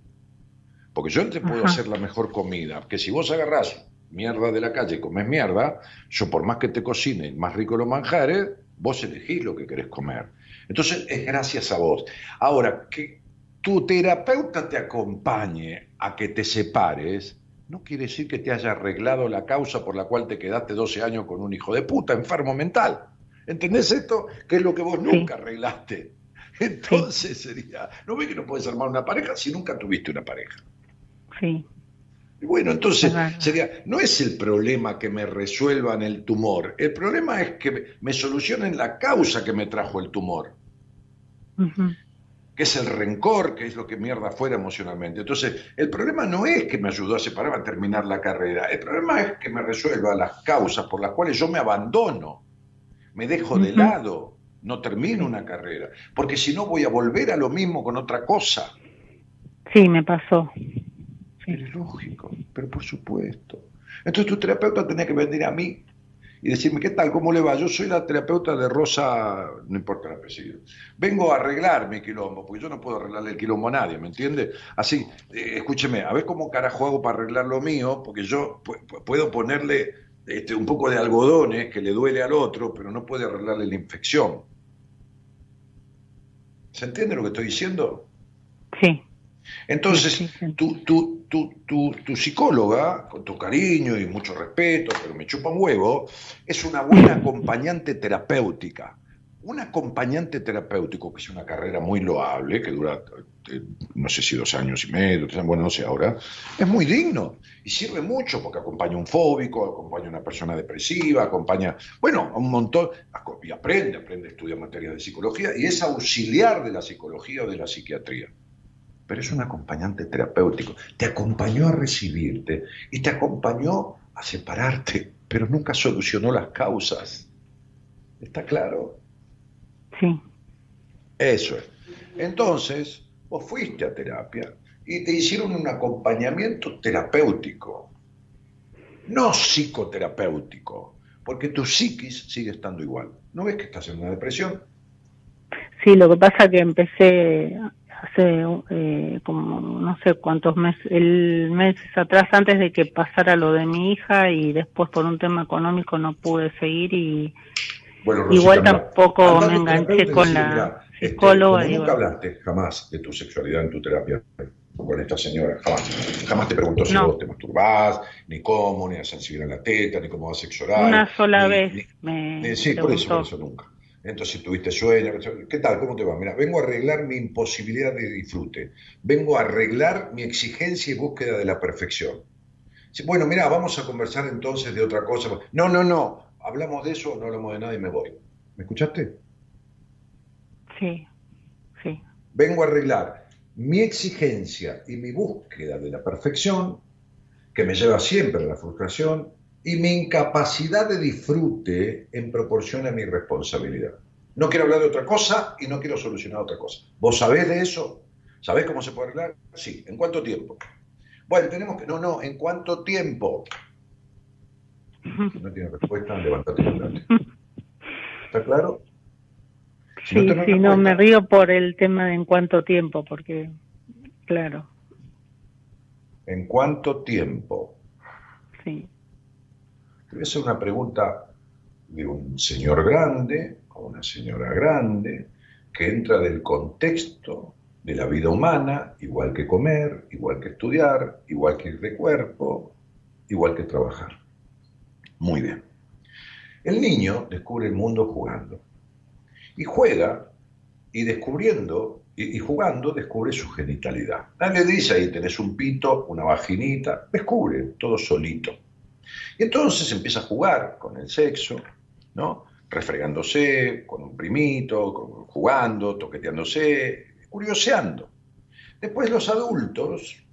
Porque yo te puedo Ajá. hacer la mejor comida, que si vos agarrás mierda de la calle y comes mierda, yo por más que te cocine más rico los manjares, vos elegís lo que querés comer. Entonces es gracias a vos. Ahora, que tu terapeuta te acompañe a que te separes, no quiere decir que te haya arreglado la causa por la cual te quedaste 12 años con un hijo de puta, enfermo mental. ¿Entendés esto? Que es lo que vos nunca arreglaste. *laughs* Entonces sería, no ves que no puedes armar una pareja si nunca tuviste una pareja. Sí. Y Bueno, entonces sería, no es el problema que me resuelvan el tumor, el problema es que me solucionen la causa que me trajo el tumor, que es el rencor, que es lo que mierda fuera emocionalmente. Entonces, el problema no es que me ayudó a separarme a terminar la carrera, el problema es que me resuelva las causas por las cuales yo me abandono, me dejo de lado, no termino una carrera, porque si no voy a volver a lo mismo con otra cosa. Sí, me pasó. Es lógico, pero por supuesto. Entonces tu terapeuta tenía que venir a mí y decirme, ¿qué tal? ¿Cómo le va? Yo soy la terapeuta de Rosa, no importa el apellido. Vengo a arreglar mi quilombo, porque yo no puedo arreglarle el quilombo a nadie, ¿me entiende? Así, eh, escúcheme, a ver cómo carajo hago para arreglar lo mío, porque yo pu- pu- puedo ponerle este, un poco de algodones que le duele al otro, pero no puede arreglarle la infección. ¿Se entiende lo que estoy diciendo? Sí. Entonces, tu, tu, tu, tu, tu psicóloga, con tu cariño y mucho respeto, pero me chupa un huevo, es una buena *laughs* acompañante terapéutica. Un acompañante terapéutico, que es una carrera muy loable, que dura, eh, no sé si dos años y medio, tres bueno, no sé ahora, es muy digno y sirve mucho porque acompaña a un fóbico, acompaña a una persona depresiva, acompaña, bueno, a un montón, y aprende, aprende, estudia materias de psicología y es auxiliar de la psicología o de la psiquiatría pero es un acompañante terapéutico. Te acompañó a recibirte y te acompañó a separarte, pero nunca solucionó las causas. ¿Está claro? Sí. Eso es. Entonces, vos fuiste a terapia y te hicieron un acompañamiento terapéutico, no psicoterapéutico, porque tu psiquis sigue estando igual. ¿No ves que estás en una depresión? Sí, lo que pasa que empecé hace eh, como no sé cuántos meses, el mes atrás antes de que pasara lo de mi hija y después por un tema económico no pude seguir y Bueno, Rosita, igual tampoco me enganché con la mira, este, psicóloga nunca hablaste jamás de tu sexualidad en tu terapia con esta señora, jamás. Jamás te preguntó si No. vos te masturbás, ni cómo, ni a sensibilidad en la teta, ni cómo vas a una sola ni- vez ni- me sí, por eso, por eso nunca. Entonces, si tuviste sueño, ¿qué tal? ¿Cómo te va? Mira, vengo a arreglar mi imposibilidad de disfrute. Vengo a arreglar mi exigencia y búsqueda de la perfección. Bueno, mira, vamos a conversar entonces de otra cosa. No, no, no. Hablamos de eso, no hablamos de nada y me voy. ¿Me escuchaste? Sí, sí. Vengo a arreglar mi exigencia y mi búsqueda de la perfección, que me lleva siempre a la frustración, y mi incapacidad de disfrute en proporción a mi responsabilidad. No quiero hablar de otra cosa y no quiero solucionar otra cosa. ¿Vos sabés de eso? ¿Sabés cómo se puede arreglar? Sí. ¿En cuánto tiempo? Bueno, tenemos que... No, no, ¿en cuánto tiempo? Si no tiene respuesta, levántate andate. ¿Está claro? Si Sí, tenés sí, no, me río por el tema de en cuánto tiempo, porque, claro, ¿En cuánto tiempo? sí. Te voy una pregunta de un señor grande o una señora grande que entra del contexto de la vida humana, igual que comer, igual que estudiar, igual que ir de cuerpo, igual que trabajar. Muy bien. El niño descubre el mundo jugando. Y juega y descubriendo y, y jugando descubre su genitalidad. Nadie dice ahí tenés un pito, una vaginita, descubre todo solito. Y entonces empieza a jugar con el sexo, ¿no? Refregándose, con un primito, jugando, toqueteándose, curioseando. Después los adultos,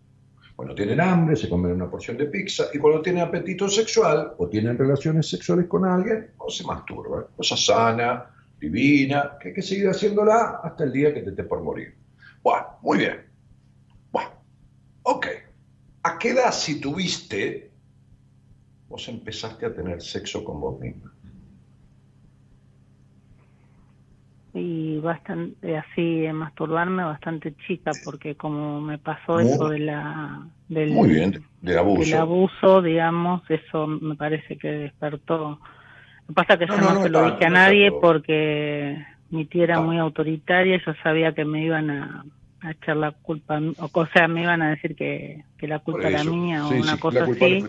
cuando tienen hambre, se comen una porción de pizza y cuando tienen apetito sexual o tienen relaciones sexuales con alguien, o se masturban. Cosa sana, divina, que hay que seguir haciéndola hasta el día que te esté por morir. Bueno, muy bien. Bueno, ok. ¿A qué edad si tuviste, vos empezaste a tener sexo con vos misma? Y bastante, así, de masturbarme bastante chica, porque como me pasó Muy- eso de la, del, Muy bien, del abuso. del abuso, digamos, eso me parece que despertó. Lo que pasa que No, yo no, no, se lo dije a nadie porque mi tía era muy autoritaria y yo sabía que me iban a, a echar la culpa, o, o sea, me iban a decir que, que la culpa era mía o una sí, cosa así.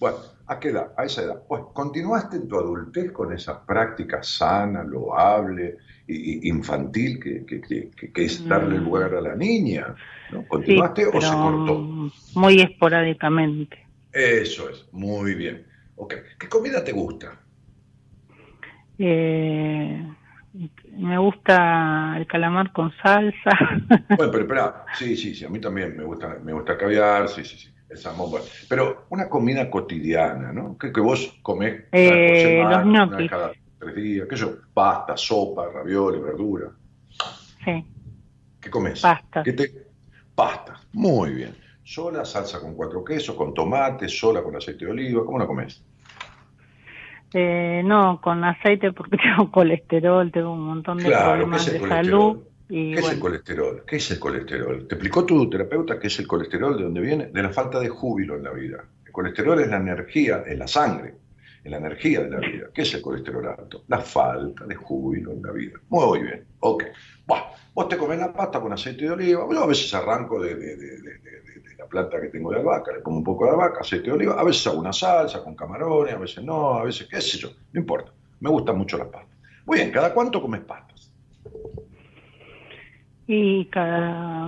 Bueno, ¿a qué edad? A esa edad. Pues continuaste en tu adultez con esa práctica sana, loable, y, infantil que, que- que- que- es darle Mm. lugar a la niña. ¿no? Sí, ¿Continuaste o se cortó? muy esporádicamente. Eso es, muy bien. Ok, ¿qué comida te gusta? Eh, me gusta el calamar con salsa. Bueno, pero *laughs* espera, sí, sí, sí, a mí también me gusta, me gusta el caviar, sí, sí, sí, el salmón, bueno. Pero una comida cotidiana, ¿no? Que, que vos comés una Eh, semana, los una ñoquis. vez cada tres días, qué sé yo, pasta, sopa, ravioles, verdura. sí, ¿Qué comes? Pasta. ¿Qué te... Pasta, muy bien. ¿Sola, salsa con cuatro quesos, con tomate, sola con aceite de oliva? ¿Cómo la comes? Eh, no, con aceite porque *laughs* tengo colesterol, tengo un montón de Claro, ¿qué problemas de salud. Y ¿Qué es el colesterol? ¿Qué es el colesterol? ¿Te explicó tu terapeuta qué es el colesterol? ¿De dónde viene? De la falta de júbilo en la vida. El colesterol es la energía, es la sangre, es la energía de la vida. ¿Qué es el colesterol alto? La falta de júbilo en la vida. Muy bien, ok. Bueno, vos te comés la pasta con aceite de oliva. Yo a veces arranco de, de- la planta que tengo de albahaca, le pongo un poco de albahaca, aceite de oliva. A veces hago una salsa con camarones, a veces no, a veces qué sé yo. No importa. Me gustan mucho las pastas. Muy bien, ¿cada cuánto comes pastas? Y cada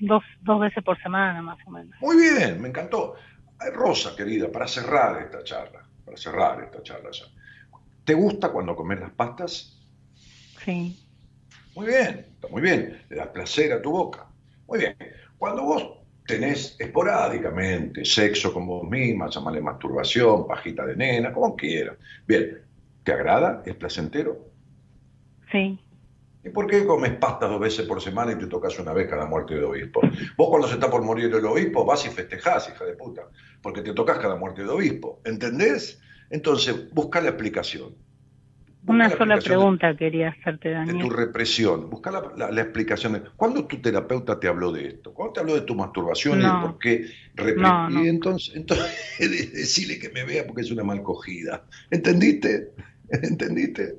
dos, dos veces por semana más o menos. Muy bien, me encantó. Rosa, querida, para cerrar esta charla, para cerrar esta charla ya. ¿Te gusta cuando comes las pastas? Sí. Muy bien, está muy bien. Le das placer a tu boca. Muy bien. Cuando vos tenés esporádicamente sexo con vos misma, llamarle masturbación, pajita de nena, como quieras. Bien, ¿te agrada? ¿Es placentero? Sí. ¿Y por qué comes pasta dos veces por semana y te tocas una vez cada muerte de obispo? Vos cuando se está por morir el obispo vas y festejás, hija de puta, porque te tocas cada muerte de obispo. ¿Entendés? Entonces, busca la explicación Una la sola pregunta quería hacerte, de Daniel. tu represión. Busca la, la- la explicación. de- ¿Cuándo tu terapeuta te habló de esto? ¿Cuándo te habló de tu masturbación y de por qué No, no. Y entonces, entonces *laughs* decirle que me vea porque es una mal cogida. ¿Entendiste? ¿Entendiste?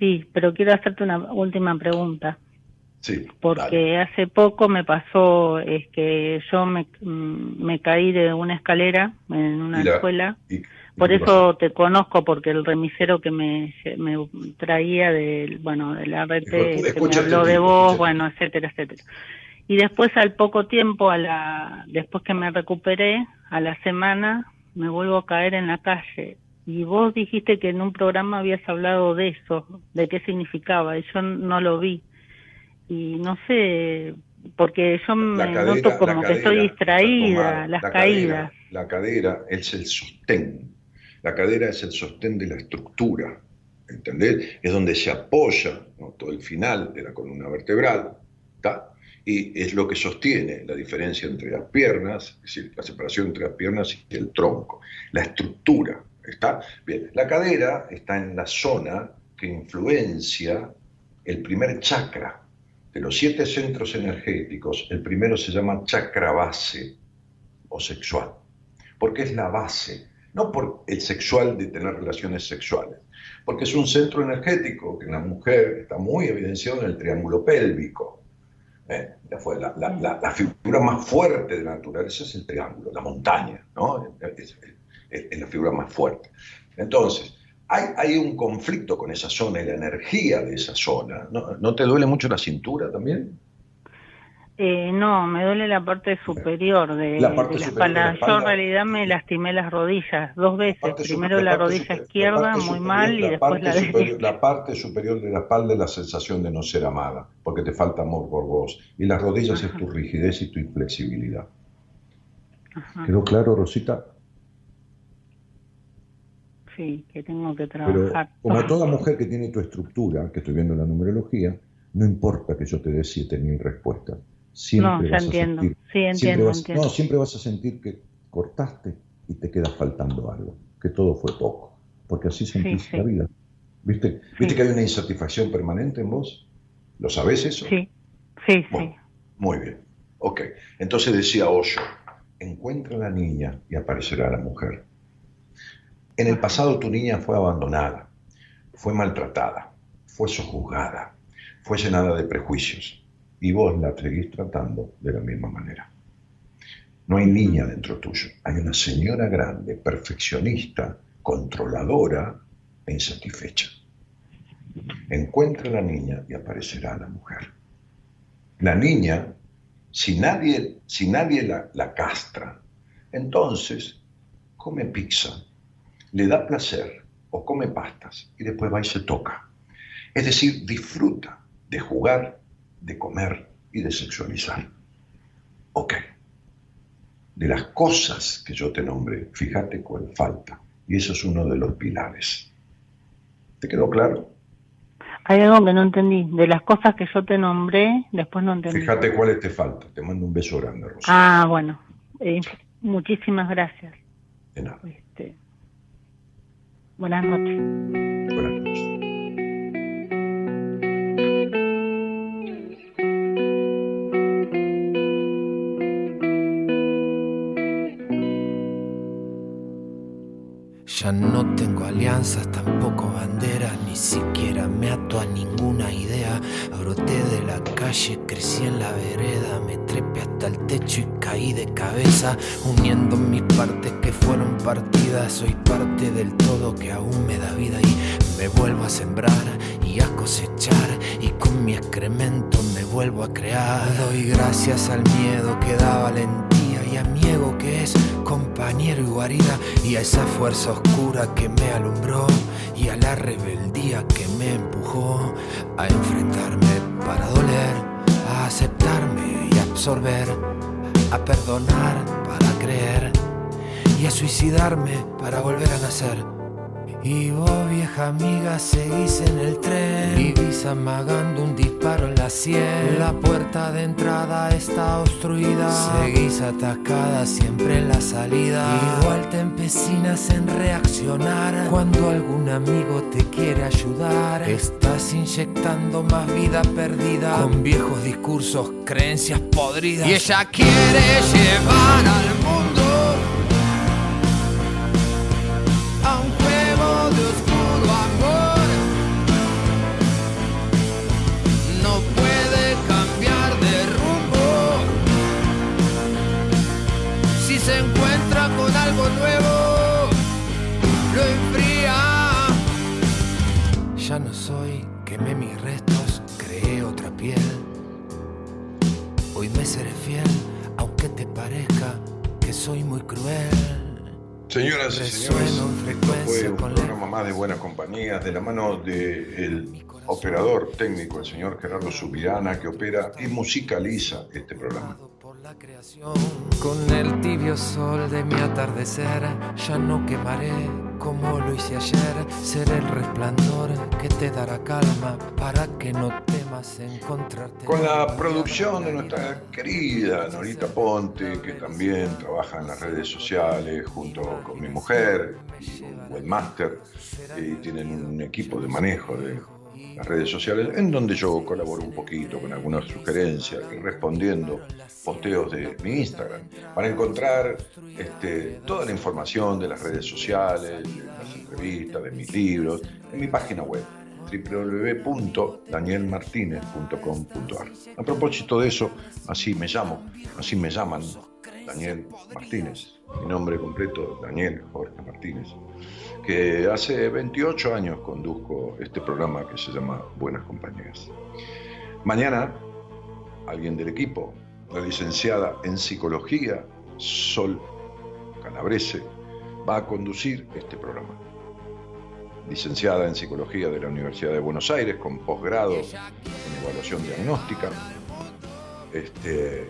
Sí, pero quiero hacerte una última pregunta. Sí. Porque hace poco me pasó, es que yo me, mm, me caí de una escalera en una la- escuela. y- Por eso te conozco, porque el remisero que me, me traía del, bueno, del RT, Escu- que me habló de vos, bueno, etcétera, etcétera. Y después al poco tiempo, a la, después que me recuperé, a la semana me vuelvo a caer en la calle. Y vos dijiste que en un programa habías hablado de eso, de qué significaba, y yo no lo vi. Y no sé, porque yo me cadera- noto como que estoy distraída, tomada. las La caídas. cadera- la cadera es el sostén. La cadera es el sostén de la estructura. ¿Entendés? Es donde se apoya ¿no? todo el final de la columna vertebral. ¿tá? Y es lo que sostiene la diferencia entre las piernas, es decir, la separación entre las piernas y el tronco. La estructura. ¿Está? Bien. La cadera está en la zona que influencia el primer chakra. De los siete centros energéticos, el primero se llama chakra base o sexual, porque es la base, no por el sexual de tener relaciones sexuales, porque es un centro energético que en la mujer está muy evidenciado en el triángulo pélvico. ¿eh? La, la- la- la figura más fuerte de la naturaleza es el triángulo, la montaña, ¿no? Es la figura más fuerte. Entonces, hay, hay un conflicto con esa zona y la energía de esa zona. ¿No, ¿No te duele mucho la cintura también? Eh, no, me duele la parte superior de, La parte de la superior de la espalda. Yo en realidad me lastimé las rodillas dos veces. Primero super- la, rodilla super- izquierda, muy superior- mal, y después la derecha. La parte superior de la espalda es la sensación de no ser amada, porque te falta amor por vos. Y las rodillas es tu rigidez y tu inflexibilidad. ¿Quedó claro, Rosita? Sí, que tengo que Pero trabajar. como toda mujer que tiene tu estructura, que estoy viendo la numerología, no importa que yo te dé 7000 respuestas. Siempre No, ya vas entiendo. a sentir, Sí, siempre entiendo, vas- entiendo. No, siempre vas a sentir que cortaste y te queda faltando algo, que todo fue poco, porque así sentís sí. la vida. ¿Viste? ¿Viste que hay una insatisfacción permanente en vos? ¿Lo sabés eso? Sí, sí, Bueno, Muy bien. Ok. Entonces decía Osho, encuentra a la niña y aparecerá la mujer. En el pasado tu niña fue abandonada, fue maltratada, fue sojuzgada, fue llenada de prejuicios y vos la seguís tratando de la misma manera. No hay niña dentro tuyo, hay una señora grande, perfeccionista, controladora e insatisfecha. Encuentra a la niña y aparecerá la mujer. La niña, si nadie, si nadie la, la castra, entonces come pizza, le da placer o come pastas y después va y se toca. Es decir, disfruta de jugar, de comer y de sexualizar. Ok. De las cosas que yo te nombré, fíjate cuál falta. Y eso es uno de los pilares. ¿Te quedó claro? Hay algo que no entendí. De las cosas que yo te nombré, después no entendí. Fíjate cuáles te falta. Te mando un beso grande, Rosa. Ah, bueno. Eh, muchísimas gracias. De nada. Buenas noches. Buenas noches. Ya no tengo alianzas, tampoco banderas, ni siquiera me ato a ninguna idea. Broté de la calle, crecí en la vereda, me trepé hasta el techo y caí de cabeza, uniendo mis partes que fueron Soy parte del todo que aún me da vida y me vuelvo a sembrar y a cosechar y con mi excremento me vuelvo a crear. Doy gracias al miedo que da valentía y a mi ego que es compañero y guarida y a esa fuerza oscura que me alumbró y a la rebeldía que me empujó a enfrentarme para doler, a aceptarme y absorber, a perdonar para creer y a suicidarme para volver a nacer. Y vos, vieja amiga, seguís en el tren. Vivís amagando un disparo en la sien. La puerta de entrada está obstruida. Seguís atascada siempre en la salida. Igual te empecinas en reaccionar. Cuando algún amigo te quiere ayudar, estás inyectando más vida perdida. Con viejos discursos, creencias podridas. Y ella quiere llevar al Ya no soy, quemé mis restos, creé otra piel. Hoy me seré fiel, aunque te parezca que soy muy cruel. Señoras y señores, esto fue un programa más de Buenas Compañías de la mano del operador técnico, el señor Gerardo Subirana, que opera y musicaliza este programa. Con el tibio sol de mi atardecer, ya no quemaré como lo hice ayer. Seré el resplandor que te dará calma para que no temas encontrarte. Con la producción de nuestra querida Norita Ponte, que también trabaja en las redes sociales junto con mi mujer y un webmaster, y tienen un equipo de manejo de las redes sociales, en donde yo colaboro un poquito con algunas sugerencias y respondiendo posteos de mi Instagram para encontrar este, toda la información de las redes sociales, de las entrevistas, de mis libros, en mi página web www.danielmartinez.com.ar. A propósito de eso, así me llamo, así me llaman Daniel Martínez. Mi nombre completo, Daniel Jorge Martínez, que hace 28 años conduzco este programa que se llama Buenas Compañías. Mañana, alguien del equipo, la licenciada en psicología, Sol Calabrese, va a conducir este programa. Licenciada en psicología de la Universidad de Buenos Aires, con posgrado en evaluación diagnóstica. Este,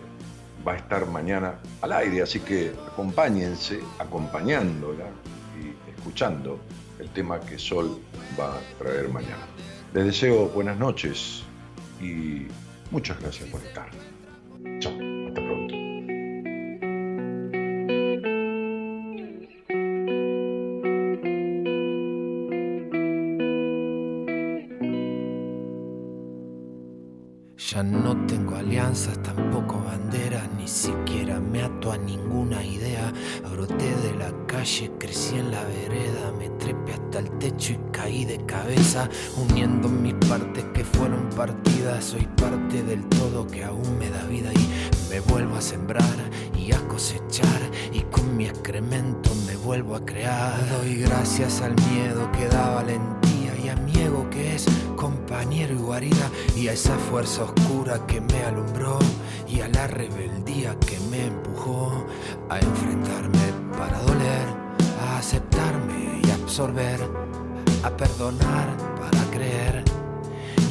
va a estar mañana al aire, así que acompáñense acompañándola escuchando el tema que Sol va a traer mañana. Les deseo buenas noches y muchas gracias por estar. Chao, hasta pronto. Ya no tengo alianzas, tampoco banderas, ni siquiera me ato a ninguna idea. Broté de la crecí en la vereda, me trepé hasta el techo y caí de cabeza, uniendo mis partes que fueron partidas. Soy parte del todo que aún me da vida y me vuelvo a sembrar y a cosechar y con mi excremento me vuelvo a crear. Doy gracias al miedo que da valentía y a mi ego que es compañero y guarida y a esa fuerza oscura que me alumbró y a la rebeldía que me empujó a enfrentarme para doler, a aceptarme y absorber, a perdonar para creer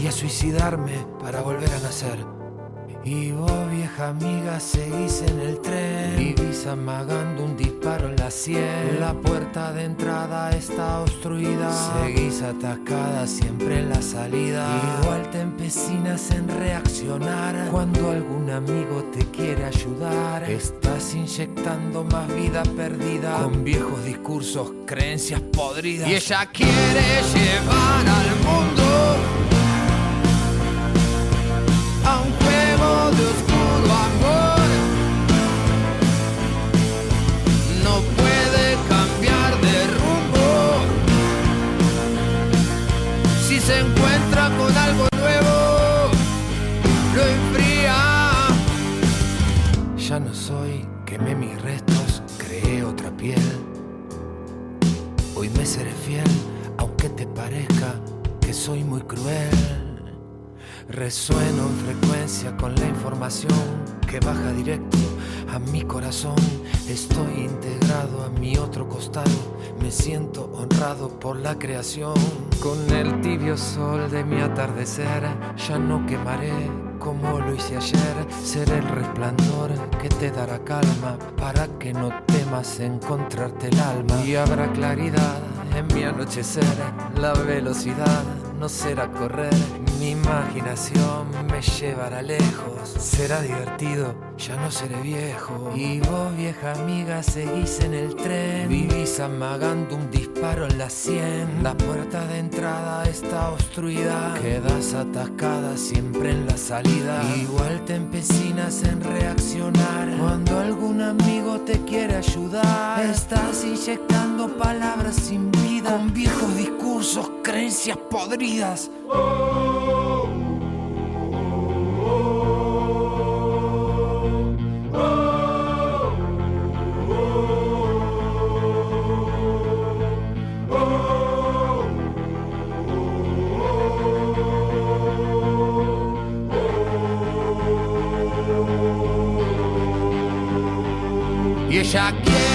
y a suicidarme para volver a nacer. Y vos, vieja amiga, seguís en el tren. Vivís amagando un disparo en la sien. La puerta de entrada está obstruida. Seguís atascada siempre en la salida. Igual te empecinas en reaccionar. Cuando algún amigo te quiere ayudar, estás inyectando más vida perdida. Con viejos discursos, creencias podridas. Y ella quiere llevar al mundo Hoy me seré fiel, aunque te parezca que soy muy cruel. Resueno en frecuencia con la información que baja directo a mi corazón. Estoy integrado a mi otro costado. Me siento honrado por la creación. Con el tibio sol de mi atardecer, ya no quemaré como lo hice ayer. Seré el resplandor que te dará calma para que no temas encontrarte el alma. Y habrá claridad en mi anochecer. La velocidad no será correr. Mi imaginación me llevará lejos. Será divertido, ya no seré viejo. Y vos, vieja amiga, seguís en el tren. Vivís amagando un disparo en la sien. La puerta de entrada está obstruida. Quedas atascada siempre en la salida. Igual te empecinas en reaccionar. Cuando algún amigo te quiere ayudar, estás inyectando palabras sin vida. Con viejos discursos, creencias podridas. Y ella quiere llevar